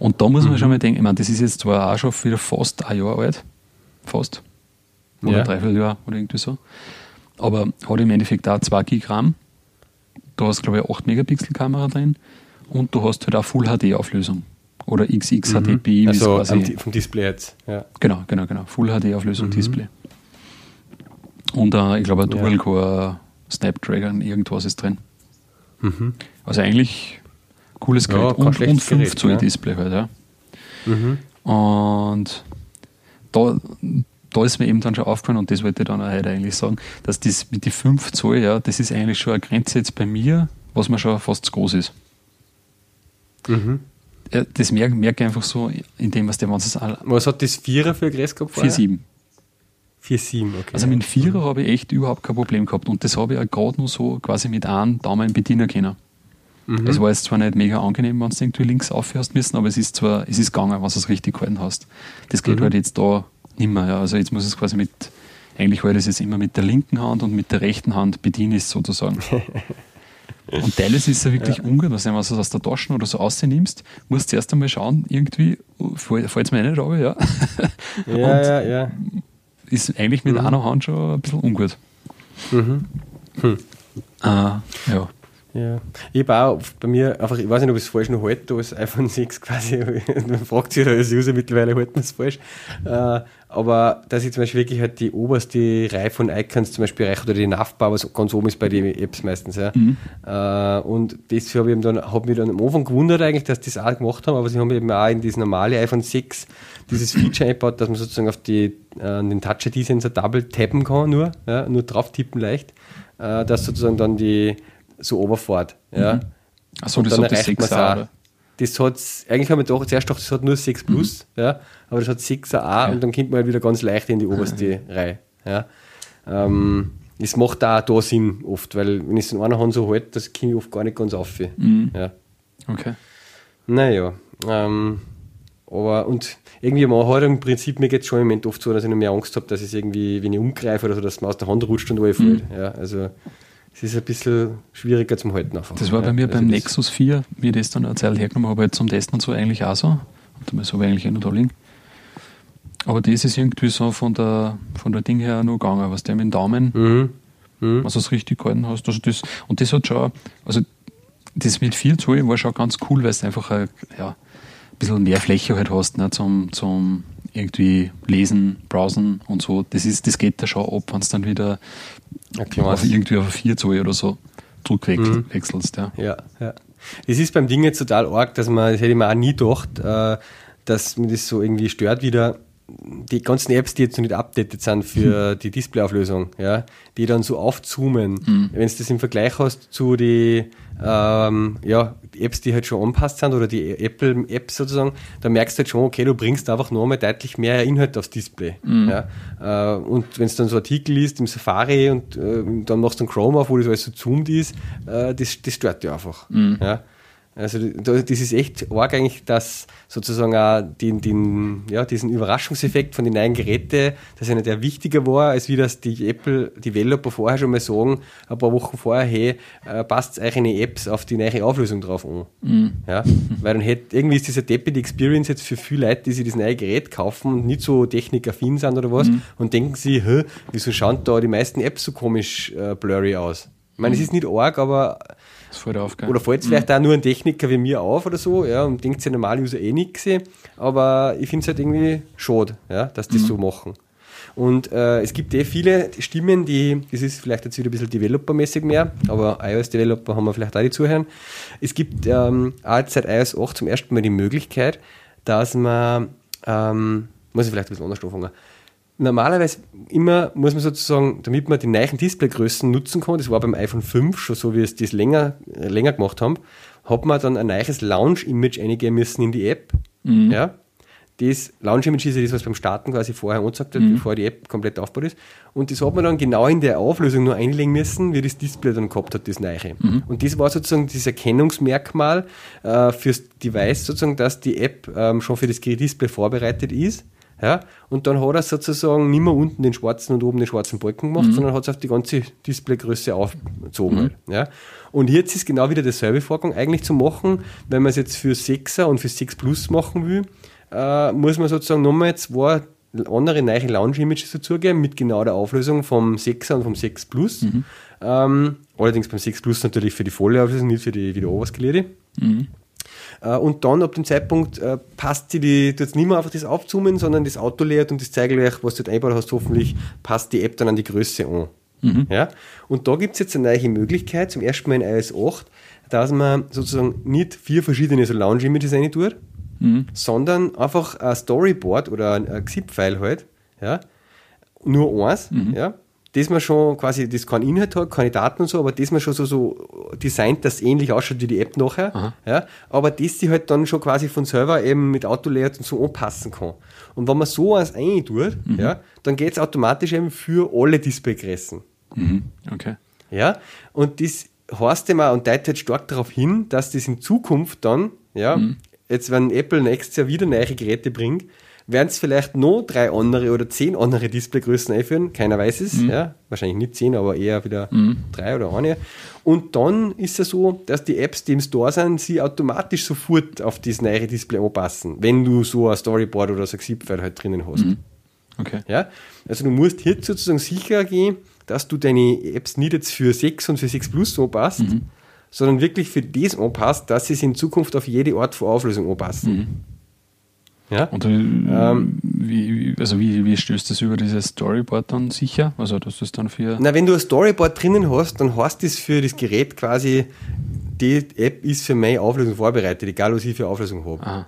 Und da muss man mhm. schon mal denken, ich meine, das ist jetzt zwar auch schon wieder fast ein Jahr alt, fast, oder ja. dreiviertel Jahr oder irgendwie so, aber hat im Endeffekt auch 2 Gig RAM. Da hast du, glaube ich, 8 Megapixel Kamera drin und du hast halt auch Full HD Auflösung oder XX mhm. Also quasi, vom Display jetzt. Ja. Genau, genau, genau. Full HD Auflösung mhm. Display. Und uh, ich glaube, ein Dual Core Snapdragon, irgendwas ist drin. Mhm. Also eigentlich cooles Gerät ja, und, und 5 Zoll ja. Display halt, ja. Mhm. Und da, da ist mir eben dann schon aufgefallen, und das wollte ich dann auch heute eigentlich sagen, dass das mit den 5 Zoll, ja, das ist eigentlich schon eine Grenze jetzt bei mir, was mir schon fast zu groß ist. Mhm. Das merke, merke ich einfach so, indem was der Was Was hat das Vierer für Gräs gehabt? 4,7. 4,7, okay. Also mit dem Vierer mhm. habe ich echt überhaupt kein Problem gehabt und das habe ich auch gerade nur so quasi mit einem Daumen bedienen können. Mhm. Es war jetzt zwar nicht mega angenehm, wenn du irgendwie links aufhörst müssen, aber es ist zwar, es ist gegangen, wenn du es richtig gehalten hast. Das geht mhm. halt jetzt da nicht mehr. Ja. Also jetzt muss es quasi mit, eigentlich war das jetzt immer mit der linken Hand und mit der rechten Hand bedienen ist sozusagen. Und teilweise ist es ja wirklich ja. ungut, wenn du es aus der Tasche oder so rausnimmst, musst du erst einmal schauen, irgendwie fällt es mir nicht runter, ja. Ja, ja, ja. Ist eigentlich mit mhm. einer Hand schon ein bisschen ungut. Mhm. Hm. Ah, ja. Ja, ich habe auch bei mir einfach, ich weiß nicht, ob ich es falsch noch halte, das iPhone 6 quasi, man fragt sich als User mittlerweile, halten wir es falsch. Äh, aber dass ich zum Beispiel wirklich halt die oberste Reihe von Icons zum Beispiel erreicht oder die Navbar, was ganz oben ist bei den Apps meistens. Ja. Mhm. Äh, und das habe ich dann, hab mich dann am Anfang gewundert eigentlich, dass die das auch gemacht haben, aber sie haben eben auch in dieses normale iPhone 6 dieses Feature eingebaut, dass man sozusagen auf die, äh, den Touch-ID-Sensor double tappen kann, nur, ja, nur drauf tippen leicht, äh, dass sozusagen dann die so runterfährt. Ja. Mhm. Achso, das hat das 6 auch. Das hat, eigentlich haben wir doch zuerst gedacht, das hat nur 6 mhm. Plus, mhm. ja, aber das hat 6 A ja. und dann kommt man halt wieder ganz leicht in die oberste mhm. Reihe. Ja. Ähm, das macht auch da Sinn oft, weil wenn ich es in einer Hand so halte, das komme ich oft gar nicht ganz auf. Mhm. Ja. Okay. Naja, ähm, aber und irgendwie am Anhalt im Prinzip, mir geht es schon im Moment oft so, dass ich noch mehr Angst habe, dass es irgendwie, wenn ich umgreife oder so, dass es mir aus der Hand rutscht und alles mhm. fällt. Ja, also es ist ein bisschen schwieriger zum Halten. Einfach. Das war bei mir also beim Nexus 4, wie ich das dann eine Zeit hergenommen habe, halt zum Testen und so eigentlich auch so. Und das habe ich eigentlich eh noch da liegen. Aber das ist irgendwie so von der, von der Ding her nur gegangen, was der mit dem Daumen, mhm. Mhm. was du es richtig gehalten hast. Also das, und das hat schon, also das mit viel Zoll war schon ganz cool, weil es einfach ein, ja, ein bisschen mehr Fläche halt hast ne, zum, zum irgendwie lesen, browsen und so. Das, ist, das geht da schon ab, wenn es dann wieder okay, auf irgendwie auf 4 Zoll oder so zurückwechselst. Mhm. Ja. ja, ja. Es ist beim Ding jetzt total arg, dass man, das hätte ich mir auch nie gedacht, äh, dass mir das so irgendwie stört wieder, die ganzen Apps, die jetzt noch nicht updated sind für hm. die Displayauflösung, ja, die dann so aufzoomen, hm. wenn du das im Vergleich hast zu die ähm, ja, Apps, die halt schon anpasst sind oder die Apple-Apps sozusagen, da merkst du halt schon, okay, du bringst einfach noch einmal deutlich mehr Inhalt aufs Display. Mhm. Ja? Äh, und wenn es dann so Artikel liest im Safari und äh, dann machst du einen Chrome auf, wo das alles so zoomt ist, äh, das, das stört dich einfach. Mhm. Ja? Also das ist echt arg eigentlich, dass sozusagen auch den, den, ja, diesen Überraschungseffekt von den neuen Geräten, dass einer der wichtiger war, als wie das die Apple Developer vorher schon mal sagen, ein paar Wochen vorher, hey, äh, passt eure Apps auf die neue Auflösung drauf an. Mhm. Ja? Weil dann hätte, irgendwie ist dieser Deputy Experience jetzt für viele Leute, die sich das neue Gerät kaufen und nicht so technikaffin sind oder was, mhm. und denken sie, wieso schauen da die meisten Apps so komisch äh, blurry aus? Ich meine, mhm. es ist nicht arg, aber das fällt auf, gell? Oder fällt es vielleicht mhm. auch nur ein Techniker wie mir auf oder so, ja, und denkt sich normal User eh nichts. Aber ich finde es halt irgendwie schade, ja, dass die mhm. so machen. Und äh, es gibt eh viele Stimmen, die, das ist vielleicht jetzt wieder ein bisschen Developer-mäßig mehr, aber iOS-Developer haben wir vielleicht auch die zuhören. Es gibt ähm, auch seit iOS 8 zum ersten Mal die Möglichkeit, dass man, ähm, muss ich vielleicht ein bisschen anders anfangen, normalerweise immer muss man sozusagen, damit man die neuen Displaygrößen nutzen kann, das war beim iPhone 5 schon so, wie es das länger, äh, länger gemacht haben, hat man dann ein neues Launch-Image eingeben müssen in die App. Mhm. Ja? Das Launch-Image ist ja das, was beim Starten quasi vorher angezeigt hat, mhm. bevor die App komplett aufgebaut ist. Und das hat man dann genau in der Auflösung nur einlegen müssen, wie das Display dann gehabt hat, das neue. Mhm. Und das war sozusagen das Erkennungsmerkmal äh, fürs Device, sozusagen, dass die App ähm, schon für das Display vorbereitet ist ja? Und dann hat er sozusagen nicht mehr unten den schwarzen und oben den schwarzen Balken gemacht, mhm. sondern hat es auf die ganze Displaygröße aufgezogen. Mhm. Halt, ja? Und jetzt ist genau wieder derselbe Vorgang eigentlich zu machen, wenn man es jetzt für 6er und für 6 Plus machen will, äh, muss man sozusagen nochmal zwei andere neue Launch-Images dazugeben mit genau der Auflösung vom 6er und vom 6 Plus. Mhm. Ähm, allerdings beim 6 Plus natürlich für die volle Auflösung, nicht für die wieder. Mhm. Äh, und dann ab dem Zeitpunkt äh, passt sie die, du jetzt nicht mehr einfach das aufzoomen, sondern das Auto leert und das Zeigelwerk, was du dort eingebaut hast, hoffentlich passt die App dann an die Größe an. Mhm. Ja? Und da gibt es jetzt eine neue Möglichkeit, zum ersten Mal in iOS 8, dass man sozusagen nicht vier verschiedene so Launch-Images rein tut, mhm. sondern einfach ein Storyboard oder ein XIP-File halt, ja, nur eins, mhm. ja, das man schon quasi, das kein Inhalt hat, keine Daten und so, aber das man schon so, so designt, dass es ähnlich ausschaut wie die App nachher. Ja, aber das die halt dann schon quasi von selber eben mit Autolayout und so anpassen kann. Und wenn man so eins rein tut, mhm. ja, dann geht es automatisch eben für alle Displaygrößen. Mhm. Okay. Ja, und das heißt immer und deutet stark darauf hin, dass das in Zukunft dann, ja, mhm. jetzt wenn Apple nächstes Jahr wieder neue Geräte bringt, werden es vielleicht noch drei andere oder zehn andere Displaygrößen einführen. Keiner weiß es. Mhm. Ja, wahrscheinlich nicht zehn, aber eher wieder mhm. drei oder eine. Und dann ist es so, dass die Apps, die im Store sind, sie automatisch sofort auf das neue Display anpassen, wenn du so ein Storyboard oder so ein ZIP-File halt drinnen hast. Mhm. Okay. Ja? Also du musst hier sozusagen sicher gehen, dass du deine Apps nicht jetzt für 6 und für 6 Plus anpasst, mhm. sondern wirklich für das anpasst, dass sie es in Zukunft auf jede Art von Auflösung anpassen. Ja? Und ähm, wie, also wie, wie stößt das über dieses Storyboard dann sicher? Also dass das dann für. Na, wenn du ein Storyboard drinnen hast, dann heißt das für das Gerät quasi, die App ist für meine Auflösung vorbereitet, egal was ich für Auflösung habe. Aha.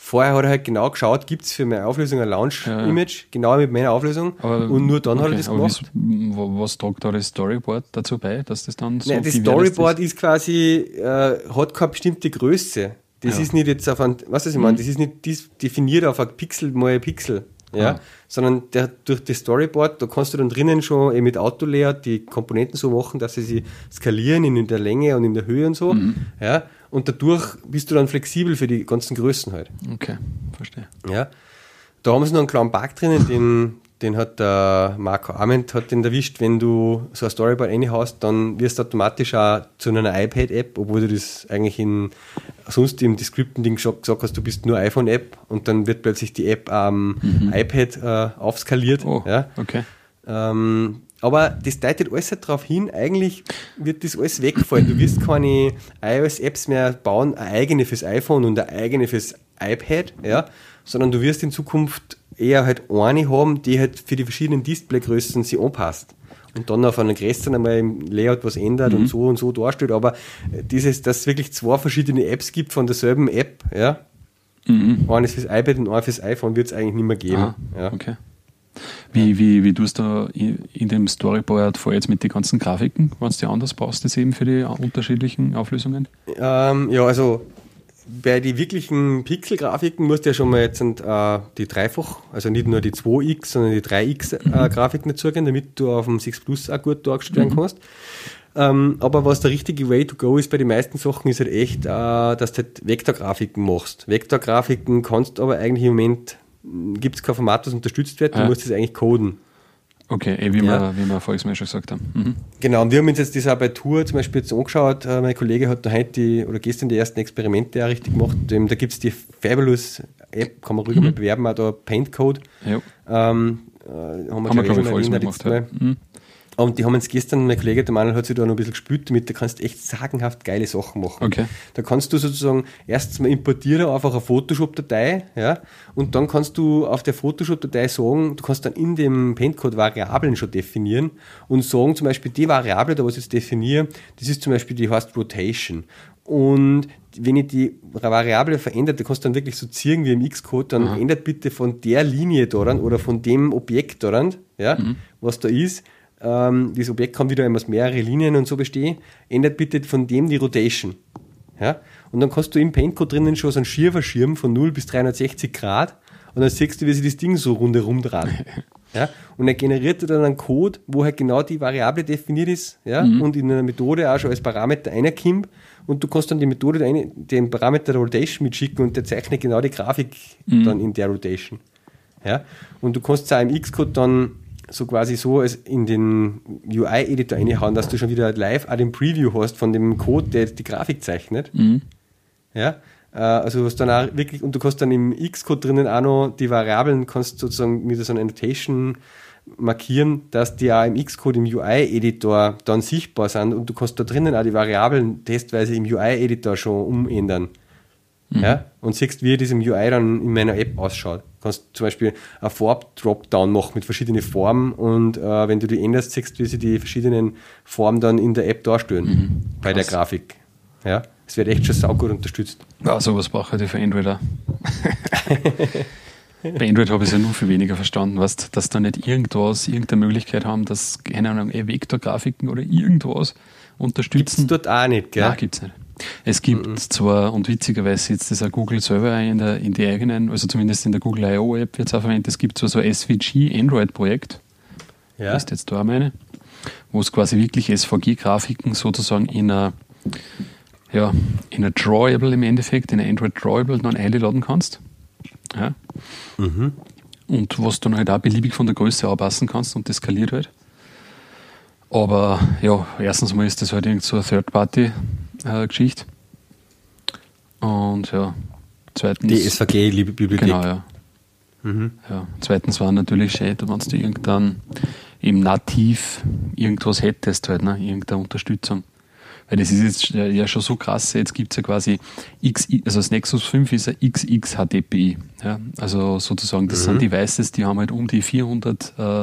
Vorher hat er halt genau geschaut, gibt es für meine Auflösung ein Launch-Image, ja, ja. genau mit meiner Auflösung. Aber, und nur dann okay, hat er das gemacht. Was tragt da das Storyboard dazu bei, dass das dann so Nein, das Storyboard ist quasi, äh, hat keine bestimmte Größe. Das ja. ist nicht jetzt auf ein, was ich meine, mhm. das ist nicht definiert auf ein Pixel mal Pixel, ja, ah. sondern der, durch das Storyboard, da kannst du dann drinnen schon eben mit Autolayout die Komponenten so machen, dass sie sich skalieren in der Länge und in der Höhe und so, mhm. ja, und dadurch bist du dann flexibel für die ganzen Größen halt. Okay, verstehe. Ja, da haben sie noch einen kleinen Bug drinnen, den, den hat der Marco Arment hat den erwischt, wenn du so ein Storyboard reinhaust, dann wirst du automatisch auch zu einer iPad-App, obwohl du das eigentlich in sonst im Descripten-Ding gesagt hast, du bist nur iPhone-App und dann wird plötzlich die App am mhm. iPad äh, aufskaliert. Oh, ja. okay. Ähm, aber das deutet alles halt darauf hin, eigentlich wird das alles wegfallen. Du wirst keine iOS-Apps mehr bauen, eine eigene fürs iPhone und eine eigene fürs iPad, ja, sondern du wirst in Zukunft eher halt eine haben, die halt für die verschiedenen Displaygrößen sich anpasst. Und dann auf einer größeren einmal im Layout was ändert mhm. und so und so darstellt. Aber dieses, dass es wirklich zwei verschiedene Apps gibt von derselben App, ja, Mhm. Eines fürs iPad und eines fürs iPhone wird es eigentlich nicht mehr geben. Aha, ja. Okay. Wie, wie, wie tust du in dem Storyboard vor jetzt mit den ganzen Grafiken, wenn es dir anders brauchst, das eben für die unterschiedlichen Auflösungen? Ähm, ja, also bei den wirklichen Pixel-Grafiken musst du ja schon mal jetzt äh, die Dreifach, also nicht nur die 2x, sondern die 3x-Grafiken äh, dazugehen, damit du auf dem 6 Plus auch gut dargestellt mhm. kannst. Ähm, aber was der richtige Way to go ist bei den meisten Sachen, ist halt echt, äh, dass du halt Vektorgrafiken machst. Vektorgrafiken kannst du aber eigentlich im Moment, gibt es kein Format, das unterstützt wird, du ja. musst es eigentlich coden. Okay, eh, wie, ja. wir, wie wir vorhin schon gesagt haben. Mhm. Genau, und wir haben uns jetzt das auch bei Tour zum Beispiel jetzt angeschaut. Äh, mein Kollege hat da heute die, oder gestern die ersten Experimente auch richtig gemacht. Da gibt es die Fabulous App, kann man ruhig mhm. mal bewerben, auch da Paint Code. Ja. Ähm, äh, haben wir, haben wir glaube ich, schon gemacht. Ja. Mhm. Und die haben uns gestern, mein Kollege, der Manuel hat sich da noch ein bisschen gespült damit, da kannst du echt sagenhaft geile Sachen machen. Okay. Da kannst du sozusagen erstens mal importieren einfach eine Photoshop-Datei, ja, und dann kannst du auf der Photoshop-Datei sagen, du kannst dann in dem Paintcode Variablen schon definieren und sagen zum Beispiel, die Variable, da was ich jetzt definiere, das ist zum Beispiel, die heißt Rotation. Und wenn ich die Variable verändere, da kannst du dann wirklich so ziehen wie im Xcode, dann Aha. ändert bitte von der Linie daran oder von dem Objekt daran, ja, mhm. was da ist, ähm, das Objekt kann wieder aus mehrere Linien und so bestehen, ändert bitte von dem die Rotation. Ja? Und dann kannst du im Paintcode drinnen schon so einen Schirverschirm von 0 bis 360 Grad und dann siehst du, wie sich das Ding so rundherum dreht. Ja? Und er generiert dann einen Code, wo halt genau die Variable definiert ist ja? Mhm. und in einer Methode auch schon als Parameter einerkommt und du kannst dann die Methode, den Parameter Rotation mitschicken und der zeichnet genau die Grafik mhm. dann in der Rotation. Ja? Und du kannst es auch im Xcode dann so quasi so als in den UI-Editor reinhauen, dass du schon wieder live auch den Preview hast von dem Code, der die Grafik zeichnet. Mhm. Ja, äh, also hast dann auch wirklich, und du kannst dann im Xcode drinnen auch noch die Variablen, kannst sozusagen mit so einer Annotation markieren, dass die auch im Xcode im UI-Editor dann sichtbar sind und du kannst da drinnen auch die Variablen testweise im UI-Editor schon umändern. Mhm. Ja? Und siehst, wie das im UI dann in meiner App ausschaut. Du kannst zum Beispiel eine Farb-Dropdown machen mit verschiedenen Farben und äh, wenn du die änderst, siehst du, wie sie die verschiedenen Farben dann in der App darstellen mhm. bei der Grafik. Ja? Es wird echt schon saugut unterstützt. Ja, sowas brauche ich für Android auch. Bei Android habe ich es ja nur viel weniger verstanden, weißt, dass da nicht irgendwas, irgendeine Möglichkeit haben, dass, keine Ahnung, Vektorgrafiken oder irgendwas unterstützen. Gibt es dort auch nicht, gell? Nein, gibt es nicht. Es gibt mhm. zwar, und witzigerweise jetzt das auch Google selber in, der, in die eigenen, also zumindest in der Google I.O. App wird es auch verwendet, es gibt zwar so ein SVG Android-Projekt, ja. ist jetzt da meine, wo es quasi wirklich SVG-Grafiken sozusagen in einer ja, in einer Drawable im Endeffekt, in einer Android Drawable dann einladen kannst. Ja. Mhm. Und was du dann halt auch beliebig von der Größe anpassen kannst und das skaliert halt. Aber ja, erstens mal ist das halt irgend so eine Third-Party- äh, Geschichte. Und ja, zweitens. Die SVG-Bibliothek. Genau, ja. Mhm. ja. Zweitens war natürlich schön, wenn du irgendwann im Nativ irgendwas hättest, halt, ne? irgendeine Unterstützung. Weil das ist jetzt ja schon so krass, jetzt gibt es ja quasi X, also das Nexus 5 ist ein XX HDPI. Ja? Also sozusagen, das mhm. sind Devices, die haben halt um die 400 äh,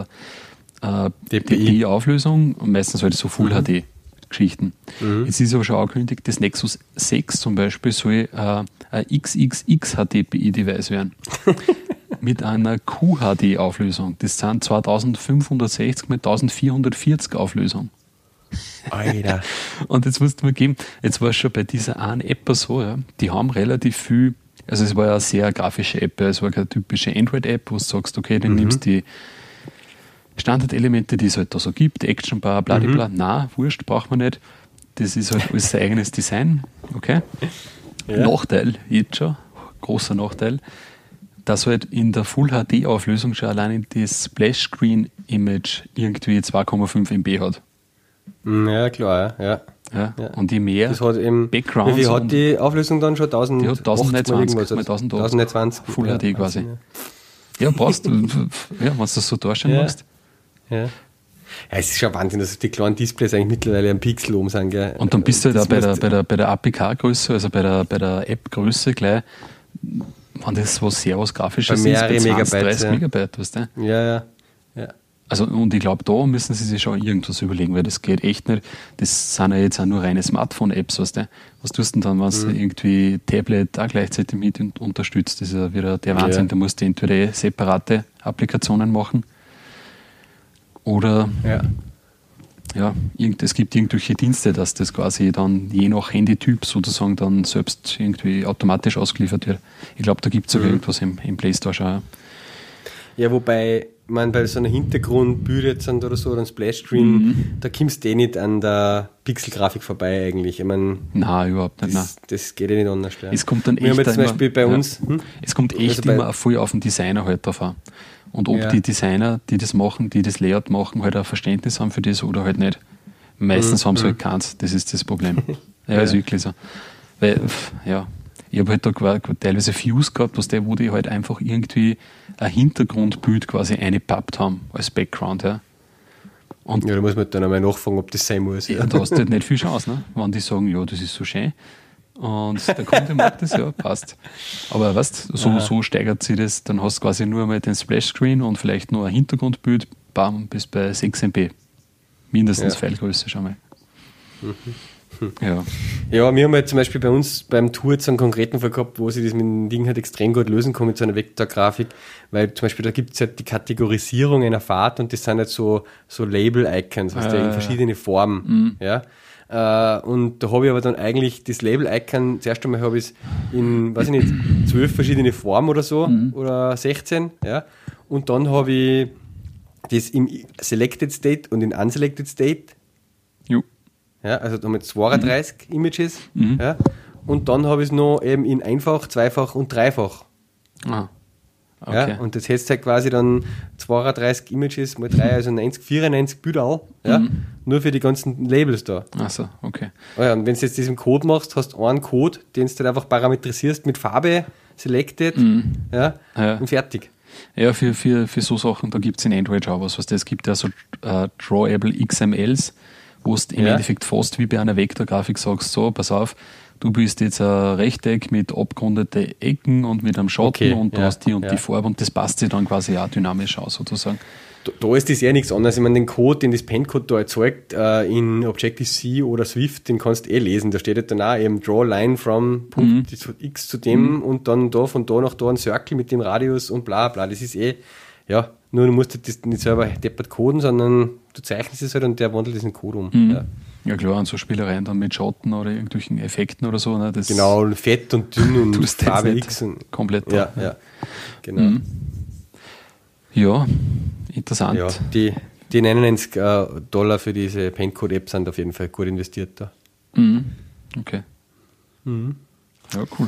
äh, DPI Auflösung und meistens halt so Full mhm. HD. Geschichten. Mhm. Es ist aber schon angekündigt, das Nexus 6 zum Beispiel soll äh, ein XXX HDPI-Device werden. mit einer QHD-Auflösung. Das sind 2560 mit 1440 Auflösung. Alter. Und jetzt musst du mal geben, jetzt war es schon bei dieser einen App so, ja, die haben relativ viel, also es war ja eine sehr grafische App, es war keine typische Android-App, wo du sagst, okay, dann mhm. nimmst die Standardelemente, die es halt da so gibt, Actionbar, bla bla bla. Mhm. Nein, wurscht, braucht man nicht. Das ist halt alles sein eigenes Design. Okay? Ja. Nachteil, jetzt schon, großer Nachteil, dass halt in der Full HD-Auflösung schon allein das Splash-Screen-Image irgendwie 2,5 MB hat. Mm, ja, klar, ja. ja. ja. Und je mehr das hat eben, Backgrounds. Wie hat die Auflösung dann schon? 1000, die hat 1020 mal 1020. Full ja, HD quasi. Ja, passt. ja, wenn du das so darstellen magst. Ja. ja. es ist schon Wahnsinn, dass die kleinen Displays eigentlich mittlerweile ein Pixel oben sind. Gell? Und dann bist du da bei der, bei der, bei der APK-Größe, also bei der, bei der App-Größe gleich, wenn das was sehr was Grafisches ist, bei 20, Megabyte, 30 ja. Megabyte, weißt du? Ja, ja. ja. Also, und ich glaube, da müssen sie sich schon irgendwas überlegen, weil das geht echt nicht. Das sind ja jetzt auch nur reine Smartphone-Apps, weißt du? Was tust du denn dann, wenn mhm. irgendwie Tablet auch gleichzeitig mit unterstützt? Das ist ja wieder der Wahnsinn. Ja. Da musst du entweder eh separate Applikationen machen oder ja. ja, es gibt irgendwelche Dienste, dass das quasi dann je nach Handytyp sozusagen dann selbst irgendwie automatisch ausgeliefert wird. Ich glaube, da gibt es sogar mhm. irgendwas im, im Play Store schon. Ja, wobei meine, bei so einer Hintergrundbild jetzt oder so, oder ein Splash-Screen, mhm. da kommst du eh nicht an der Pixelgrafik vorbei eigentlich. Ich meine, nein, überhaupt nicht. Das, das geht ja nicht anders. Ja. Es kommt dann echt Wir haben jetzt zum Beispiel bei uns. Ja, hm? Es kommt echt also immer voll auf den Designer halt drauf an. Und ob ja. die Designer, die das machen, die das Layout machen, halt ein Verständnis haben für das oder halt nicht. Meistens mhm. haben sie halt mhm. keins, das ist das Problem. ja, ist wirklich so. Weil, ja, ich habe halt da teilweise Views gehabt, was der, wo die halt einfach irgendwie ein Hintergrundbild quasi eingepappt haben als Background. Ja. Und ja, da muss man dann einmal nachfragen, ob das sein muss. Ja, da hast du halt nicht viel Chance, ne? wenn die sagen, ja, das ist so schön. Und der Kunde mag das, ja, passt. Aber weißt so, so steigert sich das, dann hast du quasi nur mal den Splash-Screen und vielleicht nur ein Hintergrundbild, bam, bis bei 6 MB. Mindestens ja. Pfeilgröße schon mal. Mhm. Ja. ja, wir haben halt zum Beispiel bei uns beim Tour jetzt einen konkreten Fall gehabt, wo sie das mit dem Ding halt extrem gut lösen kann mit so einer Vektorgrafik, weil zum Beispiel da gibt es halt die Kategorisierung einer Fahrt und das sind halt so, so Label-Icons, also äh, in verschiedene Formen. Mhm. Ja. Uh, und da habe ich aber dann eigentlich das Label-Icon, zuerst einmal habe ich es in, weiß ich nicht, zwölf verschiedene Formen oder so, mhm. oder 16, ja. Und dann habe ich das im Selected State und in Unselected State ja, also da haben wir 32 mhm. Images. Mhm. Ja, und dann habe ich es noch eben in einfach, zweifach und dreifach. Ah. Okay. Ja, und das heißt halt quasi dann 32 Images mal 3, also 90, 94 Bilder, ja, mhm. nur für die ganzen Labels da. Achso, okay. Oh ja, und wenn du jetzt diesen Code machst, hast du einen Code, den du dann einfach parametrisierst mit Farbe, selected, mhm. ja, ja, und fertig. Ja, für, für, für so Sachen, da gibt es in Android auch was. was es gibt ja so äh, Drawable XMLs, wo du im ja. Endeffekt fast wie bei einer Vektorgrafik sagst, so, pass auf, du bist jetzt ein Rechteck mit abgerundeten Ecken und mit einem Schatten okay, und du ja, hast die und ja. die Farbe und das passt sich dann quasi auch dynamisch aus sozusagen. Da, da ist das ja nichts anderes. Ich meine, den Code, den das Pen-Code da erzeugt, äh, in Objective-C oder Swift, den kannst du eh lesen. Da steht halt dann auch eben Draw Line from Punkt mhm. X zu dem mhm. und dann da von da nach da ein Circle mit dem Radius und bla bla. Das ist eh, ja, nur du musst das nicht selber deppert coden, sondern du zeichnest es halt und der wandelt diesen Code um. Mhm. Ja. ja. klar, und so Spielereien dann mit Schatten oder irgendwelchen Effekten oder so. Ne, das genau, fett und dünn und Farbe X. Und, komplett. Ja, ja, genau. Mhm. Ja, interessant. Ja, die, die 99 äh, Dollar für diese Paintcode-App sind auf jeden Fall gut investiert da. Mhm. Okay. Mhm. Ja, cool.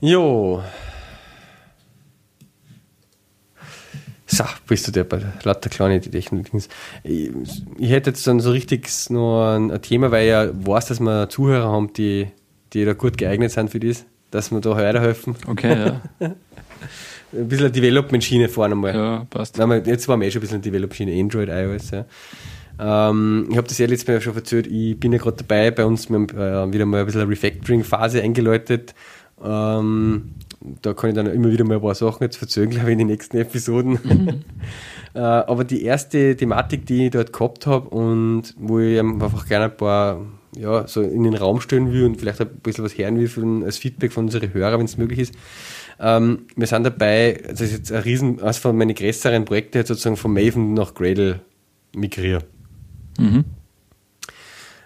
Jo, So, bist du der bei lauter kleine Technik. Ich, ich hätte jetzt dann so richtig noch ein, ein, Thema, weil ich ja weiß, dass wir Zuhörer haben, die, die da gut geeignet sind für das, dass wir da weiterhelfen. Okay, ja. ein bisschen eine Development-Schiene vorne mal. Ja, passt. Nein, jetzt waren wir eh schon ein bisschen eine Development-Schiene, Android, iOS. Ja. Ähm, ich habe das ja letztes Mal schon erzählt, ich bin ja gerade dabei, bei uns, wir haben äh, wieder mal ein bisschen eine Refactoring-Phase eingeläutet. Ähm, da kann ich dann immer wieder mal ein paar Sachen jetzt verzögern, glaube ich, in den nächsten Episoden. Mhm. äh, aber die erste Thematik, die ich dort gehabt habe und wo ich einfach gerne ein paar ja, so in den Raum stellen will und vielleicht ein bisschen was hören will von, als Feedback von unseren Hörern, wenn es möglich ist. Ähm, wir sind dabei, das ist jetzt ein riesen, eines von meinen größeren Projekten, sozusagen von Maven nach Gradle migrieren. Mhm.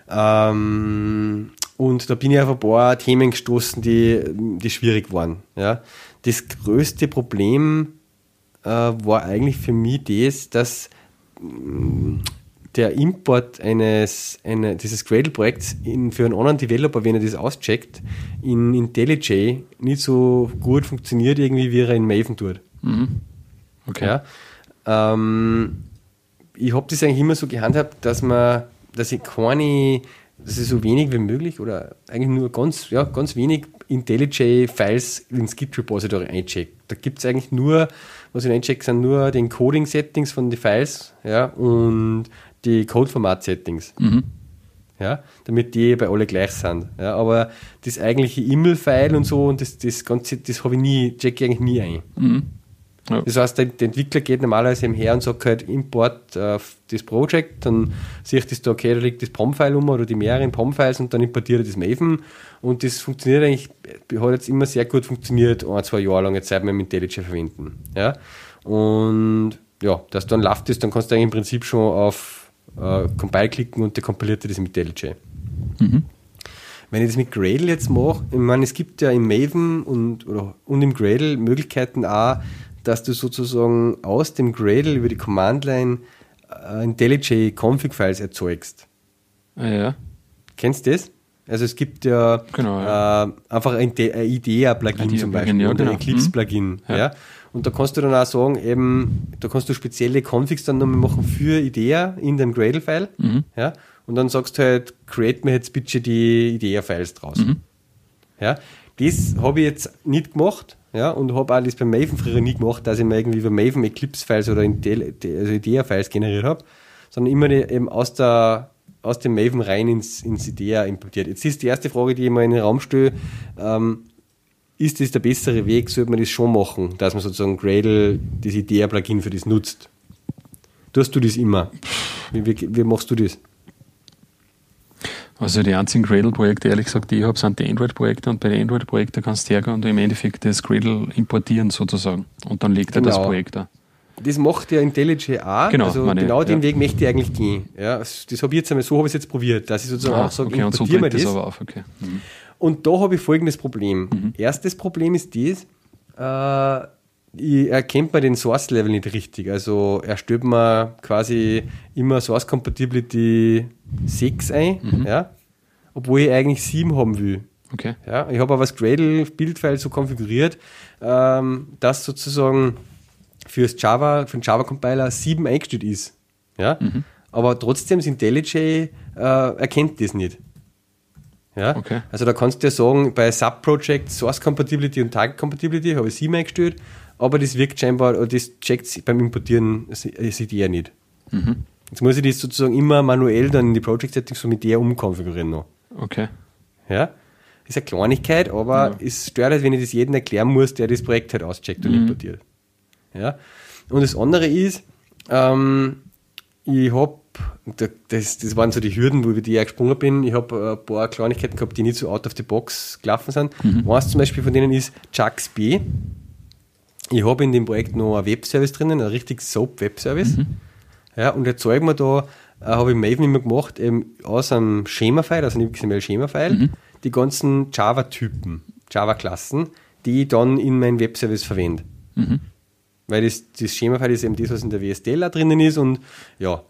Ähm, und da bin ich auf ein paar Themen gestoßen, die, die schwierig waren. Ja. Das größte Problem äh, war eigentlich für mich das, dass mm, der Import eines eine, dieses Gradle-Projekts für einen anderen Developer, wenn er das auscheckt, in IntelliJ nicht so gut funktioniert, irgendwie wie er in Maven tut. Mhm. Okay. Ja. Ähm, ich habe das eigentlich immer so gehandhabt, dass man, dass ich keine dass ich so wenig wie möglich oder eigentlich nur ganz, ja, ganz wenig IntelliJ-Files ins Git-Repository einchecke. Da gibt es eigentlich nur, was ich einchecke, sind nur die Encoding-Settings von den Files ja, und die Code-Format-Settings. Mhm. Ja, damit die bei alle gleich sind. Ja, aber das eigentliche E-Mail-File und so und das, das Ganze, das habe ich nie, checke ich eigentlich nie ein. Mhm. Ja. Das heißt, der, der, Entwickler geht normalerweise eben her und sagt halt Import äh, das Project, dann sieht das da, okay, da liegt das POM-File um oder die mehreren POM-Files und dann importiert er das Maven und das funktioniert eigentlich, hat jetzt immer sehr gut funktioniert, ein, zwei Jahre lang, jetzt seit wir mit IntelliJ verwenden. Ja? Und ja, dass dann läuft das, dann kannst du eigentlich im Prinzip schon auf äh, Compile klicken und der kompiliert das mit IntelliJ. Mhm. Wenn ich das mit Gradle jetzt mache, ich meine, es gibt ja im Maven und, oder, und im Gradle Möglichkeiten auch, dass du sozusagen aus dem Gradle über die Command-Line äh, IntelliJ-Config-Files erzeugst. Ah, ja. Kennst du das? Also es gibt ja, genau, ja. Äh, einfach ein, IDEA-Plugin zum Beispiel ja, oder genau. ein Eclipse-Plugin. Mhm. Ja. ja. Und da kannst du dann auch sagen, eben, da kannst du spezielle Configs dann nochmal machen für IDEA in dem Gradle-File. Mhm. Ja. Und dann sagst du halt, create mir jetzt bitte die IDEA-Files draus. Mhm. Ja. Das habe ich jetzt nicht gemacht, ja, und habe alles beim Maven früher nie gemacht, dass ich mir irgendwie über Maven Eclipse-Files oder also IDEA-Files generiert habe, sondern immer eben aus, der, aus dem Maven rein ins, ins IDEA importiert. Jetzt ist die erste Frage, die ich mal in den Raum stelle, ähm, ist das der bessere Weg, sollte man das schon machen, dass man sozusagen Gradle, das IDEA-Plugin für das nutzt? Tust du das immer? Wie, wie, wie machst du das? Also die einzigen Gradle-Projekte, ehrlich gesagt, die ich habe, sind die Android-Projekte und bei den Android-Projekten kannst du hergehen und im Endeffekt das Gradle importieren sozusagen und dann legt er genau. das Projekt da. Das macht ja IntelliJ auch. Genau, also meine, genau den ja. Weg möchte ich eigentlich gehen. Ja, das habe ich jetzt einmal, so habe ich es jetzt probiert, dass ich sozusagen ah, auch sage, okay, importiere so das. das aber auf, okay. Mhm. Und da habe ich folgendes Problem. Mhm. Erstes Problem ist das, äh, erkennt man den Source-Level nicht richtig. Also er stellt mir quasi immer Source Compatibility 6 ein, mhm. ja, obwohl ich eigentlich 7 haben will. Okay. Ja, ich habe aber das Gradle-Bildfile so konfiguriert, ähm, dass sozusagen fürs Java, für den Java-Compiler 7 eingestellt ist. Ja? Mhm. Aber trotzdem sind IntelliJ äh, erkennt das nicht. Ja? Okay. Also da kannst du ja sagen, bei Subproject Source Compatibility und Target Compatibility habe ich 7 eingestellt, aber das wirkt scheinbar, das checkt beim Importieren sieht er nicht. Mhm. Jetzt muss ich das sozusagen immer manuell dann in die Project Settings so mit der umkonfigurieren noch. Okay. Ja. Ist eine Kleinigkeit, aber ja. es stört halt, wenn ich das jedem erklären muss, der das Projekt halt auscheckt und mhm. importiert. Ja. Und das andere ist, ähm, ich habe, das, das waren so die Hürden, wo ich die gesprungen bin. Ich habe ein paar Kleinigkeiten gehabt, die nicht so out of the box gelaufen sind. Mhm. Eins zum Beispiel von denen ist JaxB. Ich habe in dem Projekt noch ein Webservice drinnen, ein richtig SOAP-Webservice. Mhm. Ja, und jetzt zeigen wir da, äh, habe ich Maven immer gemacht, eben aus einem Schema-File, also einem XML-Schema-File, mhm. die ganzen Java-Typen, Java-Klassen, die ich dann in meinen Webservice verwende. Mhm. Weil das, das Schema-File ist eben das, was in der WSDL drinnen ist und ja,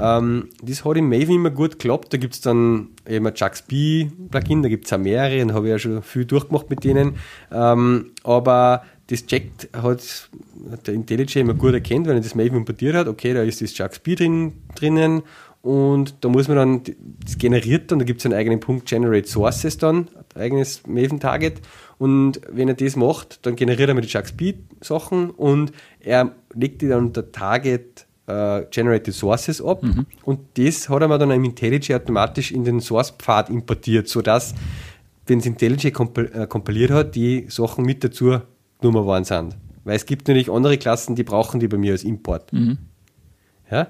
ähm, das hat im Maven immer gut geklappt. Da gibt es dann eben ein JaxB-Plugin, da gibt es auch mehrere, und habe ich ja schon viel durchgemacht mit denen. Ähm, aber das checkt hat der IntelliJ immer gut erkennt, wenn er das Maven importiert hat, okay, da ist das JaxB drin, drinnen und da muss man dann, das generiert dann, da gibt es einen eigenen Punkt Generate Sources dann, eigenes Maven-Target und wenn er das macht, dann generiert er mir die JaxB-Sachen und er legt die dann unter Target uh, Generated Sources ab mhm. und das hat er mir dann im IntelliJ automatisch in den Source-Pfad importiert, sodass, wenn es IntelliJ kompil kompiliert hat, die Sachen mit dazu Nummer waren sind. Weil es gibt natürlich andere Klassen, die brauchen die bei mir als Import. Mhm. Ja?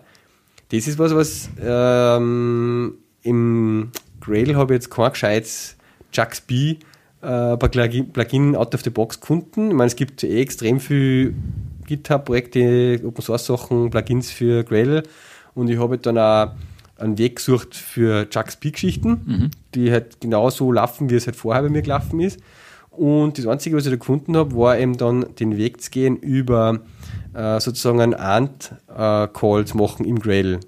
Das ist was, was ähm, im Gradle habe ich jetzt kein gescheites JaxB äh, Plugin out of the box gefunden. Ich meine, es gibt eh extrem viele GitHub-Projekte, Open Source Sachen, Plugins für Gradle und ich habe dann auch einen Weg gesucht für JaxB-Geschichten, mhm. die halt genauso laufen, wie es halt vorher bei mir gelaufen ist. Und das Einzige, was ich da gefunden habe, war eben dann den Weg zu gehen über äh, sozusagen ein Ant-Call zu machen im Gradle.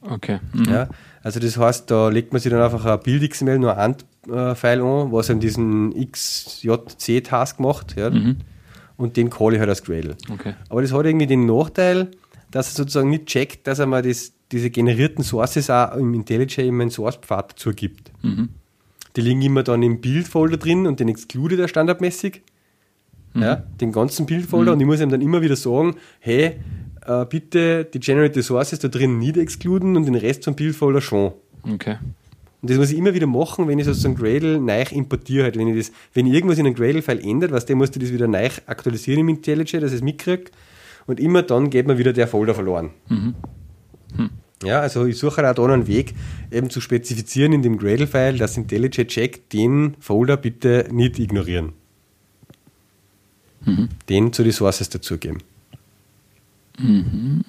Okay. Mhm. Ja, also das heißt, da legt man sich dann einfach ein Bild-XML, nur ein Ant-File an, was eben diesen XJC-Task macht. Ja, mhm. Und den call ich halt als Gradle. Okay. Aber das hat irgendwie den Nachteil, dass er sozusagen nicht checkt, dass er mal das, diese generierten Sources auch im IntelliJ in meinen Source-Pfad dazu gibt. Mhm. Die liegen immer dann im Bildfolder drin und den excludet er standardmäßig. Mhm. Ja, den ganzen Bildfolder mhm. und ich muss ihm dann immer wieder sagen, hey, äh, bitte die Generated Sources da drin nicht exkluden und den Rest vom Bildfolder schon. Okay. Und das muss ich immer wieder machen, wenn ich sozusagen Gradle neu importiere. Halt. Wenn, ich das, wenn irgendwas in einem Gradle-File ändert, was der musste das wieder neu aktualisieren im IntelliJ, dass ich es mitkriege. Und immer dann geht mir wieder der Folder verloren. Mhm. Hm. Ja, also ich suche auch da einen Weg, eben zu spezifizieren in dem Gradle-File, dass IntelliJ checkt, den Folder bitte nicht ignorieren. Mhm. Den zu Resources dazugeben. Mhm.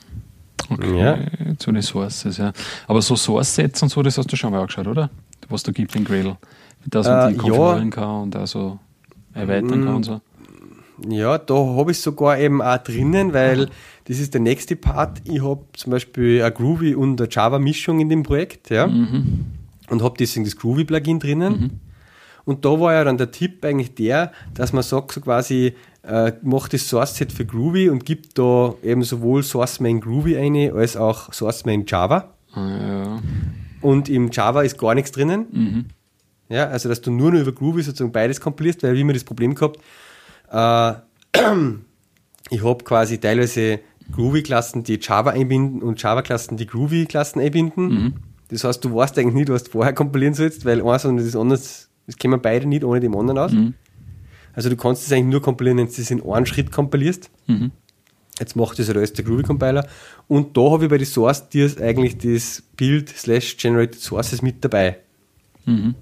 Okay, ja. zu Resources, ja. Aber so Source-Sets und so, das hast du schon mal angeschaut, oder? Was da gibt in Gradle. Dass man äh, die konfigurieren ja. kann und also erweitern kann und so. Ja, da habe ich sogar eben auch drinnen, weil das ist der nächste Part. Ich habe zum Beispiel eine Groovy und eine Java-Mischung in dem Projekt, ja. Mhm. Und habe deswegen das Groovy-Plugin drinnen. Mhm. Und da war ja dann der Tipp eigentlich der, dass man sagt, so quasi, äh, macht das Source-Set für Groovy und gibt da eben sowohl Source-Main Groovy eine, als auch Source-Main Java. Ah, ja. Und im Java ist gar nichts drinnen. Mhm. Ja, also dass du nur noch über Groovy sozusagen beides kompilierst, weil wie immer das Problem gehabt, äh, ich habe quasi teilweise Groovy-Klassen, die Java einbinden und Java-Klassen, die Groovy-Klassen einbinden. Mhm. Das heißt, du weißt eigentlich nicht, was du vorher kompilieren sollst, weil eins und das andere, das kennen beide nicht ohne dem anderen aus. Mhm. Also du kannst es eigentlich nur kompilieren, wenn du es in einem Schritt kompilierst. Mhm. Jetzt macht das alles der Groovy-Compiler. Und da habe ich bei den Source Tiers eigentlich das Build slash Generated Sources mit dabei. Mhm.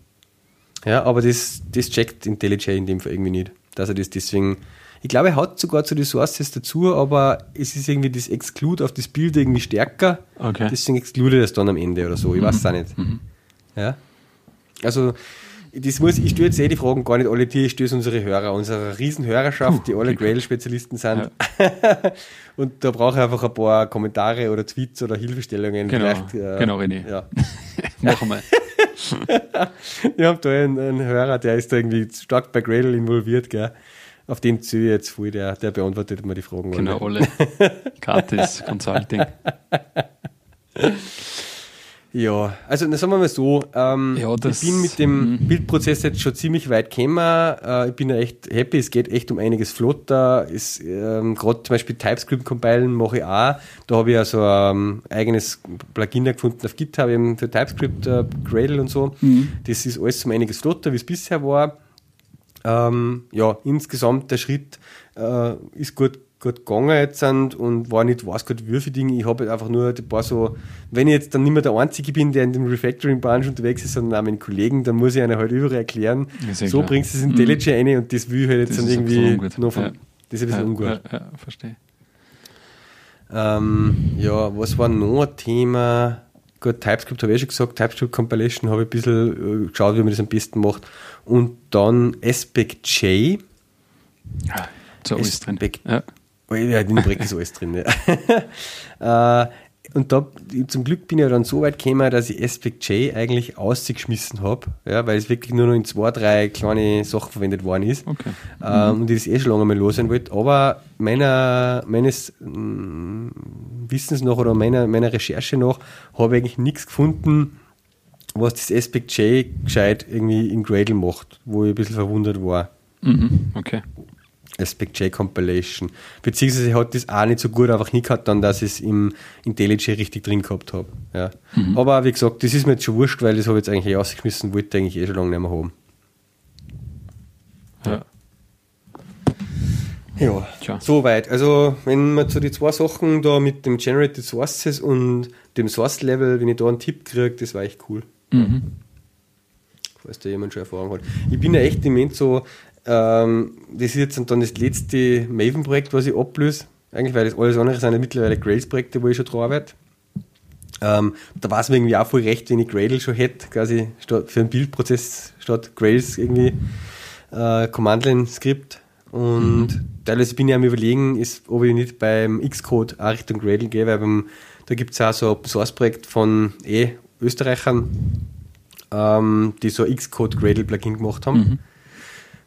Ja, aber das, das checkt IntelliJ in dem Fall irgendwie nicht dass er das deswegen. Ich glaube, er hat sogar zu Resources dazu, aber es ist irgendwie das Exclude auf das Bild irgendwie stärker. Okay. Deswegen exclude er das dann am Ende oder so. Ich mhm. weiß es auch nicht. Mhm. Ja. Also, das muss, ich stelle jetzt eh die Fragen gar nicht alle dir, ich stelle unsere Hörer, unsere riesen Hörerschaft, die alle Grail-Spezialisten sind. Ja. und da brauche ich einfach ein paar Kommentare oder Tweets oder Hilfestellungen. Genau, äh, genau René. Ja. Machen wir. Wir haben da einen, einen, Hörer, der ist da irgendwie stark bei Gradle involviert, gell? Auf den ziehe ich jetzt voll, der, der beantwortet mir die Fragen. Genau, alle. Gratis Consulting. Ja, also sagen wir mal so, ähm, ja, ich bin mit dem mhm. Bildprozess jetzt schon ziemlich weit gekommen. Äh, ich bin ja echt happy, es geht echt um einiges flotter. Ähm, Gerade zum Beispiel TypeScript compilen mache ich auch. Da habe ich ja so ein ähm, eigenes Plugin gefunden auf GitHub eben für TypeScript, äh, Gradle und so. Mhm. Das ist alles um einiges flotter, wie es bisher war. Ähm, ja, insgesamt der Schritt äh, ist gut gut gegangen jetzt sind und war nicht wie viele Dinge. Ich habe halt einfach nur ein paar so, wenn ich jetzt dann nicht mehr der Einzige bin, der in dem Refactoring-Branche unterwegs ist, sondern auch meine Kollegen, dann muss ich einer halt überall erklären, ja so klar. bringst du es in IntelliJ mhm. rein und das will ich halt jetzt das dann irgendwie noch von, ja. das ist ein bisschen ja, ungut. Ja, ja verstehe. Ähm, ja, was war noch ein Thema? Gut, TypeScript habe ich schon gesagt, TypeScript Compilation habe ich ein bisschen äh, geschaut, wie man das am besten macht. Und dann Aspect J. Ja, so ist drin. Ja. Ja, in dem Projekt ist alles drin. Ja. äh, und da, zum Glück bin ich dann so weit gekommen, dass ich Aspect J eigentlich ausgeschmissen habe, ja, weil es wirklich nur noch in zwei, drei kleine Sachen verwendet worden ist. Okay. Ähm. Und ich das eh schon lange mal loswerden wollte. Aber meiner, meines mh, mm, Wissens nach oder meiner, meiner Recherche nach habe ich eigentlich nichts gefunden, was das Aspect J gescheit irgendwie in Gradle macht, wo ich ein bisschen verwundert war. Mhm. Okay. Aspect J Compilation. Beziehungsweise hat das auch nicht so gut einfach hingehabt, dann, dass ich es im IntelliJ richtig drin gehabt habe. Ja. Mhm. Aber wie gesagt, das ist mir jetzt schon wurscht, weil das habe ich jetzt eigentlich ausgeschmissen, wollte ich eigentlich eh schon lange nicht mehr haben. Ja. Ja, Tja. soweit. Also, wenn man zu den zwei Sachen da mit dem Generated Sources und dem Source Level, wenn ich da einen Tipp kriege, das war echt cool. Mhm. Falls da jemand schon Erfahrung hat. Ich bin ja echt im Moment so, ähm, das ist jetzt dann das letzte Maven-Projekt, was ich ablöse. Eigentlich, weil das alles andere sind ja mittlerweile Grails-Projekte, wo ich schon dran arbeite. Ähm, da war es mir irgendwie auch voll recht, wenn ich Gradle schon hätte, quasi für einen Bildprozess statt Grails irgendwie äh, Command-Line-Skript. Und mhm. teilweise bin ich am überlegen, ist, ob ich nicht beim Xcode auch Richtung Gradle gehe, weil beim, da gibt es auch so ein Source-Projekt von eh Österreichern, ähm, die so ein Xcode Gradle Plugin gemacht haben. Mhm.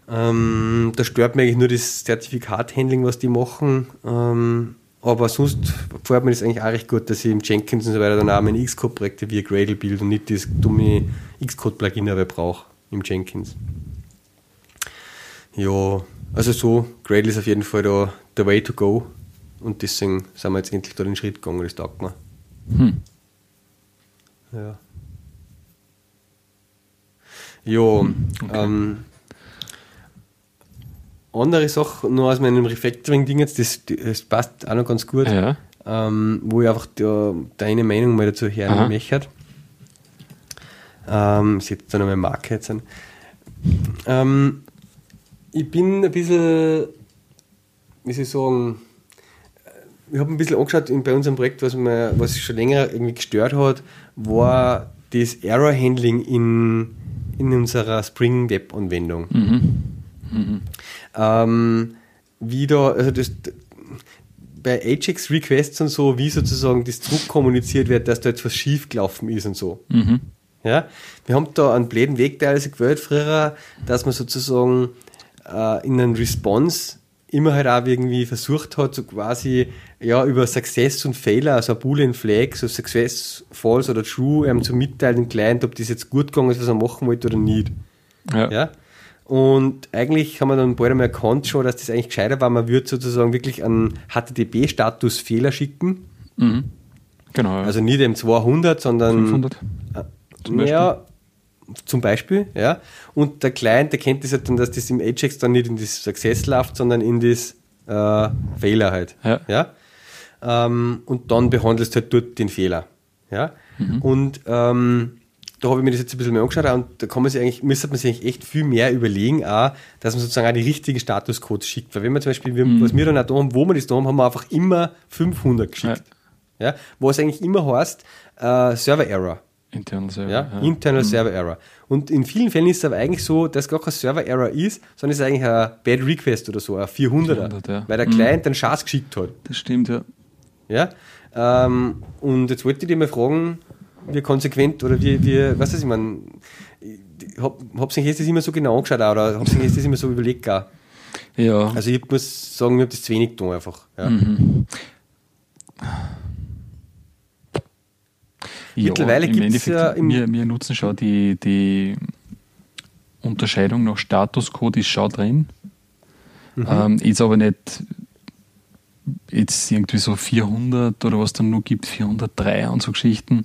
Ähm, da stört mich eigentlich nur das Zertifikat-Handling, was die machen. Ähm, aber sonst gefällt mir das eigentlich auch recht gut, dass ich im Jenkins und so weiter dann auch meine Xcode-Projekte via Gradle bilde und nicht das dumme Xcode-Plugin aber brauche im Jenkins. Ja, also so, Gradle ist auf jeden Fall da der way to go und deswegen sind wir jetzt endlich da den Schritt gegangen, das taugt mir. Hm. Ja. Ja, okay. ähm, andere Sache noch aus meinem Refactoring-Ding jetzt, das, das passt auch noch ganz gut, ja. ähm, wo ich einfach da, deine Meinung mal dazu hören möchte. Ähm, ich setze da noch meine Marke jetzt an. Ähm, ich bin ein bisschen, wie soll ich sagen, ich habe ein bisschen angeschaut in, bei unserem Projekt, was, mir, was schon länger irgendwie gestört hat, war das Error Handling in, in unserer Spring Web Anwendung. Mhm. Mhm. Ähm, wie da, also das, bei Ajax Requests und so, wie sozusagen das zurückkommuniziert wird, dass da jetzt was schief gelaufen ist und so. Mhm. Ja, wir haben da einen bläden Weg teilweise gewählt früher, dass man sozusagen äh, in einem Response immer halt auch irgendwie versucht hat, so quasi ja, über Success und Failure, also Boolean Flag, so Success, False oder True, ähm, zu mitteilen dem Client, ob das jetzt gut gegangen ist, was er machen wollte oder nicht. Ja. ja? Und eigentlich haben wir dann bald einmal erkannt schon, dass das eigentlich gescheiter war, man würde sozusagen wirklich einen HTTP-Status Fehler schicken. Mhm. Genau. Ja. Also nicht dem 200, sondern 500. Äh, zum Beispiel. Ja, zum Beispiel, ja. Und der Client erkennt das halt dann, dass das im Ajax dann nicht in das Success läuft, sondern in das äh, Fehler halt. Ja. ja? Ähm, und dann behandelst du halt dort den Fehler. Ja. Mhm. Und ähm, da habe ich mir das jetzt ein bisschen mehr angeschaut und da kann man sich eigentlich, müsste man sich eigentlich echt viel mehr überlegen, auch, dass man sozusagen auch die richtigen Statuscodes schickt. Weil wenn man zum Beispiel, mhm. was wir dann auch da haben, wo wir das da haben, haben wir einfach immer 500 geschickt. Ja. ja was eigentlich immer heißt, äh, Server Error. Internal Server. Ja, ja. Internal mhm. Server Error. Und in vielen Fällen ist es aber eigentlich so, dass es gar kein Server Error ist, sondern es ist eigentlich ein Bad Request oder so, ein 400er. 400, ja. Weil der Client mhm. den Schatz geschickt hat. Das stimmt, ja. Ja. Ähm, und jetzt wollte ich dich mal fragen, wie konsequent oder wie, wie was weiß ich, man, hab, hab's nicht jetzt immer so genau angeschaut oder hab's nicht jetzt immer so überlegt gar. Ja. Also ich muss sagen, mir habe das zu wenig getan einfach. Ja. Mhm. Mittlerweile gibt es ja im wir, wir nutzen schon die, die Unterscheidung nach Statuscode ist schon drin. Mhm. Ähm, ist aber nicht jetzt irgendwie so 400 oder was dann nur gibt, 403 und so Geschichten.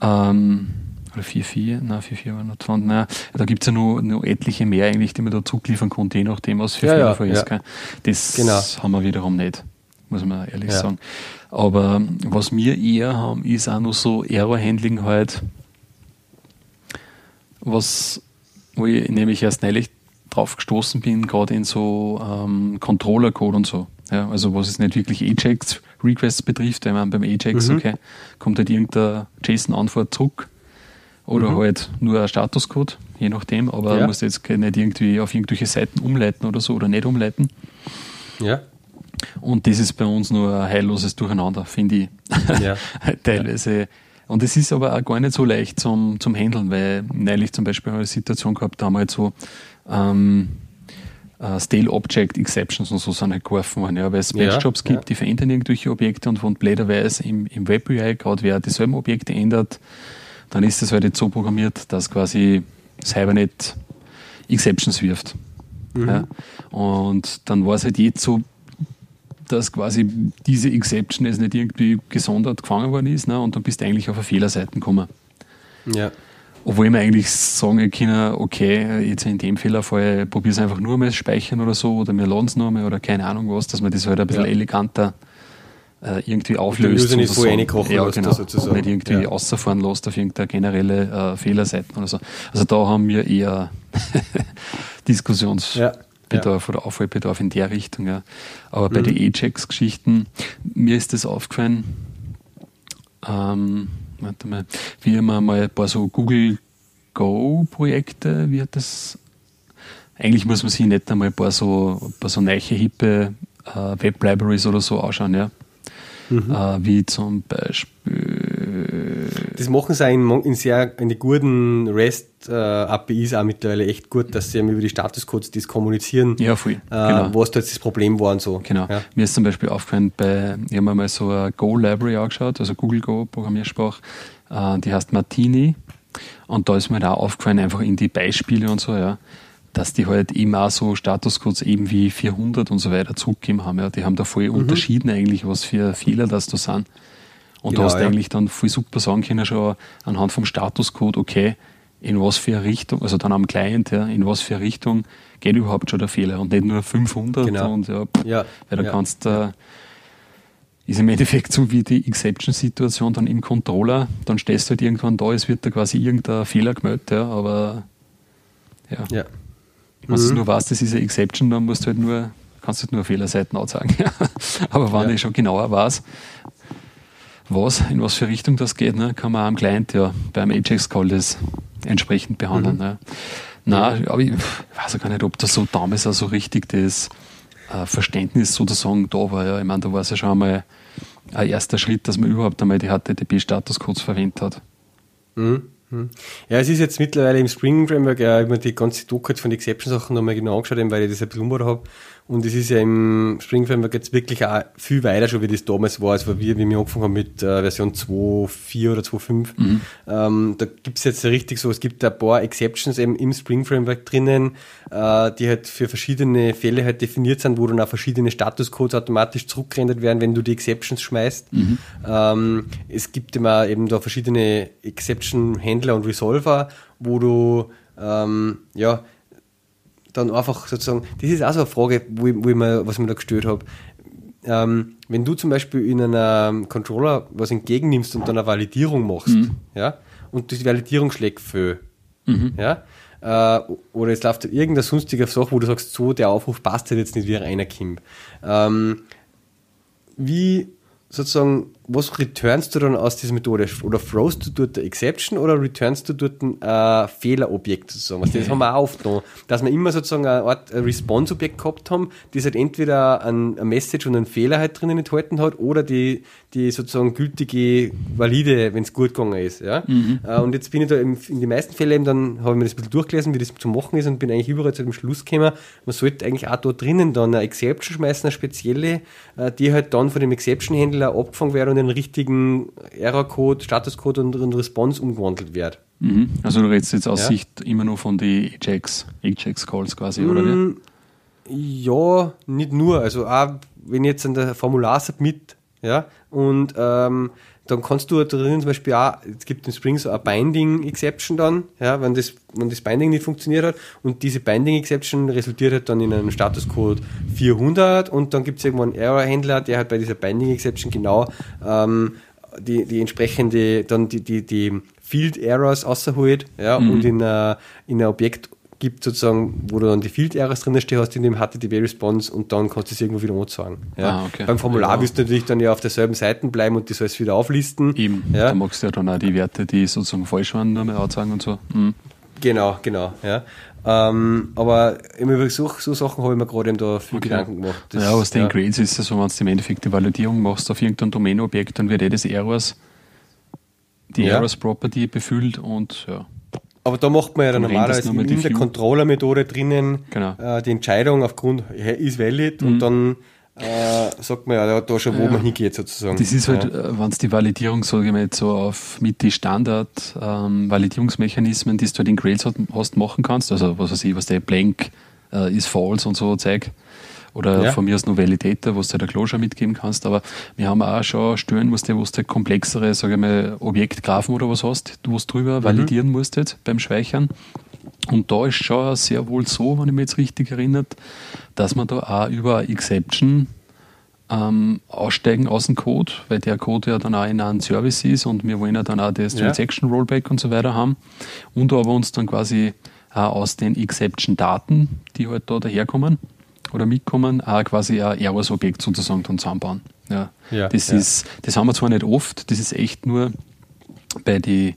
Ähm, oder 4,4, nein, 4,4 war noch 20, nein, da gibt es ja noch, noch etliche mehr eigentlich, die man da zugliefern konnte, je nachdem, was für ja, Fehler ja, ist. Ja. Das genau. haben wir wiederum nicht, muss man ehrlich ja. sagen. Aber was wir eher haben, ist auch noch so Error-Handling halt, was, wo ich nämlich erst neulich drauf gestoßen bin, gerade in so ähm, Controller-Code und so. Ja, also was es nicht wirklich Ajax-Requests betrifft, wenn man beim Ajax, mhm. okay, kommt halt irgendeine JSON-Antwort zurück oder mhm. halt nur ein Statuscode, je nachdem, aber ja. musst jetzt nicht irgendwie auf irgendwelche Seiten umleiten oder so oder nicht umleiten. Ja. Und das ist bei uns nur ein heilloses Durcheinander, finde ich. Ja. Teilweise. Und es ist aber auch gar nicht so leicht zum, zum Handeln, weil neulich zum Beispiel eine Situation gehabt, da haben wir halt so ähm, uh, Stale Object Exceptions und so sind halt geworfen worden, ja, weil es Batch-Jobs ja, gibt, ja. die verändern irgendwelche Objekte und von blöderweise im, im Web-UI, gerade wer dieselben Objekte ändert, dann ist es halt jetzt so programmiert, dass quasi Cyber nicht Exceptions wirft. Mhm. Ja. Und dann war es halt jetzt so, dass quasi diese Exception jetzt nicht irgendwie gesondert gefangen worden ist ne, und dann bist du eigentlich auf eine Fehlerseite gekommen. Ja. Obwohl wir eigentlich sagen können, okay, jetzt in dem Fehlerfall probier es einfach nur mal speichern oder so oder wir laden es nur mal oder keine Ahnung was, dass man das halt ein bisschen ja. eleganter äh, irgendwie auflöst. Und nicht so reinkochen ja, genau, sozusagen. nicht irgendwie ja. außerfahren lässt auf irgendeine generelle äh, Fehlerseiten oder so. Also da haben wir eher Diskussionsbedarf ja. oder Aufholbedarf in der Richtung. Ja. Aber bei mhm. den E-Checks-Geschichten, mir ist das aufgefallen, ähm, warte mal, wir haben mal ein paar so Google Go-Projekte, wie hat das eigentlich muss man sich nicht einmal ein paar so, ein paar so neue, hippe äh, Web-Libraries oder so anschauen, ja. Mhm. Äh, wie zum Beispiel. Das machen sie in, in sehr in die guten REST-APIs äh, auch mittlerweile echt gut, dass sie über die Statuscodes das kommunizieren, ja, voll. Äh, genau. was da jetzt das Problem war und so. Genau. Ja. Mir ist zum Beispiel aufgefallen, bei, ich habe mir mal so eine Go-Library angeschaut, also Google Go Programmiersprache, äh, die heißt Martini. Und da ist mir da aufgefallen, einfach in die Beispiele und so, ja, dass die halt auch so Statuscodes eben wie 400 und so weiter zurückgegeben haben. Ja. Die haben da voll mhm. unterschieden eigentlich, was für Fehler das da sind. Und genau, du hast ja. eigentlich dann voll super sagen können, schon anhand vom Statuscode, okay, in was für eine Richtung, also dann am Client, ja, in was für eine Richtung geht überhaupt schon der Fehler und nicht nur 500 genau. und ja, ja, weil da ja. kannst äh, ist im Endeffekt so wie die Exception-Situation dann im Controller, dann stehst du halt irgendwann da, es wird da quasi irgendein Fehler gemeldet, ja, aber ja. ja. Wenn mhm. du nur weißt, das ist eine Exception, dann musst du halt nur, kannst du halt nur Fehlerseiten anzeigen. aber wenn ja. ich schon genauer weiß, was, in was für Richtung das geht, ne, kann man am Client ja beim Ajax-Call das entsprechend behandeln. Mhm. Ne. Nein, aber ich weiß auch gar nicht, ob das so damals auch so richtig das äh, Verständnis sozusagen da war. Ja. Ich meine, da war es ja schon einmal ein erster Schritt, dass man überhaupt einmal die HTTP-Statuscodes verwendet hat. Mhm. mhm. Ja, es ist jetzt mittlerweile im Spring Framework, ja, ich habe mir die ganze Doku von Exception-Sachen nochmal genau angeschaut, weil ich das ein bisschen habe. Und es ist ja im Spring Framework jetzt wirklich auch viel weiter schon, wie das damals war, als wir, wie wir angefangen haben mit äh, Version 2.4 oder 2.5. Mhm. Ähm, da gibt es jetzt richtig so, es gibt ein paar Exceptions eben im Spring Framework drinnen, äh, die halt für verschiedene Fälle halt definiert sind, wo dann auch verschiedene Statuscodes automatisch zurückgerendert werden, wenn du die Exceptions schmeißt. Mhm. Ähm, es gibt immer eben da verschiedene Exception-Händler und Resolver, wo du ähm, ja dann einfach sozusagen, das ist auch so eine Frage, wo ich, wo ich mir, was ich mir da gestellt habe. Ähm, wenn du zum Beispiel in einem Controller was entgegennimmst und dann eine Validierung machst, mhm. ja, und die Validierung schlägt für, mhm. ja, äh, oder es läuft irgendeine sonstige Sache, wo du sagst, so, der Aufruf passt halt jetzt nicht wie einer Kim. Ähm, wie sozusagen, was returnst du dann aus dieser Methode? Oder throwst du dort eine Exception oder returnst du dort ein äh, Fehlerobjekt sozusagen? Also das haben wir auch oft noch, dass wir immer sozusagen eine Art Response-Objekt gehabt haben, das halt entweder ein, ein Message und einen Fehler halt drinnen enthalten hat oder die, die sozusagen gültige, valide, wenn es gut gegangen ist. Ja? Mhm. Äh, und jetzt bin ich da in den meisten Fällen eben, dann habe ich mir das ein bisschen durchgelesen, wie das zu machen ist und bin eigentlich überall zu dem Schluss gekommen, man sollte eigentlich auch dort drinnen dann eine Exception schmeißen, eine spezielle, äh, die halt dann von dem Exception-Händler abgefangen wird und in den richtigen Error-Code, Status-Code und, und Response umgewandelt wird. Mhm. Also du redest jetzt aus ja. Sicht immer nur von den Ajax, Ajax-Calls quasi, oder mm, Ja, nicht nur. Also auch wenn ich jetzt an der Formular submit, ja, und ähm, dann kannst du drin zum Beispiel auch, es gibt in Spring so eine Binding Exception dann, ja, wenn das, wenn das Binding nicht funktioniert hat und diese Binding Exception resultiert halt dann in einem Statuscode 400 und dann gibt es irgendwann einen Error-Händler, der halt bei dieser Binding Exception genau ähm, die, die entsprechende, dann die, die, die Field Errors außerholt, ja, mhm. und in, a, in ein Objekt gibt, sozusagen, wo du dann die Field Errors drin stehen hast in dem HTTP Response und dann kannst du es irgendwo wieder anzeigen. Ja. Ah, okay. Beim Formular genau. wirst du natürlich dann ja auf derselben Seite bleiben und das alles wieder auflisten. Eben, ja. da magst du ja dann auch die Werte, die sozusagen falsch waren, nur mehr anzeigen und so. Mhm. Genau, genau, ja. Ähm, aber über so, so Sachen habe ich mir gerade da viel okay. Gedanken gemacht. Das, ja, was den Grades ist, also wenn du im Endeffekt die Validierung machst auf irgendein Domain-Objekt, dann wird eh das Errors, die ja. Errors-Property befüllt und ja. Aber da macht man ja dann normalerweise in der Controller-Methode drinnen genau. äh, die Entscheidung aufgrund ist valid mhm. und dann äh, sagt man ja da schon, wo ja. man hingeht sozusagen. Das ist halt, ja. Äh, wenn es die Validierung, sage ich mal, so auf mit die Standard-Validierungsmechanismen, ähm, die du halt in Grails hast, machen kannst, also was weiß ich, was der Blank äh, ist false und so zeigt oder ja. von mir aus Validator, wo du halt ein Closure mitgeben kannst. Aber wir haben auch schon Stellen, wo du, wo du komplexere, sage ich mal, Objektgraphen oder was hast, wo du drüber mhm. validieren musst jetzt beim Speichern. Und da ist schon sehr wohl so, wenn ich mich jetzt richtig erinnert, dass man da auch über Exception ähm, aussteigen aus dem Code, weil der Code ja dann auch in einem Service ist und wir wollen ja dann auch das Transaction Rollback und so weiter haben. Und aber uns dann quasi auch aus den Exception-Daten, die halt da daherkommen, oder mitkommen, auch quasi ein Errors-Objekt sozusagen dann zusammenbauen. Ja. ja das, ja. Ist, das haben wir zwar nicht oft, das ist echt nur bei den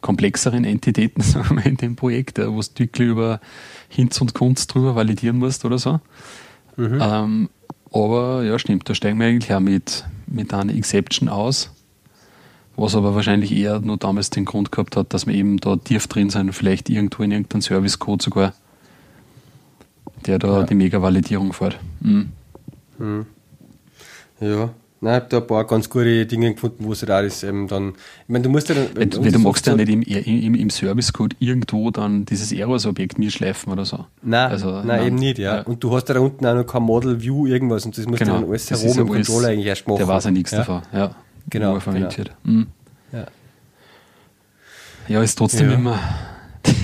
komplexeren Entitäten sagen wir, in dem Projekt, wo du wirklich über Hinz und Kunst drüber validieren musst oder so. Mhm. Ähm, aber ja, stimmt, da steigen wir eigentlich auch mit, mit einer Exception aus, was aber wahrscheinlich eher nur damals den Grund gehabt hat, dass wir eben da tief drin sind, vielleicht irgendwo in irgendeinem Service-Code sogar der da ja. die Mega-Validierung fährt. Mhm. Mhm. Ja, Nein, ich habe da ein paar ganz gute Dinge gefunden, wo es da ist. Ähm, dann, ich meine, du musst ja dann. Wenn, wenn du magst ja nicht im, im, im Service-Code irgendwo dann dieses Errors-Objekt mitschleifen oder so. Nein, also, nein, nein, eben nicht, ja. ja. Und du hast da unten auch noch kein Model View irgendwas und das musst genau, du dann alles herum im Controller eigentlich erst machen. Der weiß ja nichts ja. davon, ja. Genau. genau. Mhm. Ja. ja, ist trotzdem immer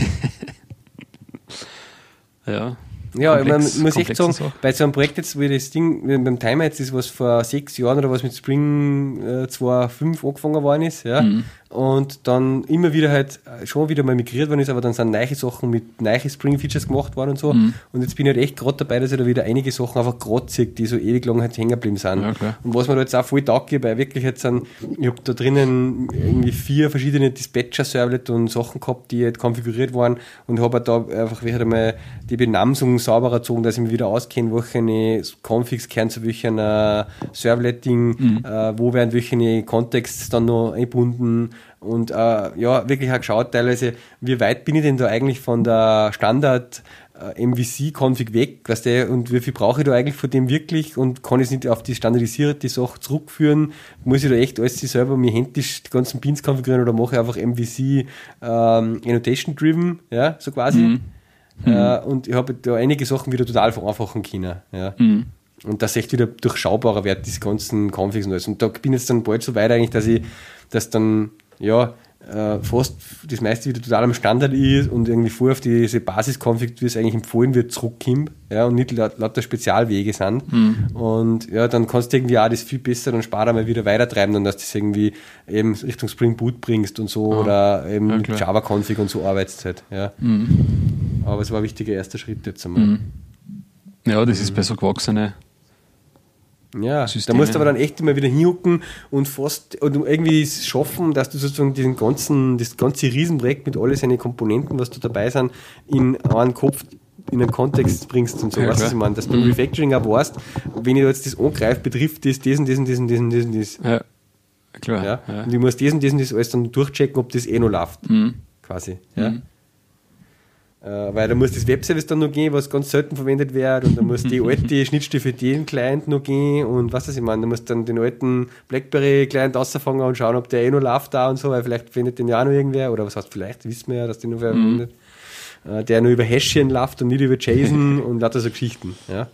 Ja. Ja, komplex, man muss echt sagen, Sache. bei so einem Projekt jetzt, wie das Ding, beim Timer jetzt ist, was vor sechs Jahren oder was mit Spring äh, 2.5 angefangen worden ist, ja, mhm und dann immer wieder halt äh, schon wieder mal migriert worden ist, aber dann sind neue Sachen mit neuen Spring-Features gemacht worden und so. Mhm. Und jetzt bin ich halt echt gerade dabei, dass ich da wieder einige Sachen einfach grotzig, die so ewig lang halt hängen geblieben sind. Ja, und was mir da jetzt auch voll taugt, weil wirklich jetzt sind, ich habe da drinnen irgendwie vier verschiedene Dispatcher-Servlet und Sachen gehabt, die halt konfiguriert waren und habe halt da einfach wieder mal die Benamsung sauberer gezogen, dass ich mich wieder auskenne, welche Configs kehren zu welchen uh, Servlet-Ding, mhm. uh, wo werden welche Kontexte dann noch eingebunden und äh, ja, wirklich auch geschaut, teilweise, wie weit bin ich denn da eigentlich von der Standard äh, MVC-Config weg, weißt du, und wie viel brauche ich da eigentlich von dem wirklich und kann ich es nicht auf die standardisierte Sache zurückführen? Muss ich da echt alles selber mir händisch die ganzen Pins konfigurieren oder mache ich einfach MVC ähm, Annotation driven, ja, so quasi. Mhm. Äh, und ich habe da einige Sachen wieder total vereinfachen können, ja. Mhm. Und das echt wieder durchschaubarer wird, diese ganzen Configs und alles. Und da bin ich jetzt dann bald so weit eigentlich, dass ich das dann ja, äh, fast das meiste wieder total am Standard ist und irgendwie voll auf diese Basis-Config, wie es eigentlich empfohlen wird, zurückkommt ja, und nicht lauter Spezialwege sind. Mhm. Und ja, dann kannst du irgendwie auch das viel besser und später mal wieder weitertreiben, dann dass du das irgendwie eben Richtung Spring Boot bringst und so ah. oder eben ja, mit Java-Config und so arbeitest halt. Ja. Mhm. Aber es war ein wichtiger erster Schritt jetzt einmal. Mhm. Ja, das ist bei so gewachsene ja, Systeme. da musst du aber dann echt immer wieder hinhucken und fast und irgendwie schaffen, dass du sozusagen diesen ganzen, das ganze Riesenprojekt mit all seinen Komponenten, was da dabei sind, in einen Kopf in einen Kontext bringst und so, ja, weißt du, ich meine, dass du mhm. Refactoring auch weißt, wenn ich jetzt das angreife, betrifft das, diesen, diesen, diesen, diesen, diesen, das. Ja, klar. Ja? ja? Und ich muss diesen, diesen, das alles dann durchchecken, ob das eh noch läuft. Mhm. Quasi. Ja? Mhm. Äh, weil da muss das Webservice dann noch gehen, was ganz selten verwendet wird, und da muss die alte Schnittstelle für den Client noch gehen und was weiß ich meine, da muss dann den alten BlackBerry-Client ausfangen und schauen, ob der eh noch läuft da und so, weil vielleicht findet den ja auch noch irgendwer, oder was heißt vielleicht, wissen wir ja, dass den noch wer mhm. verwendet, äh, der nur über Hashchen läuft und nicht über JSON und lauter so Geschichten, ja.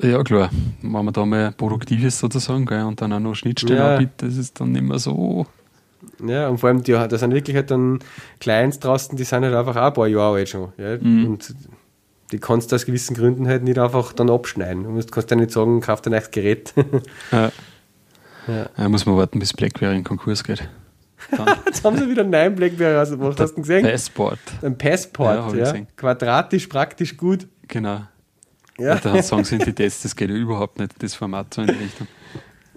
Ja, klar. Wenn man da mal produktiv ist sozusagen gell, und dann auch noch Schnittstellen ja. anbietet, das ist dann nicht mehr so ja, und vor allem, die, da sind wirklich halt dann Clients draußen, die sind halt einfach auch ein paar Jahre alt schon. Ja? Mhm. Und die kannst du aus gewissen Gründen halt nicht einfach dann abschneiden. Du kannst ja nicht sagen, kauf dir ein neues Gerät. ja. Ja. ja. muss man warten, bis BlackBerry in Konkurs geht. Jetzt haben sie wieder einen neuen BlackBerry rausgebracht. Hast du gesehen? Passport. Ein Passport, ja. ja. Quadratisch, praktisch gut. Genau. Ja. Da sagen sie die Tests, das geht ja überhaupt nicht, das Format so in die Richtung.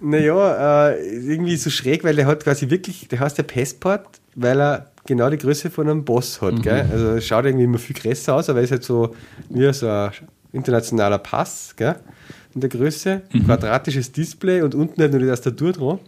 Naja, äh, irgendwie so schräg, weil der hat quasi wirklich, der heißt der Passport, weil er genau die Größe von einem Boss hat. Mhm. Gell? Also schaut irgendwie immer viel größer aus, aber er ist halt so wie so ein internationaler Pass gell? in der Größe. Mhm. Quadratisches Display und unten halt nur die Tastatur dran.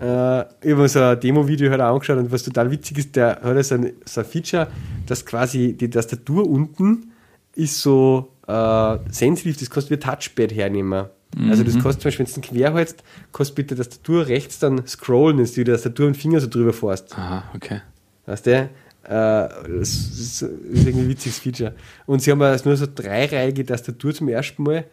Äh, ich habe so ein Demo-Video halt auch angeschaut und was total witzig ist, der hat ja so ein, so ein Feature, dass quasi die Tastatur unten ist so äh, sensitiv, das kannst du wie ein Touchpad hernehmen. Also das mhm. kostet zum Beispiel, wenn du den quer hältst, kostet bitte das Tastatur rechts dann scrollen, dass du die Tastatur und Finger so drüber fährst. Aha, okay. Weißt du? Äh, das ist, irgendwie ein witziges Feature. Und sie haben also nur so dreireihige Tastatur zum ersten Mal,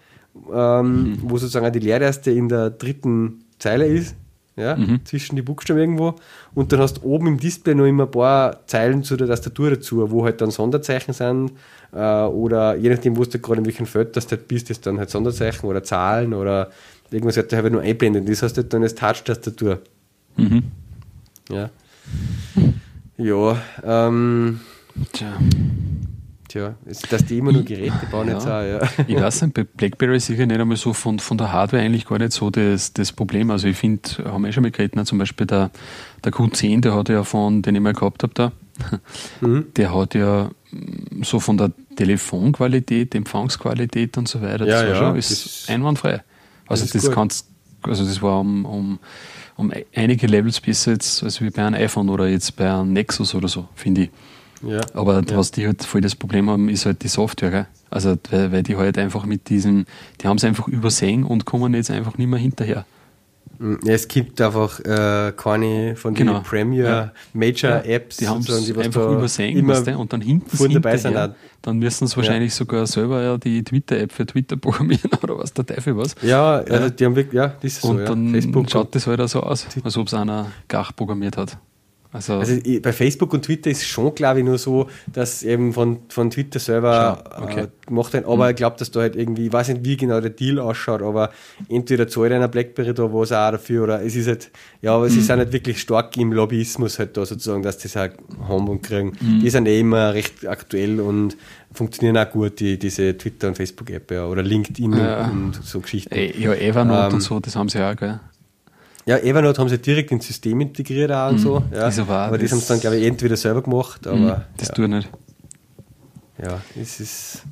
ähm, mhm. wo sozusagen die leererste in der dritten Zeile ist, ja, mhm. zwischen die Buchstaben irgendwo. Und dann hast du oben im Display noch immer ein paar Zeilen zu der Tastatur dazu, wo halt dann Sonderzeichen sind äh, oder je nachdem, wo du gerade in welchem Feld das halt bist, ist dann halt Sonderzeichen oder Zahlen oder irgendwas halt halt nur einblenden. Das heißt halt dann als Touch-Tastatur. Mhm. Ja. Ja, ähm, Tja. Tja, dass die immer nur Geräte bauen ja. jetzt auch, ja. Ich weiß nicht, bei BlackBerry ist sicher nicht einmal so von, von der Hardware eigentlich gar nicht so das, das Problem. Also ich finde, haben wir schon mal geredet, ne, zum Beispiel der, der Q10, der hat ja von, den ich mal gehabt habe da, mhm. der hat ja so von der Telefonqualität, Empfangsqualität und so weiter, das ja, war ja, schon ist einwandfrei. Also das, das kannst, also das war um, um, um einige Levels besser jetzt als wie bei einem iPhone oder jetzt bei einem Nexus oder so, finde ich. Ja, Aber ja. was die halt voll das Problem haben, ist halt die Software. Gell? Also weil, weil die halt einfach mit diesem, die haben es einfach übersehen und kommen jetzt einfach nicht mehr hinterher. Ja, es gibt einfach äh, keine von den genau. Premier. Major. Apps, die haben es einfach übersehen immer und dann hinten sind dabei sind dann müssen sie wahrscheinlich sogar selber ja die Twitter-App für Twitter programmieren oder was der Teufel was. Ja, also die haben wirklich, ja, das ist und so. dann Facebook schaut das halt auch so aus, als ob es einer gar programmiert hat. Also, also bei Facebook und Twitter ist es schon, glaube ich, nur so, dass eben von, von Twitter selber okay. äh, gemacht wird. Aber mhm. ich glaube, dass da halt irgendwie, ich weiß nicht, wie genau der Deal ausschaut, aber entweder zahlt einer Blackberry da was auch dafür oder es ist halt, ja, aber mhm. sie sind halt wirklich stark im Lobbyismus halt da sozusagen, dass die das halt haben und kriegen. Mhm. Die sind eh immer recht aktuell und funktionieren auch gut, die, diese Twitter- und Facebook-App ja, oder LinkedIn ja. und so Geschichten. Ja, Evernote ähm, und so, das haben sie auch, gell? Ja, Evernote haben sie direkt ins System integriert auch und mhm, so. Ja. Das aber das, das haben sie dann, glaube ich, entweder selber gemacht, aber. Mhm, das ja. tue ich nicht. Ja, es ist.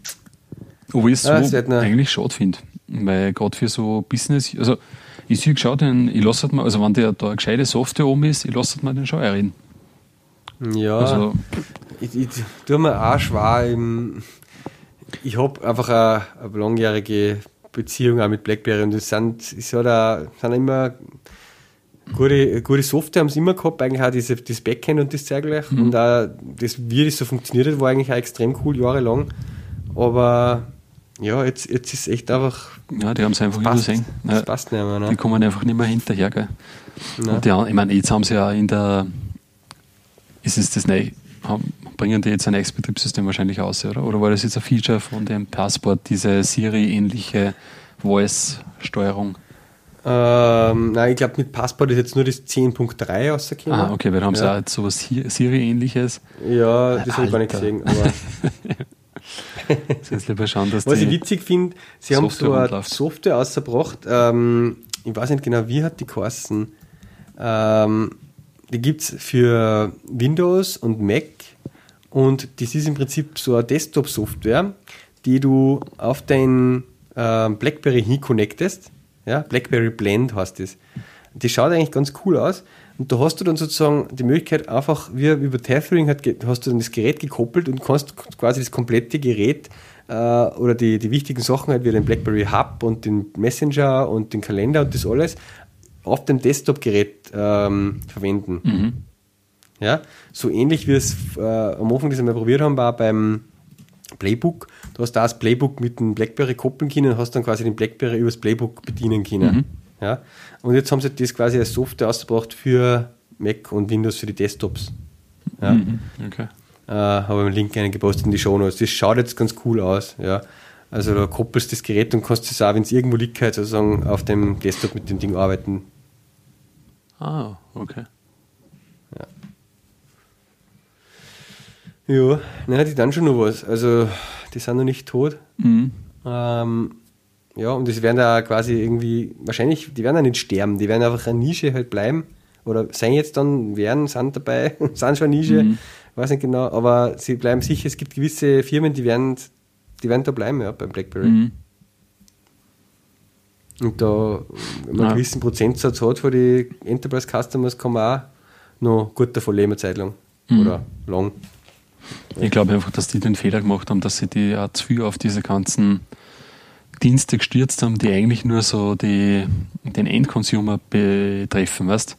Obwohl ich es ja, so eigentlich schade finde. Weil gerade für so Business, also ich sehe geschaut, ich lasse halt mal, also wenn der da eine gescheite Software oben ist, ich lasse halt mal den schon reden. Ja, also, ich, ich tue mir auch schwer. Im, ich habe einfach eine, eine langjährige Beziehung auch mit BlackBerry und es sind, es sind immer gute, gute Software haben sie immer gehabt, eigentlich auch diese, das Backend und das Zeug gleich. Mhm. Und auch das, wie das so funktioniert hat, war eigentlich auch extrem cool, jahrelang. Aber ja, jetzt, jetzt ist es echt einfach. Ja, die haben es einfach übersehen. Das passt nicht mehr. Ne? Die kommen einfach nicht mehr hinterher. Gell? Und die, ich meine, jetzt haben sie ja in der. Ist es das nicht? Bringen die jetzt ein Ex-Betriebssystem wahrscheinlich aus, oder? Oder war das jetzt ein Feature von dem Passport, diese Siri-ähnliche Voice-Steuerung? Ähm, nein, ich glaube, mit Passport ist jetzt nur das 10.3 rausgekommen. Ah, okay, weil da haben ja. sie auch jetzt sowas Siri-ähnliches. Ja, das habe ich gar nicht gesehen. Jetzt lieber schauen, dass Was ich witzig finde, sie Software haben so eine Software ausgebracht. Ähm, ich weiß nicht genau, wie hat die geheißen. Ähm, die gibt es für Windows und Mac und das ist im Prinzip so eine Desktop-Software, die du auf dein äh, BlackBerry hin connectest ja, BlackBerry Blend heißt das. Das schaut eigentlich ganz cool aus. Und da hast du dann sozusagen die Möglichkeit, einfach wie über Tethering hast du dann das Gerät gekoppelt und kannst quasi das komplette Gerät äh, oder die, die wichtigen Sachen halt wie den BlackBerry Hub und den Messenger und den Kalender und das alles auf dem Desktop-Gerät ähm, verwenden. Mhm. Ja, so ähnlich wie wir es äh, am Anfang das einmal probiert haben, war beim Playbook. Du hast da das Playbook mit dem BlackBerry koppeln können und hast dann quasi den BlackBerry übers Playbook bedienen können. Mhm. Ja? Und jetzt haben sie das quasi als Software ausgebracht für Mac und Windows für die Desktops. Ja? Mhm. Okay. Äh, habe einen Link eingepostet in die Show Notes. Das schaut jetzt ganz cool aus. Ja? Also da koppelst du das Gerät und kannst es auch, wenn es irgendwo liegt, halt sozusagen auf dem Desktop mit dem Ding arbeiten. Ah, okay. Ja, nein, die dann schon noch was. Also, die sind noch nicht tot. Mhm. Ähm, ja, und das werden da quasi irgendwie, wahrscheinlich, die werden da nicht sterben, die werden einfach eine Nische halt bleiben. Oder sein jetzt dann, werden, sind dabei, sind schon eine Nische, mhm. weiß nicht genau, aber sie bleiben sicher, es gibt gewisse Firmen, die werden, die werden da bleiben, ja, beim Blackberry. Mhm. Und da, wenn man ja. einen gewissen Prozentsatz hat von den Enterprise Customers, kann man auch noch gut davon leben, eine Zeit lang. Mhm. Oder lang. Ich glaube einfach, dass die den Fehler gemacht haben, dass sie die auch zu viel auf diese ganzen Dienste gestürzt haben, die eigentlich nur so die, den Endconsumer betreffen, weißt?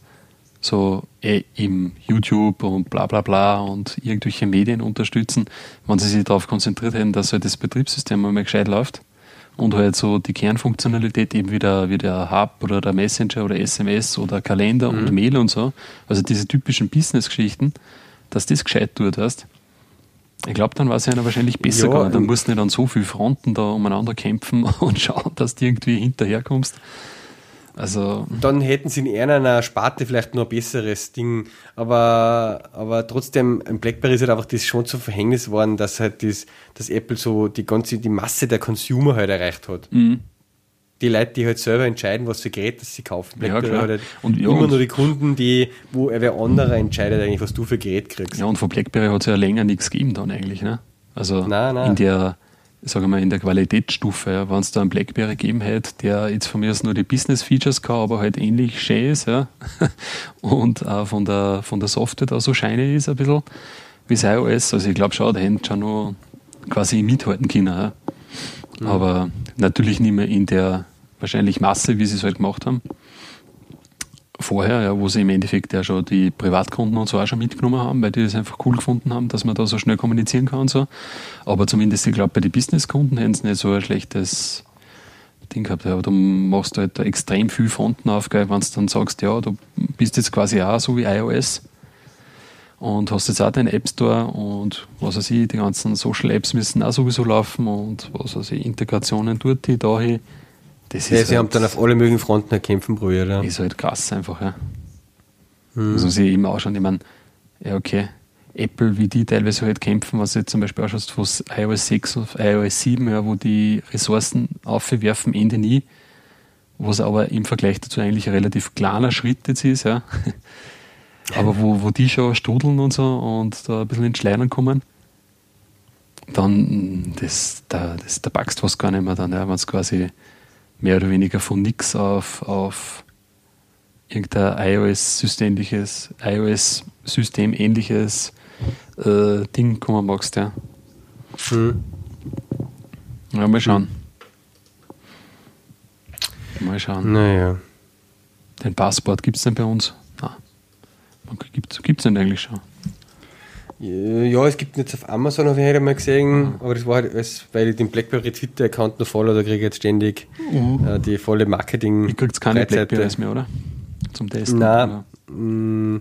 So eh, im YouTube und bla bla bla und irgendwelche Medien unterstützen, wenn sie sich darauf konzentriert hätten, dass halt das Betriebssystem einmal gescheit läuft und halt so die Kernfunktionalität eben wie der, wie der Hub oder der Messenger oder SMS oder Kalender mhm. und Mail und so, also diese typischen Business-Geschichten, dass das gescheit tut, weißt ich glaube, dann war es ja wahrscheinlich besser ja, gegangen. Dann musst du nicht an so viele Fronten da umeinander kämpfen und schauen, dass du irgendwie hinterherkommst. Also, dann hätten sie in einer Sparte vielleicht noch ein besseres Ding. Aber, aber trotzdem, ein Blackberry ist halt einfach das schon zum Verhängnis geworden, dass halt das, dass Apple so die ganze, die Masse der Consumer halt erreicht hat. Mhm die Leute, die halt selber entscheiden, was für Geräte sie kaufen. Ja, klar. Halt und, ja, immer nur die Kunden, die, wo wer anderer entscheidet eigentlich, was du für Gerät kriegst. Ja, und von BlackBerry hat es ja länger nichts gegeben dann eigentlich, ne? Also nein, nein. in der, sagen wir in der Qualitätsstufe, ja, wenn es da einen BlackBerry gegeben hätte, der jetzt von mir aus nur die Business-Features kann, aber halt ähnlich schön ist, ja, und auch von der, von der Software da so shiny ist ein bisschen, wie das iOS. Also ich glaube schon, da hätten schon noch quasi mithalten können, ja. Mhm. Aber natürlich nicht mehr in der wahrscheinlich Masse, wie sie es halt gemacht haben. Vorher, ja, wo sie im Endeffekt ja schon die Privatkunden und so auch schon mitgenommen haben, weil die das einfach cool gefunden haben, dass man da so schnell kommunizieren kann und so. Aber zumindest, ich glaube, bei den Businesskunden hätten sie nicht so ein schlechtes Ding gehabt. Ja, du machst halt da extrem viel Fronten auf, wenn du dann sagst, ja, du bist jetzt quasi auch so wie iOS. Und hast jetzt auch deinen App Store und was weiß ich, die ganzen Social Apps müssen auch sowieso laufen und was weiß ich, Integrationen dort, die dahin. Das ja, sie halt, haben dann auf alle möglichen Fronten kämpfen probiert. Ja. Ist halt krass einfach, ja. Hm. Muss man sich immer anschauen. Ich meine, ja, okay, Apple, wie die teilweise halt kämpfen, was jetzt zum Beispiel auch schon von iOS 6 auf iOS 7, ja, wo die Ressourcen aufwerfen, Ende nie, was aber im Vergleich dazu eigentlich ein relativ kleiner Schritt jetzt ist, ja. Aber wo, wo die schon strudeln und so und da ein bisschen ins Schleudern kommen, dann das, da, das, da packst du was gar nicht mehr dann, ja, wenn es quasi mehr oder weniger von nix auf, auf irgendein iOS-systemähnliches iOS-systemähnliches äh, Ding kommen magst, ja. Hm. Ja, mal schauen. Mal schauen. Naja. Den Passport gibt es denn bei uns? Gibt es denn eigentlich schon? Ja, es gibt jetzt auf Amazon, habe ich heute mal gesehen, mhm. aber das war halt, alles, weil ich den BlackBerry Twitter-Account noch folge, da kriege ich jetzt ständig mhm. äh, die volle Marketing. Ich kriegt keine Blackberries mehr, oder? Zum Testen? Nein. Mm,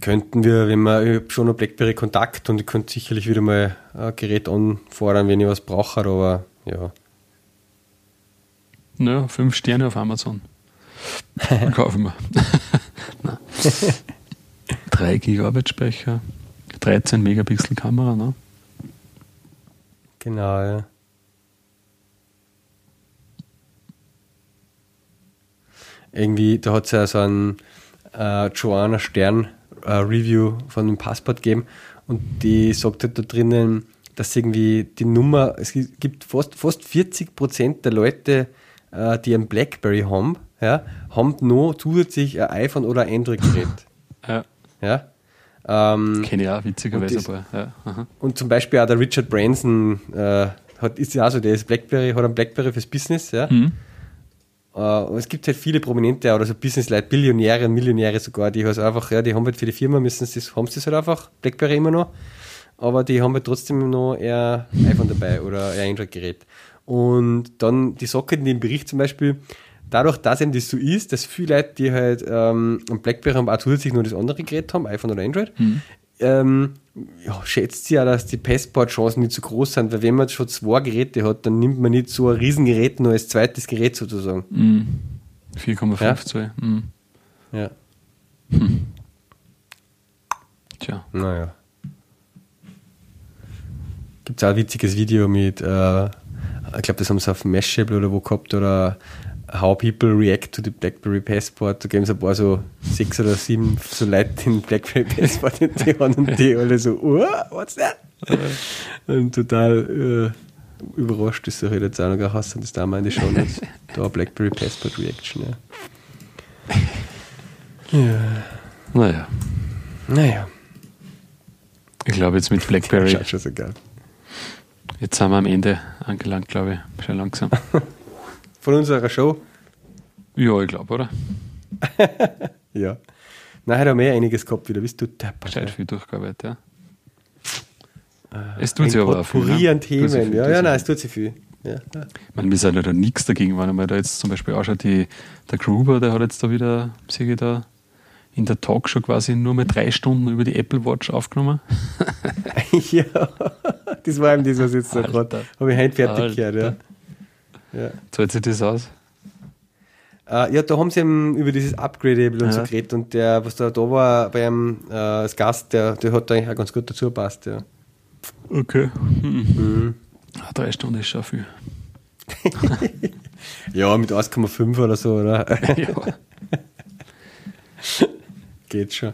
könnten wir, wenn ich habe schon noch BlackBerry Kontakt und ich könnte sicherlich wieder mal ein Gerät anfordern, wenn ich was brauche, aber ja. Naja, fünf Sterne auf Amazon. Kaufen wir. 3 GB Speicher, 13 Megapixel Kamera, ne? Genau, ja. Irgendwie, da hat es ja so ein äh, Joanna Stern äh, Review von dem Passport gegeben und die sagt halt da drinnen, dass irgendwie die Nummer, es gibt fast, fast 40 Prozent der Leute, äh, die ein Blackberry haben, ja, haben nur zusätzlich ein iPhone oder ein Android-Gerät. Ja. Ja? Ähm, Kenne ich auch, witzigerweise. Und, das, ja, und zum Beispiel auch der Richard Branson äh, hat, ist ja auch so, der ist Blackberry, hat ein Blackberry fürs Business. Ja? Mhm. Uh, es gibt halt viele Prominente oder so Business-Leute, Billionäre und Millionäre sogar, die halt einfach, ja, die haben halt für die Firma, müssen sie, haben sie das halt einfach, Blackberry immer noch, aber die haben halt trotzdem noch eher iPhone dabei oder ein Android-Gerät. Und dann die Socke in dem Bericht zum Beispiel, dadurch, dass eben das so ist, dass viele Leute, die halt ähm, Blackberry haben, auch zusätzlich nur das andere Gerät haben, iPhone oder Android, mhm. ähm, ja, schätzt sie ja, dass die Passport-Chancen nicht so groß sind, weil wenn man schon zwei Geräte hat, dann nimmt man nicht so ein Riesengerät nur als zweites Gerät sozusagen. Mhm. 4,5 ja? Zoll. Mhm. Ja. Hm. Tja. Naja. Gibt es auch ein witziges Video mit, äh, ich glaube, das haben sie auf Mashable oder wo gehabt, oder How People React to the BlackBerry Passport. Da geben es ein paar so sechs oder sieben so Leute den BlackBerry Passport in die Hand und die alle so, oh, what's that? und total äh, überrascht ist, dass ich jetzt auch noch gehasst und das da meine ich schon. da BlackBerry Passport Reaction, ja. ja. Naja. Naja. Ich glaube jetzt mit BlackBerry. Schon so geil. Jetzt sind wir am Ende angelangt, glaube ich. Schon langsam. von unserer Show? Ja, ich glaube, oder? ja. Nachher haben wir einiges gehabt wieder, bist du deppert. Gescheit viel durchgearbeitet, ja. Äh, es tut sich aber auch viel. Ne? an Themen, viel, ja, ja, nein, es tut sich viel. Ja. Ich meine, wir sind ja da nichts dagegen, wenn man da jetzt zum Beispiel auch schon die, der Gruber, der hat jetzt da wieder, sehe ich da, in der Talkshow quasi nur mal drei Stunden über die Apple Watch aufgenommen. ja, das war eben das, was jetzt da gerade, habe ich heute fertig Alter. gehört, ja. Ja. Zahlt sich das aus? Uh, ja, da haben sie eben über dieses Upgradable und ja. so geredet und der, was da, da war bei einem äh, als Gast, der, der hat da eigentlich auch ganz gut dazu gepasst, ja. Okay. Mhm. Ah, drei Stunden ist schon viel. ja, mit 1,5 oder so, oder? ja. Geht schon.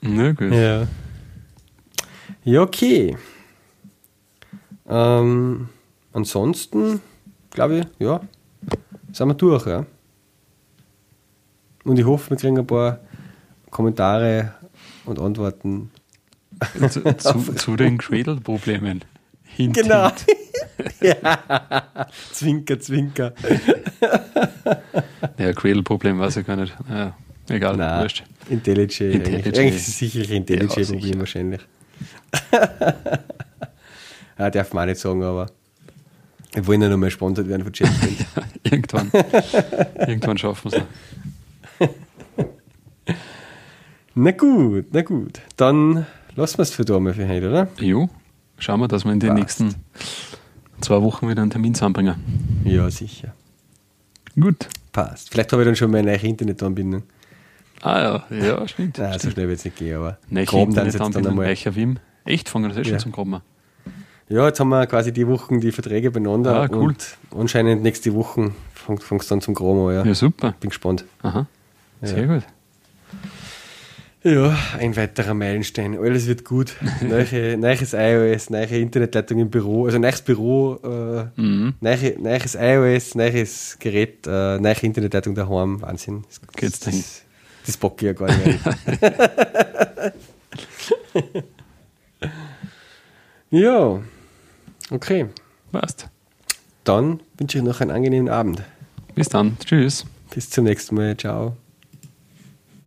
Na gut. Ja. Ja, okay. Ähm, ansonsten glaube ich, ja, sind wir durch. Ja. Und ich hoffe, wir kriegen ein paar Kommentare und Antworten. Zu, zu, zu den Cradle-Problemen. Hint, genau. ja. Zwinker, Zwinker. ja, Cradle-Problem weiß ich gar nicht. Ja, egal, Nein, wurscht. IntelliJ. Eigentlich ist es sicherlich IntelliJ-Problem ja, wahrscheinlich. ja, darf man auch nicht sagen, aber. Wir wollen ja noch mal sponsert werden von JetBrains. ja, irgendwann. irgendwann schaffen wir es. Na gut, na gut. Dann lassen wir es für da mal für heute, oder? Jo, schauen wir, dass wir in den Passt. nächsten zwei Wochen wieder einen Termin zusammenbringen. Ja, sicher. Gut. Passt. Vielleicht habe ich dann schon meine neue Internetanbindung. Ah ja, ja, stimmt. Nein, stimmt. so schnell wird es nicht gehen, aber Neue groben dann dann einmal. Echt, fangen wir das eh ja. schon zum Kommen. Ja, jetzt haben wir quasi die Wochen die Verträge beieinander ah, cool. und anscheinend nächste Woche fängt es dann zum Chromo. Ja. ja, super. Bin gespannt. Aha. Sehr ja. gut. Ja, ein weiterer Meilenstein. Alles wird gut. Neue, neues iOS, neue Internetleitung im Büro, also neues Büro, äh, mhm. neue, neues iOS, neues Gerät, äh, neue Internetleitung daheim. Wahnsinn. Das, Geht's dahin? Das, das bocke ich ja gar nicht. ja, okay. Passt. Dann wünsche ich noch einen angenehmen Abend. Bis dann. Tschüss. Bis zum nächsten Mal. Ciao.